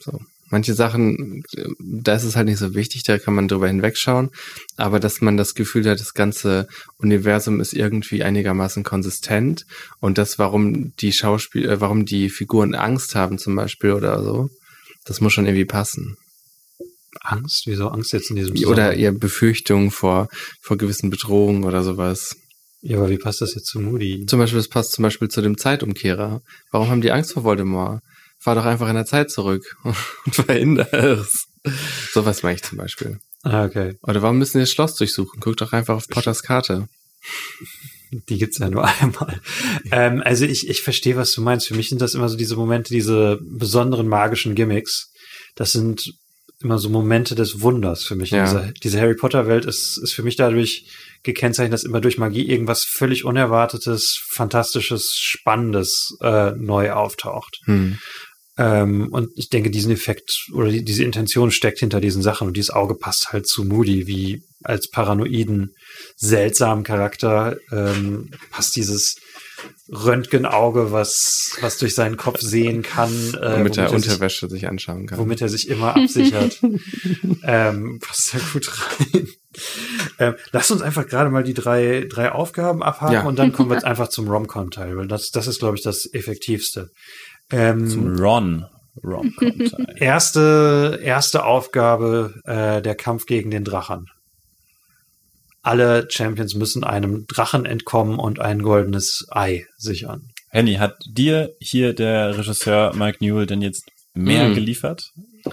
So. Manche Sachen, äh, da ist es halt nicht so wichtig, da kann man drüber hinwegschauen. Aber dass man das Gefühl hat, das ganze Universum ist irgendwie einigermaßen konsistent und das, warum die Schauspiel, äh, warum die Figuren Angst haben zum Beispiel oder so, das muss schon irgendwie passen. Angst? Wieso Angst jetzt in diesem Oder Zusammenhang? eher Befürchtungen vor, vor gewissen Bedrohungen oder sowas. Ja, aber wie passt das jetzt zu Moody? Zum Beispiel, das passt zum Beispiel zu dem Zeitumkehrer. Warum haben die Angst vor Voldemort? Fahr doch einfach in der Zeit zurück und verhindere es. Sowas meine ich zum Beispiel. Ah, okay. Oder warum müssen die das Schloss durchsuchen? Guck doch einfach auf Potters Karte. Die gibt's ja nur einmal. Ähm, also ich, ich verstehe, was du meinst. Für mich sind das immer so diese Momente, diese besonderen magischen Gimmicks. Das sind immer so Momente des Wunders für mich. Ja. Diese, diese Harry Potter Welt ist, ist für mich dadurch gekennzeichnet, dass immer durch Magie irgendwas völlig Unerwartetes, Fantastisches, Spannendes äh, neu auftaucht. Hm. Ähm, und ich denke, diesen Effekt oder die, diese Intention steckt hinter diesen Sachen und dieses Auge passt halt zu Moody, wie als paranoiden, seltsamen Charakter ähm, passt dieses Röntgenauge, was, was durch seinen Kopf sehen kann, äh, Und mit der womit, er sich, Unterwäsche sich anschauen kann. womit er sich immer absichert. ähm, passt da gut rein. Ähm, lass uns einfach gerade mal die drei, drei Aufgaben abhaken Ja. und dann kommen wir jetzt einfach zum Rom-Com-Teil, weil das, das ist, glaube ich, das Effektivste. Ähm, Zum Ron. Kommt. erste, erste Aufgabe, äh, der Kampf gegen den Drachen. Alle Champions müssen einem Drachen entkommen und ein goldenes Ei sichern. Henny, hat dir hier der Regisseur Mike Newell denn jetzt mehr Mm. geliefert?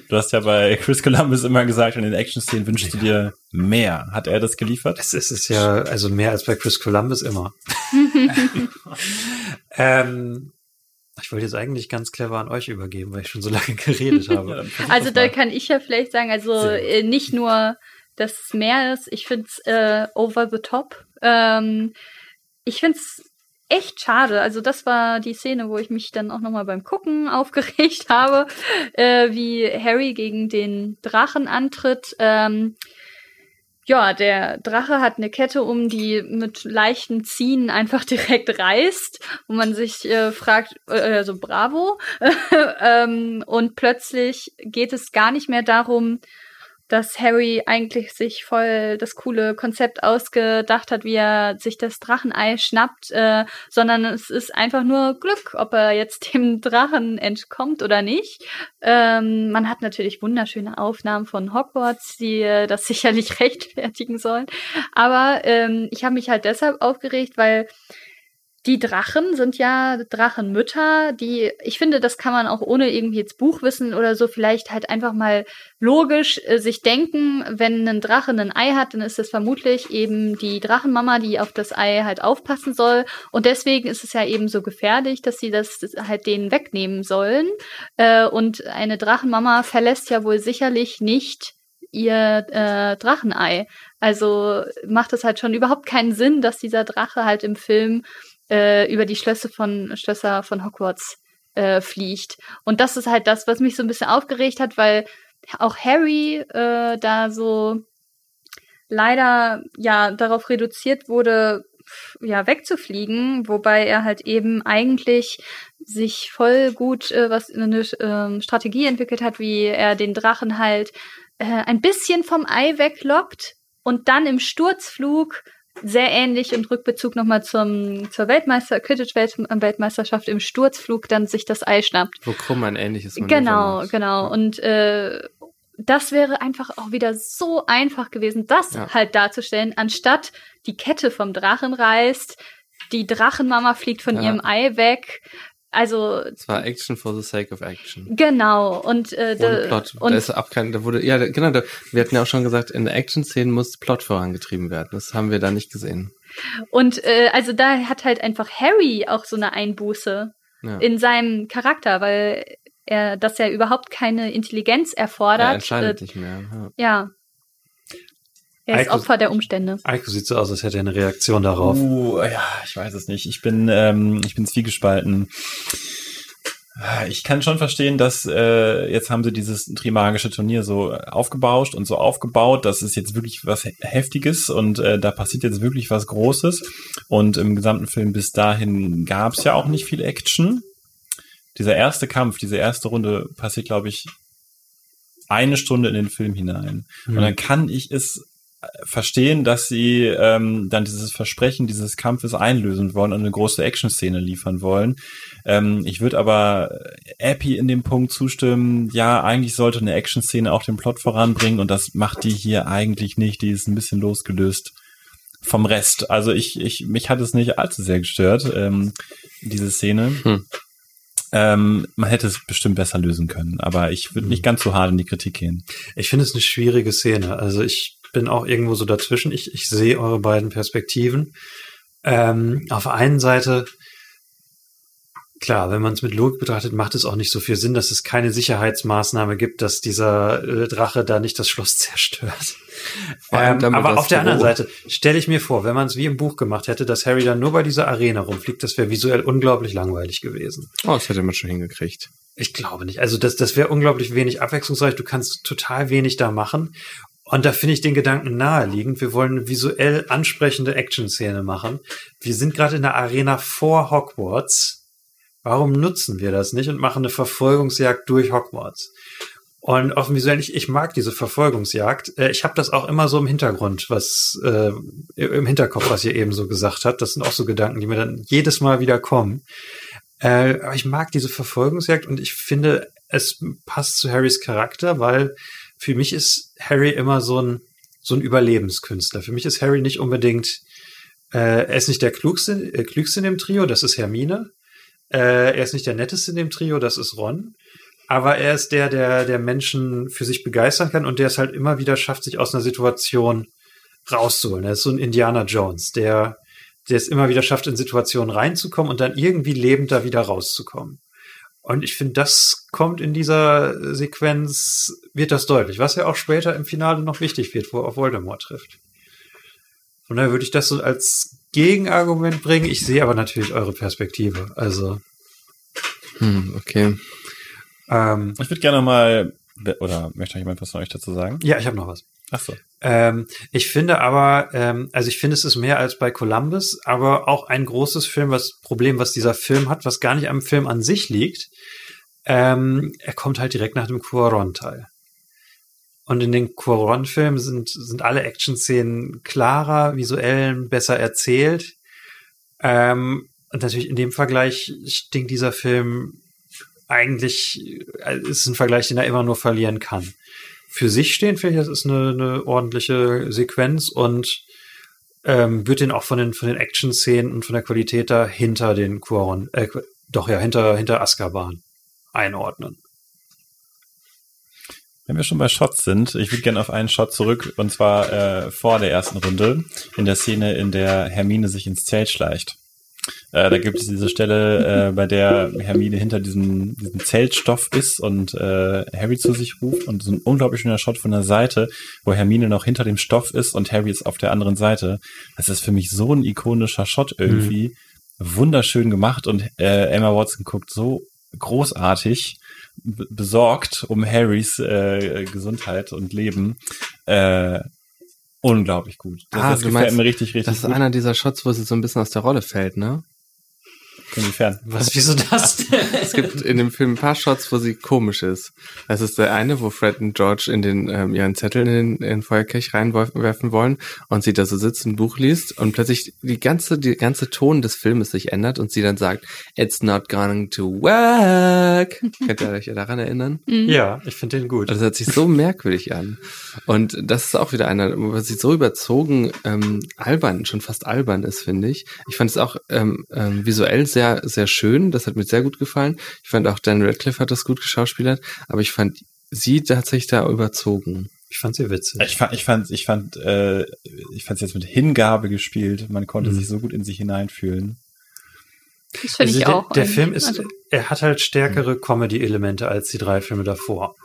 Du hast ja bei Chris Columbus immer gesagt, in den Action-Szenen wünschst du dir mehr. Hat er das geliefert? Es ist, es ist ja also mehr als bei Chris Columbus immer. ähm, ich wollte jetzt eigentlich ganz clever an euch übergeben, weil ich schon so lange geredet habe. Also da kann ich ja vielleicht sagen, also äh, nicht nur, dass es mehr ist, ich finde es äh, over the top. Ähm, ich finde es echt schade. Also das war die Szene, wo ich mich dann auch nochmal beim Gucken aufgeregt habe, äh, wie Harry gegen den Drachen antritt. Ähm, ja, der Drache hat eine Kette um, die mit leichten Ziehen einfach direkt reißt und man sich äh, fragt, äh, also bravo. ähm, und plötzlich geht es gar nicht mehr darum, dass Harry eigentlich sich voll das coole Konzept ausgedacht hat, wie er sich das Drachenei schnappt, äh, sondern es ist einfach nur Glück, ob er jetzt dem Drachen entkommt oder nicht. Ähm, man hat natürlich wunderschöne Aufnahmen von Hogwarts, die äh, das sicherlich rechtfertigen sollen. Aber ähm, ich habe mich halt deshalb aufgeregt, weil die Drachen sind ja Drachenmütter, die, ich finde, das kann man auch ohne irgendwie jetzt Buchwissen oder so vielleicht halt einfach mal logisch äh, sich denken, wenn ein Drache ein Ei hat, dann ist es vermutlich eben die Drachenmama, die auf das Ei halt aufpassen soll. Und deswegen ist es ja eben so gefährlich, dass sie das halt denen wegnehmen sollen. Äh, und eine Drachenmama verlässt ja wohl sicherlich nicht ihr äh, Drachenei. Also macht es halt schon überhaupt keinen Sinn, dass dieser Drache halt im Film äh, über die Schlösser von Schlösser von Hogwarts äh, fliegt. Und das ist halt das, was mich so ein bisschen aufgeregt hat, weil auch Harry äh, da so leider ja darauf reduziert wurde, ja wegzufliegen, wobei er halt eben eigentlich sich voll gut äh, was eine ähm, Strategie entwickelt hat, wie er den Drachen halt äh, ein bisschen vom Ei weglockt und dann im Sturzflug sehr ähnlich und Rückbezug nochmal zum zur Weltmeister Quidditch Weltmeisterschaft im Sturzflug dann sich das Ei schnappt. Wo Krumm ein ähnliches Manöver Genau, macht. genau. Und äh, das wäre einfach auch wieder so einfach gewesen, das Ja. halt darzustellen, anstatt die Kette vom Drachen reißt, die Drachenmama fliegt von Ja. ihrem Ei weg. Also Es war Action for the sake of action. genau und äh, Ohne Plot. und da ist auch kein, da wurde, ja, genau, da, wir hatten ja auch schon gesagt, in der Action-Szene muss Plot vorangetrieben werden. Das haben wir da nicht gesehen. Und äh, also da hat halt einfach Harry auch so eine Einbuße Ja. in seinem Charakter, weil er das ja überhaupt keine Intelligenz er erfordert. entscheidet äh, nicht mehr. Ja. ja. Er ist Eiko- Opfer der Umstände. Eiko sieht so aus, als hätte er eine Reaktion darauf. Uh, ja, ich weiß es nicht. Ich bin, ähm, ich bin zwiegespalten. Ich kann schon verstehen, dass äh, jetzt haben sie dieses Trimagische Turnier so aufgebauscht und so aufgebaut. Das ist jetzt wirklich was He- Heftiges und äh, da passiert jetzt wirklich was Großes. Und im gesamten Film bis dahin gab es ja auch nicht viel Action. Dieser erste Kampf, diese erste Runde passiert, glaube ich, eine Stunde in den Film hinein. Und dann kann ich es verstehen, dass sie ähm, dann dieses Versprechen dieses Kampfes einlösen wollen und eine große Action-Szene liefern wollen. Ähm, ich würde aber Appy in dem Punkt zustimmen, ja, eigentlich sollte eine Action-Szene auch den Plot voranbringen und das macht die hier eigentlich nicht. Die ist ein bisschen losgelöst vom Rest. Also ich, ich, mich hat es nicht allzu sehr gestört, ähm, diese Szene. Hm. Ähm, man hätte es bestimmt besser lösen können, aber ich würde nicht ganz so hart in die Kritik gehen. Ich finde es eine schwierige Szene. Also ich bin auch irgendwo so dazwischen. Ich, ich sehe eure beiden Perspektiven. Ähm, auf der einen Seite, klar, wenn man es mit Logik betrachtet, macht es auch nicht so viel Sinn, dass es keine Sicherheitsmaßnahme gibt, dass dieser äh, Drache da nicht das Schloss zerstört. Ähm, aber auf der anderen Seite stelle ich mir vor, wenn man es wie im Buch gemacht hätte, dass Harry dann nur bei dieser Arena rumfliegt, das wäre visuell unglaublich langweilig gewesen. Oh, das hätte man schon hingekriegt. Ich glaube nicht. Also das, das wäre unglaublich wenig abwechslungsreich. Du kannst total wenig da machen. Und da finde ich den Gedanken naheliegend. Wir wollen visuell ansprechende Action-Szene machen. Wir sind gerade in der Arena vor Hogwarts. Warum nutzen wir das nicht und machen eine Verfolgungsjagd durch Hogwarts? Und auf dem visuellen, ich, ich mag diese Verfolgungsjagd. Äh, ich habe das auch immer so im Hintergrund, was äh, im Hinterkopf, was ihr eben so gesagt habt. Das sind auch so Gedanken, die mir dann jedes Mal wieder kommen. Äh, aber ich mag diese Verfolgungsjagd und ich finde, es passt zu Harrys Charakter, weil für mich ist Harry immer so ein, so ein Überlebenskünstler. Für mich ist Harry nicht unbedingt, äh, er ist nicht der klugste, äh, klügste in dem Trio, das ist Hermine. Äh, er ist nicht der netteste in dem Trio, das ist Ron. Aber er ist der, der, der Menschen für sich begeistern kann und der es halt immer wieder schafft, sich aus einer Situation rauszuholen. Er ist so ein Indiana Jones, der, der es immer wieder schafft, in Situationen reinzukommen und dann irgendwie lebend da wieder rauszukommen. Und ich finde, das kommt in dieser Sequenz, wird das deutlich, was ja auch später im Finale noch wichtig wird, wo er auf Voldemort trifft. Von daher würde ich das so als Gegenargument bringen. Ich sehe aber natürlich eure Perspektive. Also, Hm, okay. ähm, Ich würde gerne mal, oder möchte noch jemand was von euch dazu sagen? ja, ich habe noch was. Ach so. Ähm, ich finde aber, ähm, also ich finde, es ist mehr als bei Columbus, aber auch ein großes Film, was Problem, was dieser Film hat, was gar nicht am Film an sich liegt. Ähm, er kommt halt direkt nach dem Cuaron-Teil. Und in den Cuaron-Filmen sind, sind alle Action-Szenen klarer, visuell besser erzählt. Ähm, und natürlich in dem Vergleich stinkt dieser Film eigentlich, äh, ist ein Vergleich, den er immer nur verlieren kann für sich stehen, finde ich, das ist eine, eine ordentliche Sequenz und ähm, wird den auch von den, von den Action-Szenen und von der Qualität da hinter den Quaron, äh, doch ja, hinter, hinter Azkaban einordnen. Wenn wir schon bei Shots sind, ich würde gerne auf einen Shot zurück, und zwar äh, vor der ersten Runde, in der Szene, in der Hermine sich ins Zelt schleicht. Äh, da gibt es diese Stelle, äh, bei der Hermine hinter diesem, diesem Zeltstoff ist und äh, Harry zu sich ruft und so ein unglaublich schöner Shot von der Seite, wo Hermine noch hinter dem Stoff ist und Harry ist auf der anderen Seite. Das ist für mich so ein ikonischer Shot irgendwie. Wunderschön gemacht und äh, Emma Watson guckt so großartig besorgt um Harrys äh, Gesundheit und Leben. Unglaublich gut. Das, Ah, das gefällt meinst, mir richtig, richtig Das ist gut. einer dieser Shots, wo sie so ein bisschen aus der Rolle fällt, ne? Inwiefern? Was, wieso das denn? Es gibt in dem Film ein paar Shots, wo sie komisch ist. Das ist der eine, wo Fred und George in den ähm, ihren Zettel in den, in den Feuerkelch reinwerfen wollen und sie da so sitzt, ein Buch liest und plötzlich die ganze die ganze Ton des Filmes sich ändert und sie dann sagt, "It's not going to work." Könnt ihr euch daran erinnern? ja, ich finde den gut. Also das hört sich so merkwürdig an. Und das ist auch wieder einer, was sie so überzogen ähm, albern, schon fast albern ist, finde ich. Ich fand es auch ähm, ähm, visuell sehr, sehr schön. Das hat mir sehr gut gefallen. Ich fand auch Dan Radcliffe hat das gut geschauspielert, aber ich fand sie tatsächlich da überzogen. Ich fand sie witzig. Ich fand, ich fand, ich fand, äh, ich fand es jetzt mit Hingabe gespielt. Man konnte Mhm. sich so gut in sich hineinfühlen. Das finde Also ich der, auch. Der. Film ist, Also, er hat halt stärkere Comedy-Elemente als die drei Filme davor.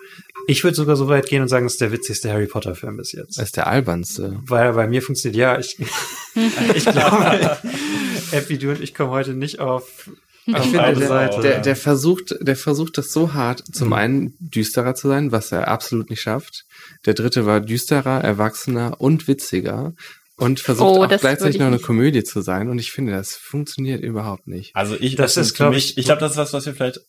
Ich würde sogar so weit gehen und sagen, es ist der witzigste Harry Potter-Film bis jetzt. Das ist der albernste. Weil er bei mir funktioniert, ja, ich, ich glaube, Epi, du und ich kommen heute nicht auf, Ich auf finde, eine der, Seite. der, der versucht, der versucht das so hart, zum einen düsterer zu sein, was er absolut nicht schafft. Der dritte war düsterer, erwachsener und witziger und versucht Oh, auch das gleichzeitig noch eine nicht. Komödie zu sein. Und ich finde, das funktioniert überhaupt nicht. Also ich, Das ist, für glaub mich, ich- ich glaube, das ist was, was wir vielleicht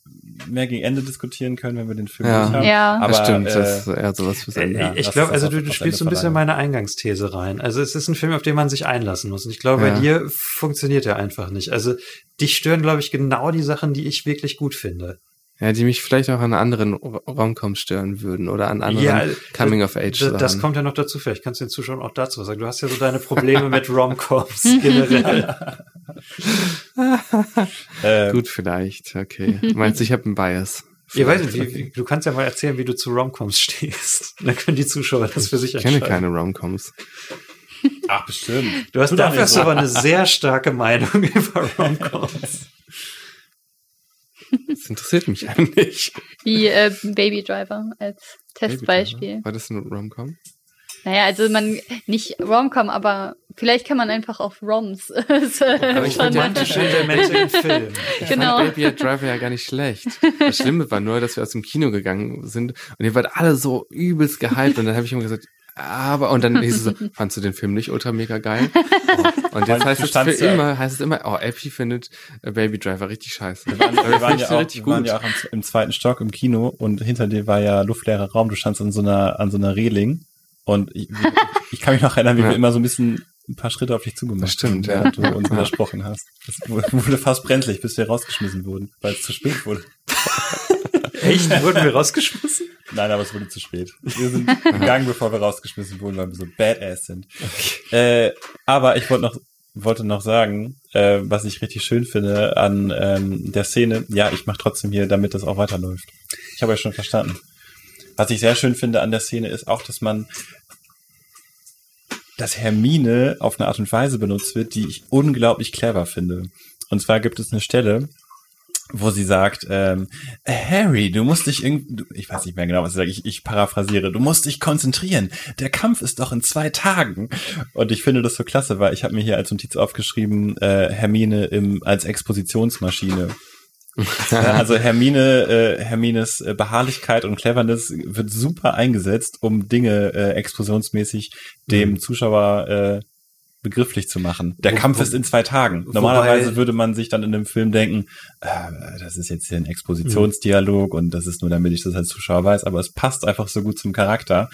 mehr gegen Ende diskutieren können, wenn wir den Film Ja. haben. Ja. aber das stimmt, äh, das ist eher sowas fürs Ende. ja, Äh, ich glaube, das also du, du spielst so ein Ende bisschen meine Eingangsthese rein. Also es ist ein Film, auf den man sich einlassen muss. Und ich glaube, Ja. bei dir funktioniert er einfach nicht. Also dich stören, glaube ich, genau die Sachen, die ich wirklich gut finde. Ja, die mich vielleicht auch an anderen Romcoms stören würden oder an anderen Ja, Coming of Age Das, das kommt ja noch dazu. Vielleicht kannst du den Zuschauern auch dazu was sagen. Du hast ja so deine Probleme mit Romcoms generell. äh, Gut, vielleicht. Okay. Meinst du, ich habe einen Bias? Ihr weiß nicht, du kannst ja mal erzählen, wie du zu Romcoms stehst. Dann können die Zuschauer das für sich Ich kenne entscheiden. keine Romcoms. ach, bestimmt. Du hast doch dafür du aber eine sehr starke Meinung über Romcoms. Das interessiert mich eigentlich. wie äh, Baby Driver als Testbeispiel. War das ein Romcom? Naja, also man nicht Romcom, aber vielleicht kann man einfach auf Roms. Das, äh, Aber ich schon- fand ja- Romantische Elemente im Film. Ich Genau. fand Baby Driver ja gar nicht schlecht. Das Schlimme war nur, dass wir aus dem Kino gegangen sind und ihr wart alle so übelst gehypt und dann habe ich immer gesagt, aber, und dann hieß es so, fandst du den Film nicht ultra mega geil? Oh. Und jetzt heißt es für immer, heißt es immer, oh, Epi findet äh, Baby Driver richtig scheiße. Wir waren, wir waren, ja, auch, richtig wir waren ja auch im, im zweiten Stock im Kino und hinter dir war ja luftleerer Raum. Du standst an so einer, an so einer Reling und ich, ich kann mich noch erinnern, wie Ja. wir immer so ein bisschen ein paar Schritte auf dich zugemacht Das stimmt, haben, ja. du uns widersprochen hast. Das wurde wurde fast brenzlig, bis wir rausgeschmissen wurden, weil es zu spät wurde. Echt? Wurden wir rausgeschmissen? Nein, aber es wurde zu spät. Wir sind gegangen, bevor wir rausgeschmissen wurden, weil wir so badass sind. Äh, aber ich wollte noch, wollte noch sagen, äh, was ich richtig schön finde an ähm, der Szene. Ja, ich mache trotzdem hier, damit das auch weiterläuft. Ich habe ja schon verstanden. Was ich sehr schön finde an der Szene ist auch, dass man dass Hermine auf eine Art und Weise benutzt wird, die ich unglaublich clever finde. Und zwar gibt es eine Stelle, wo sie sagt, ähm, Harry, du musst dich irgendwie, ich weiß nicht mehr genau, was sie sagt, ich, ich paraphrasiere, du musst dich konzentrieren. Der Kampf ist doch in zwei Tagen. Und ich finde das so klasse, weil ich habe mir hier als Notiz aufgeschrieben, äh, Hermine im, als Expositionsmaschine. Also Hermine, äh, Hermines äh, Beharrlichkeit und Cleverness wird super eingesetzt, um Dinge äh, explosionsmäßig dem Zuschauer äh, begrifflich zu machen. Der Wo- Kampf wo- ist in zwei Tagen. wobei- Normalerweise würde man sich dann in einem Film denken, äh, das ist jetzt hier ein Expositionsdialog und das ist nur, damit ich das als Zuschauer weiß, aber es passt einfach so gut zum Charakter.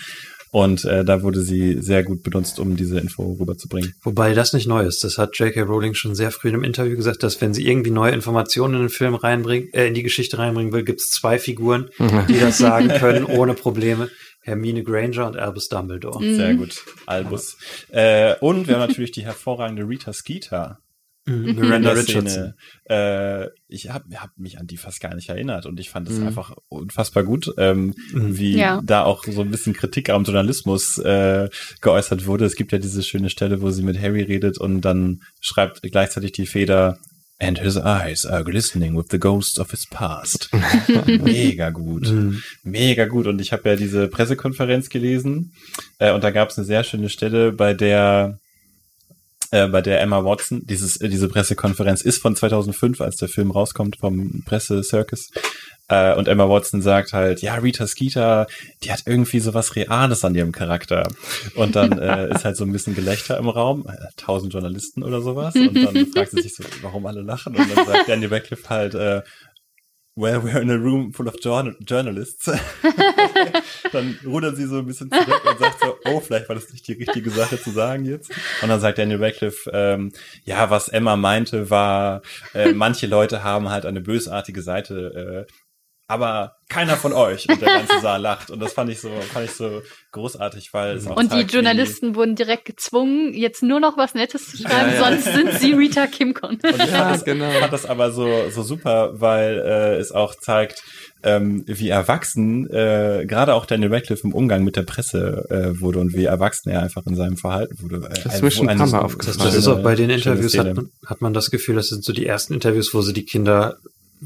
Und äh, da wurde sie sehr gut benutzt, um diese Info rüberzubringen. Wobei das nicht neu ist. Das hat J.K. Rowling schon sehr früh in einem Interview gesagt, dass wenn sie irgendwie neue Informationen in den Film reinbringen, äh, in die Geschichte reinbringen will, gibt es zwei Figuren, die das sagen können ohne Probleme. Hermine Granger und Albus Dumbledore. Mhm. Sehr gut. Albus. Äh, und wir haben natürlich die hervorragende Rita Skeeter. Mhm. Miranda in der Richardson. Äh, ich habe hab mich an die fast gar nicht erinnert und ich fand es Mhm. einfach unfassbar gut, ähm, Mhm. wie Ja. da auch so ein bisschen Kritik am Journalismus äh, geäußert wurde. Es gibt ja diese schöne Stelle, wo sie mit Harry redet und dann schreibt gleichzeitig die Feder And his eyes are glistening with the ghosts of his past. Mega gut. Mhm. Mega gut. Und ich habe ja diese Pressekonferenz gelesen äh, und da gab es eine sehr schöne Stelle, bei der äh, bei der Emma Watson, dieses, äh, diese Pressekonferenz ist von 2005, als der Film rauskommt vom Presse-Circus. Äh, und Emma Watson sagt halt, ja, Rita Skeeter, die hat irgendwie so was Reales an ihrem Charakter. Und dann äh, ist halt so ein bisschen Gelächter im Raum, äh, tausend Journalisten oder sowas. Und dann fragt sie sich so, warum alle lachen. Und dann sagt Daniel Radcliffe halt, äh, well, we're in a room full of journal journalists. dann rudert sie so ein bisschen zurück und sagt so, oh, vielleicht war das nicht die richtige Sache zu sagen jetzt. Und dann sagt Daniel Radcliffe, ähm, ja, was Emma meinte, war, äh, manche Leute haben halt eine bösartige Seite, äh, aber keiner von euch. Und der ganze Saal lacht. Und das fand ich so, fand ich so großartig, weil es auch Und die zeigt, Journalisten wurden direkt gezwungen, jetzt nur noch was Nettes zu schreiben, Ja, ja. sonst sind sie Rita Kimcon. Und ich Ja, fand, das, genau. fand das aber so, so super, weil äh, es auch zeigt, ähm, wie erwachsen äh, gerade auch Daniel Radcliffe im Umgang mit der Presse äh, wurde und wie erwachsen er einfach in seinem Verhalten wurde. Äh, Das ist mir schon ein Das, aufgefallen. das ist auch bei den Interviews, hat man, hat man das Gefühl, das sind so die ersten Interviews, wo sie die Kinder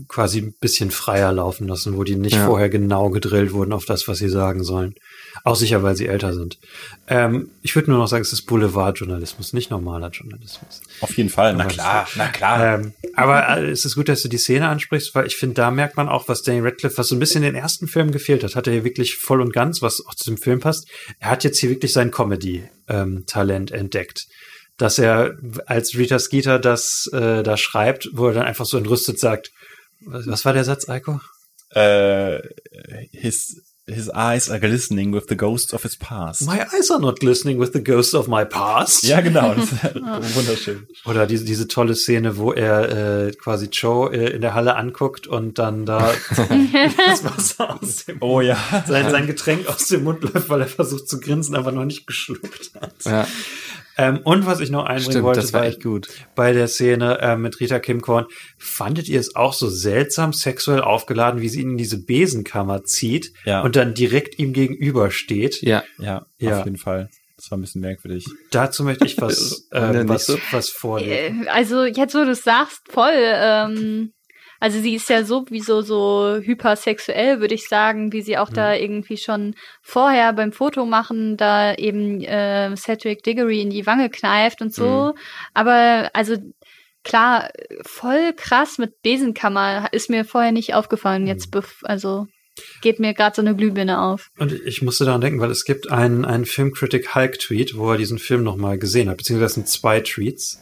quasi ein bisschen freier laufen lassen, wo die nicht Ja. vorher genau gedrillt wurden auf das, was sie sagen sollen. Auch sicher, weil sie älter sind. Ähm, ich würde nur noch sagen, es ist Boulevardjournalismus, nicht normaler Journalismus. Auf jeden Fall, na Aber klar, na klar. Ähm, aber äh, es ist gut, dass du die Szene ansprichst, weil ich finde, da merkt man auch, was Daniel Radcliffe, was so ein bisschen in den ersten Filmen gefehlt hat, hat er hier wirklich voll und ganz, was auch zu dem Film passt. Er hat jetzt hier wirklich sein Comedy-Talent entdeckt. Dass er als Rita Skeeter das äh, da schreibt, wo er dann einfach so entrüstet sagt, was, war der Satz, Eiko? Äh, his, his eyes are glistening with the ghosts of his past. My eyes are not glistening with the ghost of my past. ja, genau, das ist wunderschön. Oder diese, diese tolle Szene, wo er äh, quasi Joe äh, in der Halle anguckt und dann da das Wasser aus dem Oh ja. sein, sein Getränk aus dem Mund läuft, weil er versucht zu grinsen, aber noch nicht geschluckt hat. Ja, Ähm, und was ich noch einbringen stimmt, wollte das war bei, echt gut. bei der Szene äh, mit Rita Kimkorn, fandet ihr es auch so seltsam sexuell aufgeladen, wie sie ihn in diese Besenkammer zieht Ja. und dann direkt ihm gegenüber steht? Ja, Ja, Ja. auf jeden Fall. Das war ein bisschen merkwürdig. Dazu möchte ich was, äh, was, so? was vorlesen. Äh, Also jetzt, wo du es sagst, voll. Ähm, also sie ist ja sowieso so hypersexuell, würde ich sagen, wie sie auch da irgendwie schon vorher beim Foto machen, da eben äh, Cedric Diggory in die Wange kneift und so. Aber also klar, voll krass mit Besenkammer ist mir vorher nicht aufgefallen. Jetzt, bef also geht mir gerade so eine Glühbirne auf. Und ich musste daran denken, weil es gibt einen, einen Filmkritik Hulk-Tweet, wo er diesen Film nochmal gesehen hat, beziehungsweise das sind zwei Tweets.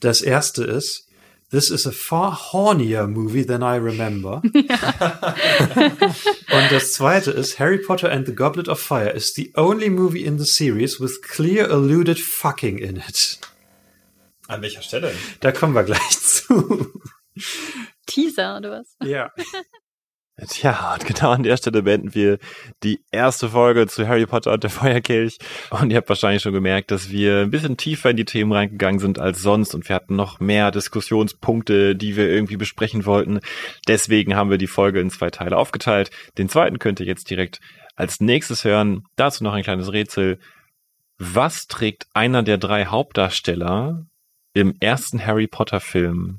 Das erste ist, This is a far hornier movie than I remember. Und das zweite ist, Harry Potter and the Goblet of Fire is the only movie in the series with clear alluded fucking in it. An welcher Stelle? Da kommen wir gleich zu. Teaser oder was? Ja. Tja, und genau an der Stelle beenden wir die erste Folge zu Harry Potter und der Feuerkelch. Und ihr habt wahrscheinlich schon gemerkt, dass wir ein bisschen tiefer in die Themen reingegangen sind als sonst und wir hatten noch mehr Diskussionspunkte, die wir irgendwie besprechen wollten. Deswegen haben wir die Folge in zwei Teile aufgeteilt. Den zweiten könnt ihr jetzt direkt als nächstes hören. Dazu noch ein kleines Rätsel. Was trägt einer der drei Hauptdarsteller im ersten Harry Potter Film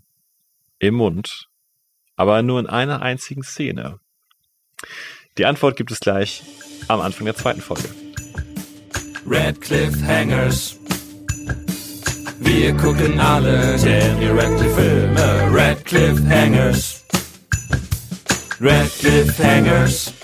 im Mund? Aber nur in einer einzigen Szene? Die Antwort gibt es gleich am Anfang der zweiten Folge. Red Cliffhangers. Wir gucken alle Daniel Radcliffe Filme. Red Cliffhangers. Red Cliffhangers.